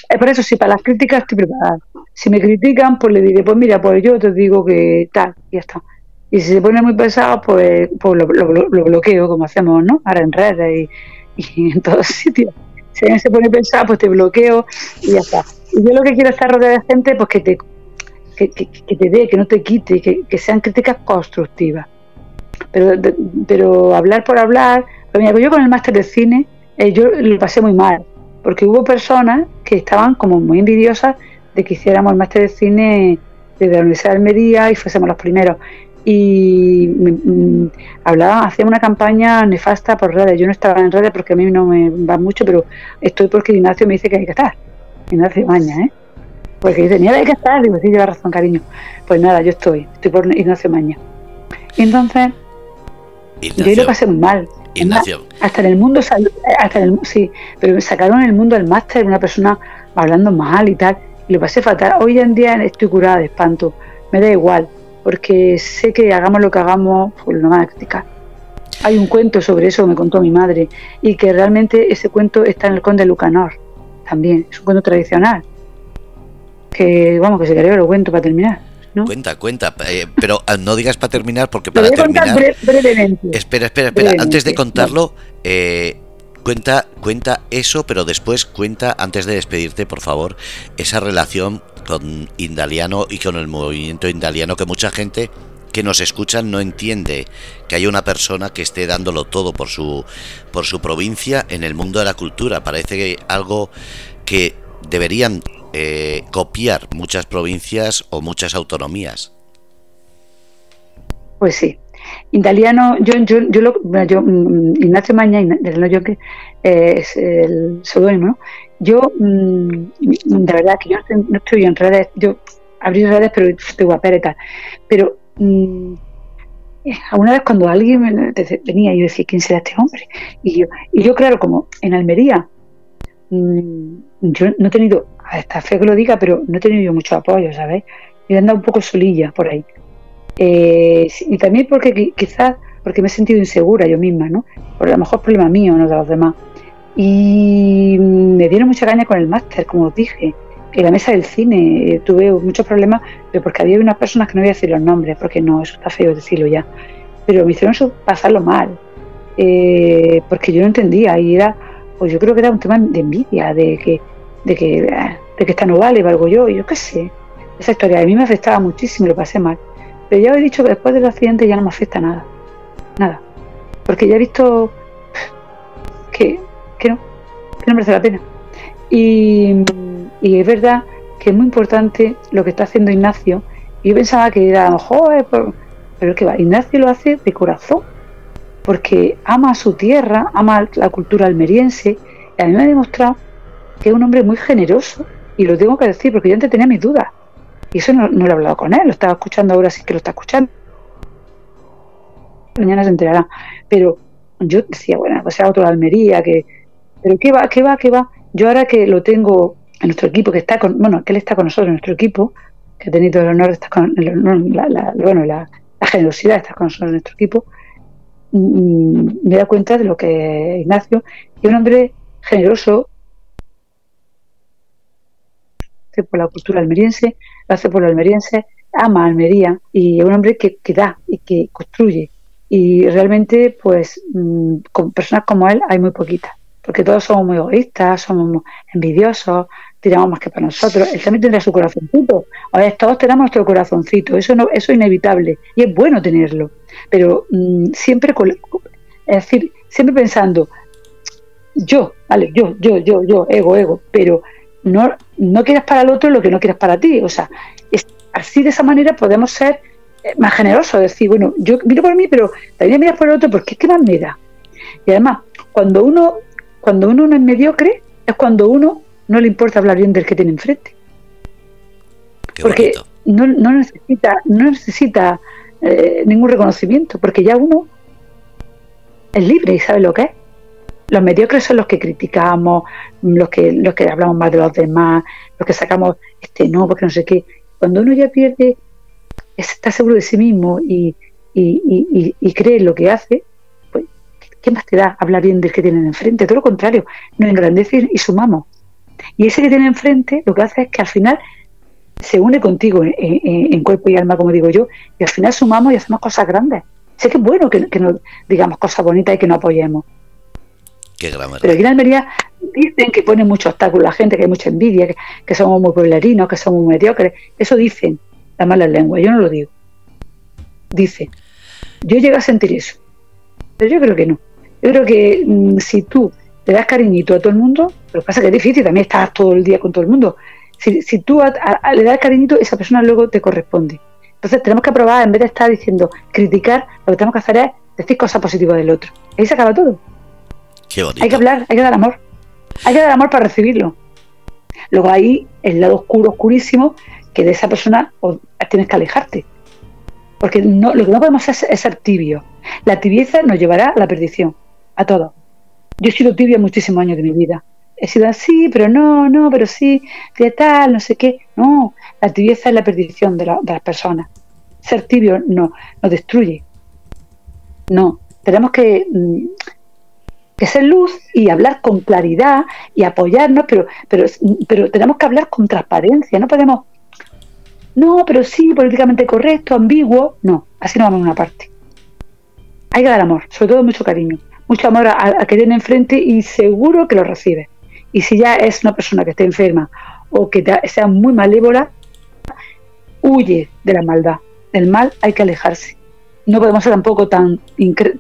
S4: Es por eso, si para las críticas estoy preparada. Si me critican, pues le diré, pues mira, pues yo te digo que tal, y ya está. Y si se pone muy pesado, pues, pues lo, bloqueo, como hacemos, ¿no? Ahora en redes y, en todos sitios. Si alguien se pone pesado, pues te bloqueo y ya está. Y yo lo que quiero es estar rodeada de gente, pues que te que, te dé, que no te quite, que, sean críticas constructivas. Pero, pero hablar por hablar, pues yo con el máster de cine, eh, yo lo pasé muy mal, porque hubo personas que estaban como muy envidiosas de que hiciéramos el máster de cine desde la Universidad de Almería y fuésemos los primeros. Y mm, hablaban, hacían una campaña nefasta por redes. Yo no estaba en redes porque a mí no me va mucho, pero estoy porque Ignacio me dice que hay que estar. Ignacio Maña, ¿eh? Porque dice, mira, hay que estar. Digo, sí, lleva razón, cariño. Pues nada, yo estoy. Estoy por Ignacio Maña. Y entonces, yo lo pasé muy mal.
S1: Ignacio.
S4: Hasta en el mundo, hasta en el, sí, pero me sacaron en el mundo del máster una persona hablando mal y tal. Y lo pasé fatal. Hoy en día estoy curada de espanto. Me da igual, porque sé que hagamos lo que hagamos, pues lo van a criticar. Hay un cuento sobre eso que me contó mi madre y que realmente ese cuento está en el Conde Lucanor también. Es un cuento tradicional que vamos, que si queréis lo cuento para terminar. ¿no?
S1: Cuenta, cuenta, eh, pero ah, no digas para terminar porque para terminar...
S4: brevemente.
S1: Espera, espera, espera, antes de contarlo, eh, cuenta, cuenta eso, pero después cuenta, antes de despedirte, por favor, esa relación con Indaliano y con el movimiento Indaliano que mucha gente que nos escucha no entiende que hay una persona que esté dándolo todo por su por su provincia en el mundo de la cultura. Parece que algo que deberían eh, copiar muchas provincias o muchas autonomías.
S4: Pues sí. Italiano, yo, yo, yo, lo, yo mm, Ignacio Maña, yo que eh, es el seudónimo. Yo, mm, de verdad que yo no estoy en redes, yo abrí redes, pero estoy guapera y tal. Pero mm, alguna vez cuando alguien venía, yo decía, ¿quién será este hombre? Y yo, y yo claro, como en Almería, yo no he tenido está feo que lo diga, pero no he tenido yo mucho apoyo, ¿sabes? Y he andado un poco solilla por ahí. Eh, y también porque quizás porque me he sentido insegura yo misma, ¿no? Por lo mejor problema mío, no de los demás. Y me dieron mucha caña con el máster, como os dije. en la mesa del cine eh, tuve muchos problemas, pero porque había unas personas que no voy a decir los nombres, porque no, eso está feo decirlo ya, pero me hicieron pasarlo mal, eh, porque yo no entendía y era, pues yo creo que era un tema de envidia, de que, de que, eh, de que esta no vale, valgo yo, y yo qué sé, esa historia a mí me afectaba muchísimo, lo pasé mal, pero ya he dicho que después del accidente ya no me afecta nada, nada, porque ya he visto que, no, que no merece la pena. Y, es verdad que es muy importante lo que está haciendo Ignacio. Yo pensaba que era, joder, pero que va, Ignacio lo hace de corazón, porque ama a su tierra, ama la cultura almeriense, y a mí me ha demostrado que es un hombre muy generoso, y lo tengo que decir, porque yo antes tenía mis dudas, y eso no, lo he hablado con él, lo estaba escuchando ahora, sí que lo está escuchando. Mañana se enterará, pero yo decía, bueno, pues sea otro de Almería, que, pero qué va, qué va, qué va. Yo ahora que lo tengo en nuestro equipo, que está con, bueno, que él está con nosotros en nuestro equipo, que ha tenido el honor de estar con, la, bueno, la, generosidad de estar con nosotros en nuestro equipo, mm, me da cuenta de lo que Ignacio es un hombre generoso por la cultura almeriense, hace por la almeriense, ama Almería y es un hombre que, que da y que construye. Y realmente, pues, mm, con personas como él hay muy poquitas porque todos somos muy egoístas, somos envidiosos, tiramos más que para nosotros. Él también tendrá su corazoncito. A todos tenemos nuestro corazoncito, eso no, eso es inevitable y es bueno tenerlo. Pero mm, siempre, es decir, siempre pensando, yo, vale, yo, yo, yo, yo, ego, ego, pero no, no quieras para el otro lo que no quieras para ti. O sea, así de esa manera podemos ser eh, más generosos, decir, bueno, yo miro por mí, pero también miras por el otro porque es que más me da. Y además, cuando uno cuando uno no es mediocre, es cuando uno no le importa hablar bien del que tiene enfrente. porque no, necesita, no necesita eh, ningún reconocimiento, porque ya uno es libre y sabe lo que es. Los mediocres son los que criticamos, los que, los que hablamos más de los demás, los que sacamos este no, porque no sé qué. Cuando uno ya pierde, está seguro de sí mismo y, y, y cree lo que hace, ¿qué más te da hablar bien del que tienen enfrente? Todo lo contrario, nos engrandece y sumamos. Y ese que tiene enfrente lo que hace es que al final se une contigo en, cuerpo y alma, como digo yo, y al final sumamos y hacemos cosas grandes. Sé que es bueno que, nos digamos cosas bonitas y que nos apoyemos. Pero aquí en Almería dicen que ponen muchos obstáculos la gente, que hay mucha envidia, que, somos muy pueblerinos, que somos mediocres. Eso dicen las malas lenguas, yo no lo digo. Dice. Yo llego a sentir eso, pero yo creo que no. Yo creo que mm, si tú le das cariñito a todo el mundo, lo que pasa es que es difícil también estar todo el día con todo el mundo. Si, si tú le das cariñito, esa persona luego te corresponde. Entonces tenemos que probar, en vez de estar diciendo, criticar, lo que tenemos que hacer es decir cosas positivas del otro. Ahí se acaba todo. Hay que hablar, hay que dar amor. Hay que dar amor para recibirlo. Luego ahí el lado oscuro, oscurísimo, que de esa persona tienes que alejarte. Porque no, lo que no podemos hacer es ser tibio. La tibieza nos llevará a la perdición a todo. Yo he sido tibia muchísimos años de mi vida. He sido así, pero no, no, pero sí, de tal, no sé qué. No, la tibieza es la perdición de, las personas. Ser tibio no, nos destruye. No, tenemos que, mm, que ser luz y hablar con claridad y apoyarnos, pero, pero, pero tenemos que hablar con transparencia. No podemos, no, pero sí, políticamente correcto, ambiguo. No, así no vamos a una parte. Hay que dar amor, sobre todo mucho cariño mucho amor a, que tiene enfrente y seguro que lo recibe. Y si ya es una persona que esté enferma o que sea muy malévola, huye de la maldad. Del mal hay que alejarse. No podemos ser tampoco tan,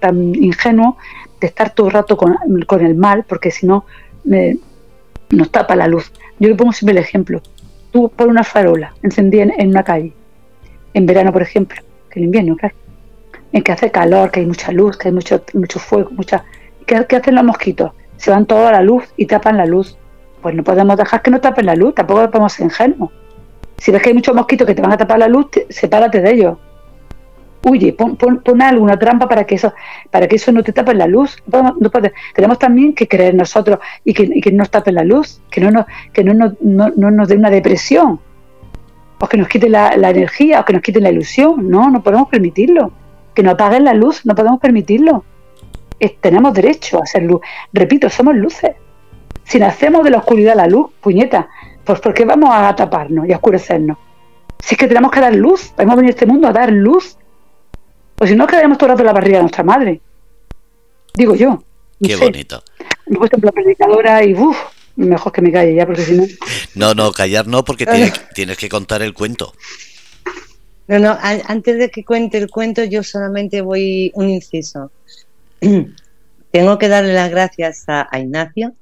S4: tan ingenuos de estar todo el rato con, el mal, porque si no nos tapa la luz. Yo le pongo siempre el ejemplo. Tú por una farola encendida en, una calle, en verano, por ejemplo, que en invierno, en que hace calor, que hay mucha luz, que hay mucho, mucho fuego, mucha... ¿Qué, ¿Qué, hacen los mosquitos? Se van toda la luz y tapan la luz. Pues no podemos dejar que no tapen la luz, tampoco podemos ser ingenuos. Si ves que hay muchos mosquitos que te van a tapar la luz, sepárate de ellos. Huye, pon, pon, alguna trampa para que eso para que eso no te tape la luz. Tenemos también que creer nosotros y que, y que nos tapen la luz, que no nos, que no, no, no, nos dé una depresión, o que nos quite la, la energía, o que nos quite la ilusión. No, no podemos permitirlo que no apaguen la luz, no podemos permitirlo. tenemos derecho a ser luz. Repito, somos luces. Si nacemos de la oscuridad la luz, puñeta, Pues porque vamos a taparnos y a oscurecernos. Si es que tenemos que dar luz, hemos venido a este mundo a dar luz. Pues si no, quedaremos todo el rato en la barriga de nuestra madre. Digo yo.
S1: Qué bonito.
S4: Me he puesto en la predicadora y uff, mejor que me calle ya, porque si no.
S1: No, no, callar no, porque tienes, tienes que contar el cuento.
S2: No, no, antes de que cuente el cuento, yo solamente voy un inciso. Tengo que darle las gracias a, Ignacio,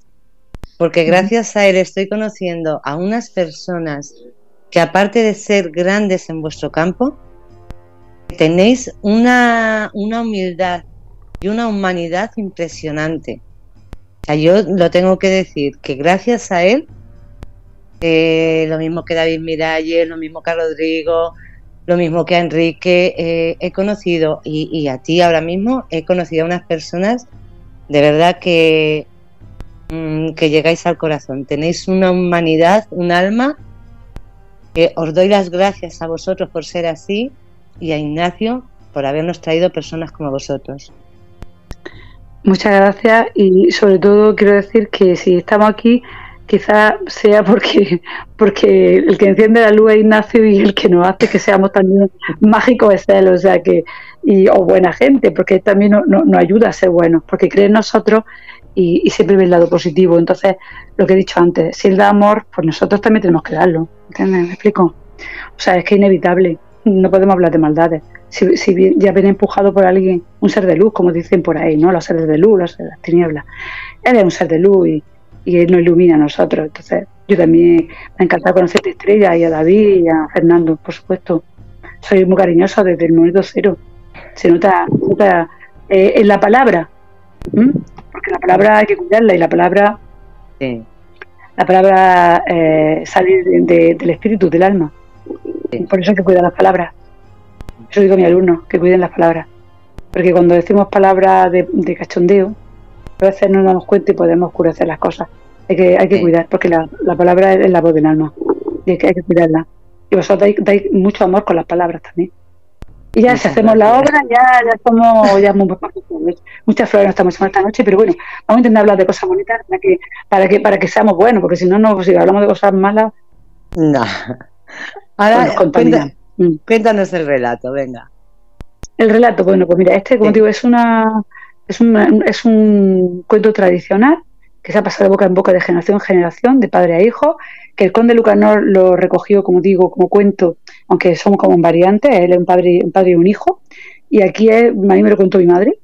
S2: porque gracias a él estoy conociendo a unas personas que aparte de ser grandes en vuestro campo, tenéis una, una humildad y una humanidad impresionante. O sea, yo lo tengo que decir, que gracias a él, eh, lo mismo que David Miralles, lo mismo que a Rodrigo, lo mismo que a Enrique, eh, he conocido, y, a ti ahora mismo, he conocido a unas personas de verdad que, mm, que llegáis al corazón. Tenéis una humanidad, un alma, que os doy las gracias a vosotros por ser así y a Ignacio por habernos traído personas como vosotros.
S4: Muchas gracias y sobre todo quiero decir que si estamos aquí quizás sea porque porque el que enciende la luz es Ignacio y el que nos hace que seamos también mágicos es él, o sea que y o buena gente, porque también nos, no, ayuda a ser buenos, porque cree en nosotros y, siempre ve el lado positivo. Entonces, lo que he dicho antes, si él da amor, pues nosotros también tenemos que darlo, ¿entiendes? ¿Me explico? O sea, es que es inevitable, no podemos hablar de maldades si, si ya viene empujado por alguien, un ser de luz, como dicen por ahí, ¿no? Los seres de luz, los seres de las tinieblas. Él es un ser de luz y, él nos ilumina a nosotros. Entonces, yo también me ha encantado conocer a Estrella y a David y a Fernando, por supuesto. Soy muy cariñosa desde el momento cero. Se nota, eh, en la palabra, porque la palabra hay que cuidarla y la palabra, la palabra eh, sale del espíritu, del alma. Por eso hay que cuidar las palabras. Yo digo a mi alumno que cuiden las palabras. Porque cuando decimos palabras de, cachondeo, a veces no nos damos cuenta y podemos oscurecer las cosas. Hay que, hay que cuidar, porque la, palabra es la voz del alma. Y hay que, hay que cuidarla. Y vosotros dais, mucho amor con las palabras también. Y ya si hacemos la obra, ya, ya somos ya muy, muchas flores no estamos esta noche, pero bueno, vamos a intentar hablar de cosas bonitas para que, para que, para que seamos buenos, porque si no, no si hablamos de cosas malas,
S2: no. Ahora, pues Mm. Cuéntanos el relato, venga.
S4: El relato, bueno, pues mira, este, como digo, es una, es, es un cuento tradicional que se ha pasado de boca en boca de generación en generación, de padre a hijo, que el conde Lucanor lo recogió, como digo, como cuento, aunque son como en variantes, él es un padre, un padre y un hijo, y aquí es, a mí me lo contó mi madre,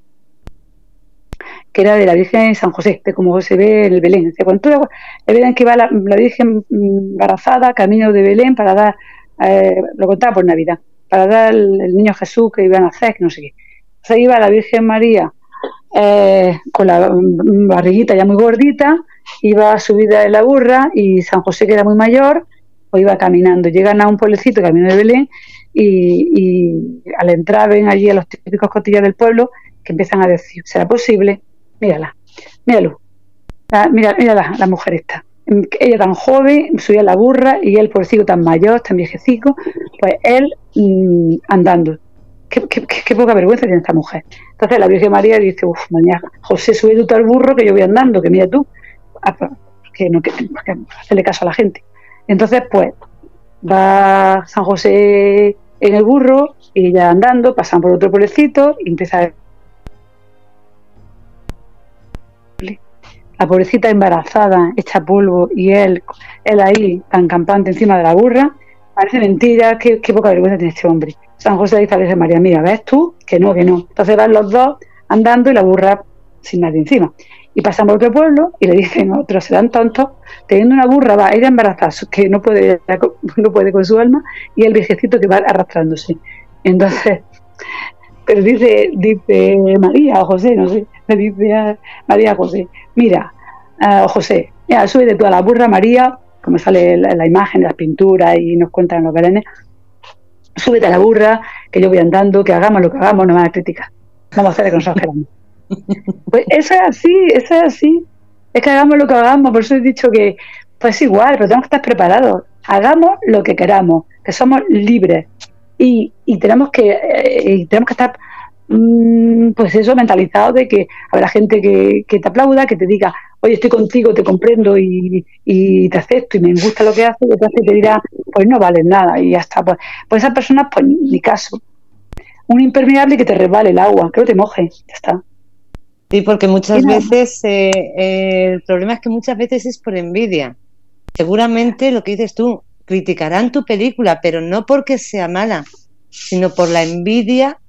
S4: que era de la Virgen de San José, de como se ve el Belén. Cuando el Belén que va la, la Virgen embarazada, camino de Belén para dar eh, lo contaba por Navidad, para dar el, niño Jesús que iban a hacer, que no sé qué. se iba la Virgen María eh, con la barriguita ya muy gordita, iba subida de la burra y San José, que era muy mayor, pues iba caminando. Llegan a un pueblecito, camino de Belén, y, al entrar ven allí a los típicos cotillas del pueblo que empiezan a decir, ¿será posible? Mírala, míralo, ah, mira, mira la mujer esta ella tan joven, subía la burra y él, por sigo tan mayor, tan viejecico, pues él mm, andando. Qué, poca vergüenza tiene esta mujer. Entonces la Virgen María dice, uff, mañana, José, sube tú al burro que yo voy andando, que mira tú. Ah, pues, que no, que, hacerle caso a la gente. Entonces, pues, va San José en el burro y ella andando, pasan por otro pueblecito y empieza la pobrecita embarazada, hecha polvo, y él, él ahí, tan campante encima de la burra, parece mentira, qué, poca vergüenza tiene este hombre. San José dice a María, mira, ¿ves tú? Que no, que no. Entonces van los dos andando y la burra sin nadie encima. Y pasan por otro pueblo y le dicen otros, se dan tontos, teniendo una burra, va a ir embarazada, que no puede, no puede con su alma, y el viejecito que va arrastrándose. Entonces, pero dice, dice María o José, no sé, le dice a María José, mira, uh, José, ya, sube de toda la burra María, como sale la, la imagen, las pinturas y nos cuentan los belenes, súbete a la burra, que yo voy andando, que hagamos lo que hagamos, no me van a criticar. Vamos a hacer que nosotros. Pues eso es así, eso es así. Es que hagamos lo que hagamos, por eso he dicho que, pues igual, pero tenemos que estar preparados. Hagamos lo que queramos, que somos libres. Y, y tenemos que eh, tenemos que estar Mm, pues eso, mentalizado de que habrá gente que, te aplauda, que te diga, oye, estoy contigo, te comprendo y, te acepto y me gusta lo que haces, y te te dirá, pues no vale nada y ya está. Pues, pues esas personas, pues ni caso. Un impermeable que te resbale el agua, que no te moje, ya está.
S2: Sí, porque muchas veces, eh, eh, el problema es que muchas veces es por envidia. Seguramente lo que dices tú, criticarán tu película, pero no porque sea mala, sino por la envidia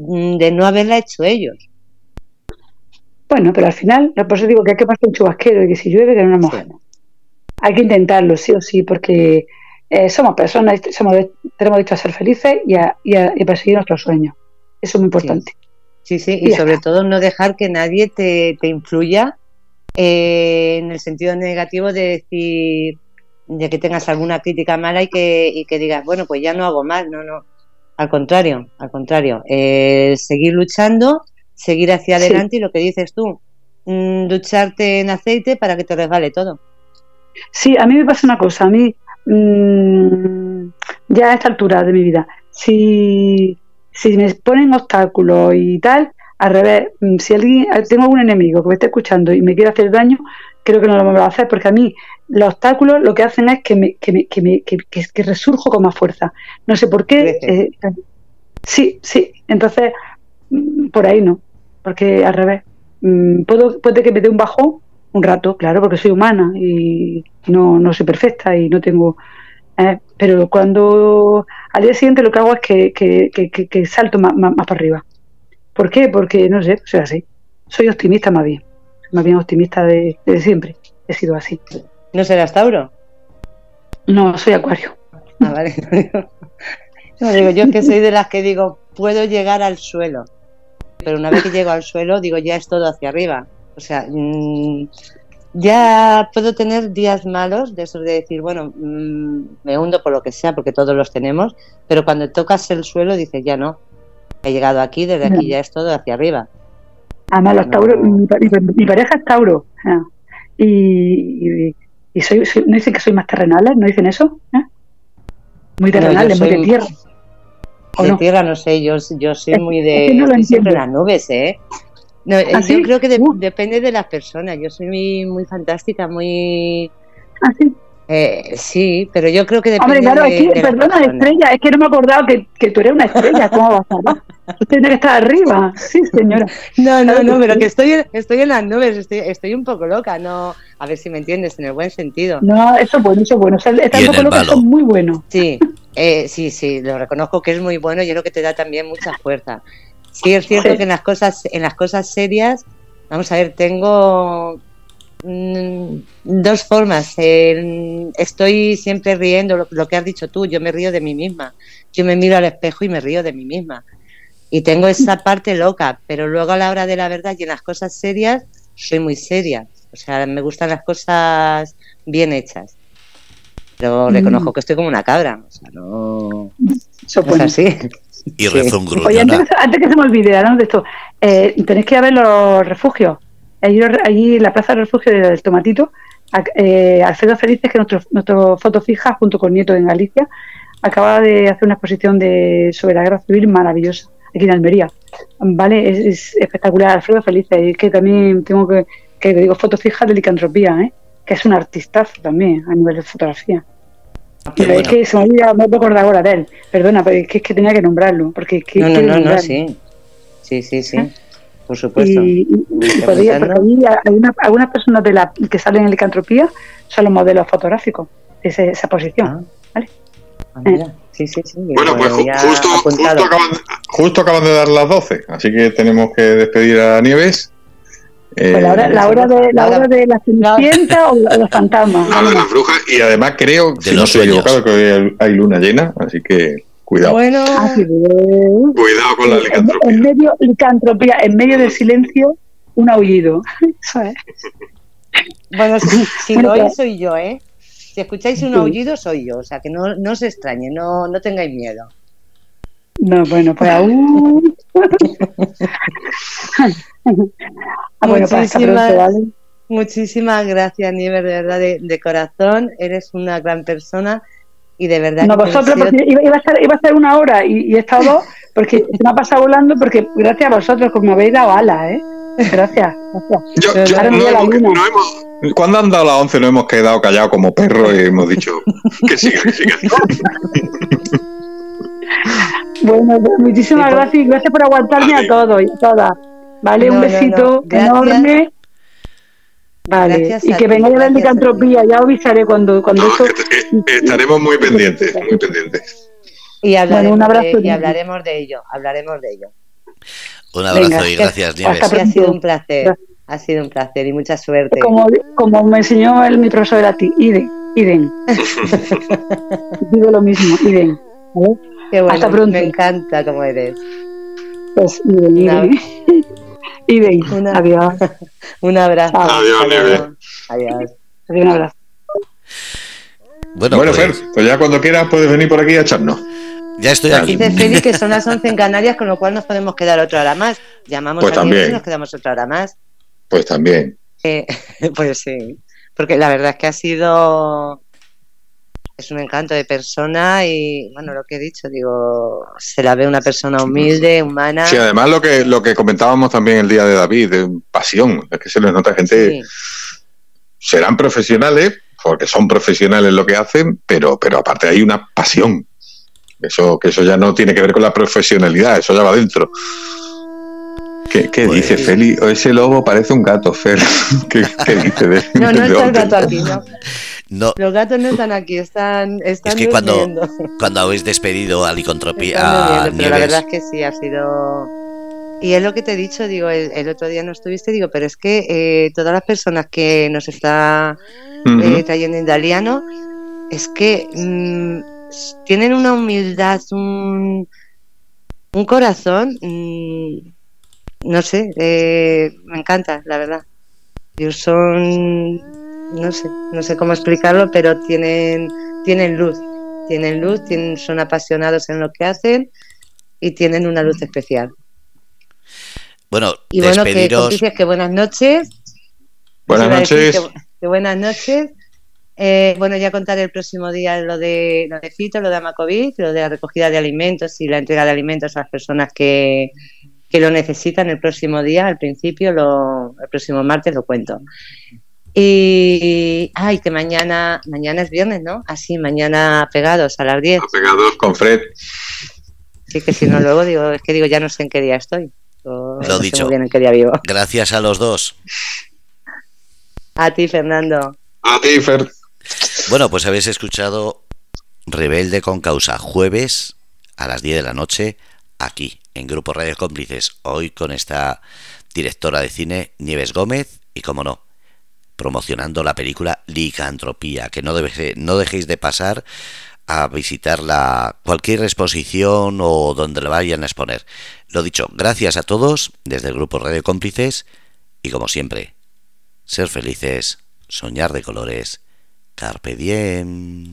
S2: mm, de no haberla hecho ellos.
S4: Bueno, pero al final, por eso digo que hay que pasar un chubasquero y que si llueve que no nos mojemos. Hay que intentarlo, sí o sí, porque eh, somos personas, somos, tenemos derecho a ser felices y a, perseguir nuestros sueños. Eso es muy importante.
S2: Sí, sí, y, sobre todo no dejar que nadie te, influya eh, en el sentido negativo de decir, de que tengas alguna crítica mala y que, y que digas, bueno, pues ya no hago mal, no, no. Al contrario, al contrario. Eh, seguir luchando, seguir hacia adelante y lo que dices tú, mm, ducharte en aceite para que te resbale todo.
S4: Sí, a mí me pasa una cosa, a mí mm, ya a esta altura de mi vida, si, si me ponen obstáculos y tal, al revés, mm, si alguien, tengo algún enemigo que me esté escuchando y me quiere hacer daño, creo que no lo va a hacer porque a mí los obstáculos lo que hacen es que me, que me, que me que, que resurjo con más fuerza. No sé por qué. Eh, sí, sí. Entonces, mm, por ahí no. Porque al revés. Mm, puedo, puede que me dé un bajón un rato, claro, porque soy humana y no, no soy perfecta y no tengo. Eh, pero cuando al día siguiente lo que hago es que, que, salto más, más, para arriba. ¿Por qué? Porque no sé, soy así. Soy optimista más bien. Más bien optimista de, de siempre. He sido así.
S2: ¿No serás Tauro?
S4: No, soy Acuario.
S2: Ah, vale. no, digo, yo que soy de las que digo, puedo llegar al suelo. Pero una vez que llego al suelo, digo, ya es todo hacia arriba. O sea, mm, ya puedo tener días malos, de eso de decir, bueno, mm, me hundo por lo que sea, porque todos los tenemos, pero cuando tocas el suelo dices, ya no, he llegado aquí, desde aquí ya es todo hacia arriba.
S4: Además, los Tauro, mi, pareja es Tauro. y, y soy, ¿No dicen que soy más terrenales? ¿No dicen eso? ¿Eh? Muy terrenales, muy de tierra.
S2: de tierra no sé, yo, yo soy muy de... no siempre las nubes, ¿eh? No, ¿Ah, yo creo que uh. depende de las personas. Yo soy muy, muy fantástica, muy...
S4: ¿Ah, sí?
S2: Eh, sí, pero yo creo que depende
S4: Hombre, claro, es que, perdona, estrella, es que no me acordaba que, que tú eres una estrella, ¿cómo vas a ver? Tú tienes que estar arriba, sí, señora.
S2: No, no, no, pero que estoy, estoy en las nubes, estoy, estoy un poco loca, no, a ver si me entiendes, en el buen sentido.
S4: No, eso es bueno, eso es bueno, o sea, estar un poco loca es muy bueno.
S2: Sí, eh, sí, sí, lo reconozco que es muy bueno y es lo que te da también mucha fuerza. Sí, es cierto que en las cosas, en las cosas serias, vamos a ver, tengo dos formas. estoy siempre riendo, lo, que has dicho tú, yo me río de mí misma. Yo me miro al espejo y me río de mí misma. Y tengo esa parte loca, pero luego a la hora de la verdad y en las cosas serias, soy muy seria. O sea, me gustan las cosas bien hechas. Pero mm. reconozco que estoy como una cabra. O sea, no, es así.
S1: Y rezo un grupo.
S4: Oye, antes, que se me olvide, hablando de esto, eh, tenéis que ir a ver los refugios. Allí, allí en la plaza del refugio del Tomatito, eh, Alfredo Felices, que es nuestro, nuestro foto fija junto con Nieto en Galicia, acaba de hacer una exposición de sobre la guerra civil maravillosa aquí en Almería. ¿Vale? Es, espectacular. Alfredo Felices, y que también tengo que, que digo, fotos fijas de licantropía, ¿eh? que es un artistazo también a nivel de fotografía. Pero es que se me olvida, no me acuerdo ahora de él. Perdona, pero es que, es que tenía que nombrarlo. Porque es que,
S2: no, no, no, no, sí. Sí, sí, sí. Por supuesto.
S4: Y, podría, porque hay algunas personas de la, que salen en licantropía son los modelos fotográficos de esa, posición. Ah. ¿vale?
S3: Ah, eh. Sí, sí, sí. Bueno, pues justo, justo, acaban, justo acaban de dar las 12, así que tenemos que despedir a Nieves.
S4: Eh, pues la, hora, la, hora de, la hora de la cenicienta o los fantasmas.
S3: La de las brujas, y además creo, que no estoy equivocado, que hay luna llena, así que cuidado.
S2: Bueno,
S3: cuidado con la licantropía.
S4: En, medio, licantropía, en medio del silencio, un aullido.
S2: bueno, si, si lo oís soy yo, ¿eh? Si escucháis un aullido, soy yo. O sea, que no, no os extrañe, no, no tengáis miedo.
S4: No, bueno, pues aún.
S2: ah, bueno, muchísimas, muchísimas gracias, Nieves, de verdad, de, corazón. Eres una gran persona y de verdad.
S4: No, vosotros, porque iba, a ser, iba a ser una hora y, he estado dos, porque se me ha pasado volando, porque gracias a vosotros, como me habéis dado alas, ¿eh? Gracias,
S3: gracias. Yo, no hemos, cuando han dado las 11 no hemos quedado callados como perros y hemos dicho que siga, que siga.
S4: bueno, pues muchísimas gracias y gracias por aguantarme a todos y a todas. Vale, un besito enorme. Vale, y que venga la licantropía, ya avisaré cuando, cuando eso...
S3: estaremos muy pendientes, muy pendientes.
S2: Y hablaremos, un abrazo de, y hablaremos de ello, hablaremos de ello.
S1: Un abrazo y gracias, Nieves.
S2: Ha sido un placer, ha sido un placer y mucha suerte.
S4: Como, como me enseñó el, mi profesor a ti, Iden, Iden. Digo lo mismo, Iden.
S2: Qué bueno, Hasta pronto. Me encanta como eres.
S4: Pues Iden, Iden. Iden. Adiós.
S2: un abrazo.
S3: Adiós.
S2: Adiós.
S4: Adiós, un abrazo.
S3: Bueno, bueno pues... Fer, pues ya cuando quieras puedes venir por aquí a echarnos.
S1: Ya estoy aquí.
S2: Dice Félix que son las 11 en Canarias, con lo cual nos podemos quedar otra hora más. Llamamos
S3: pues
S2: a
S3: también.
S2: y nos quedamos otra hora más.
S3: Pues también.
S2: Eh, pues sí, porque la verdad es que ha sido es un encanto de persona y bueno lo que he dicho digo se la ve una persona humilde humana
S3: sí además lo que lo que comentábamos también el día de David de pasión es que se les nota gente sí. serán profesionales porque son profesionales lo que hacen pero pero aparte hay una pasión eso, que eso ya no tiene que ver con la profesionalidad, eso ya va dentro. ¿Qué, qué pues... dice Feli? Ese lobo parece un gato, Fer. ¿Qué, qué dice? De,
S2: no, no está el gato aquí, ¿no? No. Los gatos no están aquí, están, están
S1: Es que cuando, cuando habéis despedido a Licontropía a
S2: Nieves... la verdad es que sí, ha sido... Y es lo que te he dicho, digo, el, el otro día no estuviste, digo, pero es que eh, todas las personas que nos está uh -huh. eh, trayendo Indaliano, es que mmm, tienen una humildad, un, un corazón, mmm, no sé, eh, me encanta, la verdad. Ellos son, no sé, no sé cómo explicarlo, pero tienen, tienen luz, tienen luz, tienen, son apasionados en lo que hacen y tienen una luz especial.
S1: Bueno,
S2: y bueno, despediros... que, que buenas noches.
S3: Buenas noches.
S2: Que, que buenas noches. Eh, bueno, ya contaré el próximo día lo de, lo de Fito, lo de Amacovid, lo de la recogida de alimentos y la entrega de alimentos a las personas que, que lo necesitan el próximo día, al principio, lo, el próximo martes lo cuento. Y, ay, que mañana, mañana es viernes, ¿no? Así, mañana pegados a las 10.
S3: Pegados con Fred.
S2: Sí, que si no, luego digo, es que digo, ya no sé en qué día estoy.
S1: O, lo no
S2: Sé
S1: dicho.
S2: muy bien en qué día vivo.
S1: Gracias a los dos.
S2: A ti, Fernando.
S3: A ti, Fer.
S1: Bueno, pues habéis escuchado Rebelde con Causa, jueves a las 10 de la noche, aquí, en Grupo Radio Cómplices, hoy con esta directora de cine, Nieves Gómez, y como no, promocionando la película Licantropía, que no, no dejéis de pasar a visitar la, cualquier exposición o donde la vayan a exponer. Lo dicho, gracias a todos desde el Grupo Radio Cómplices, y como siempre, ser felices, soñar de colores, Carpe diem.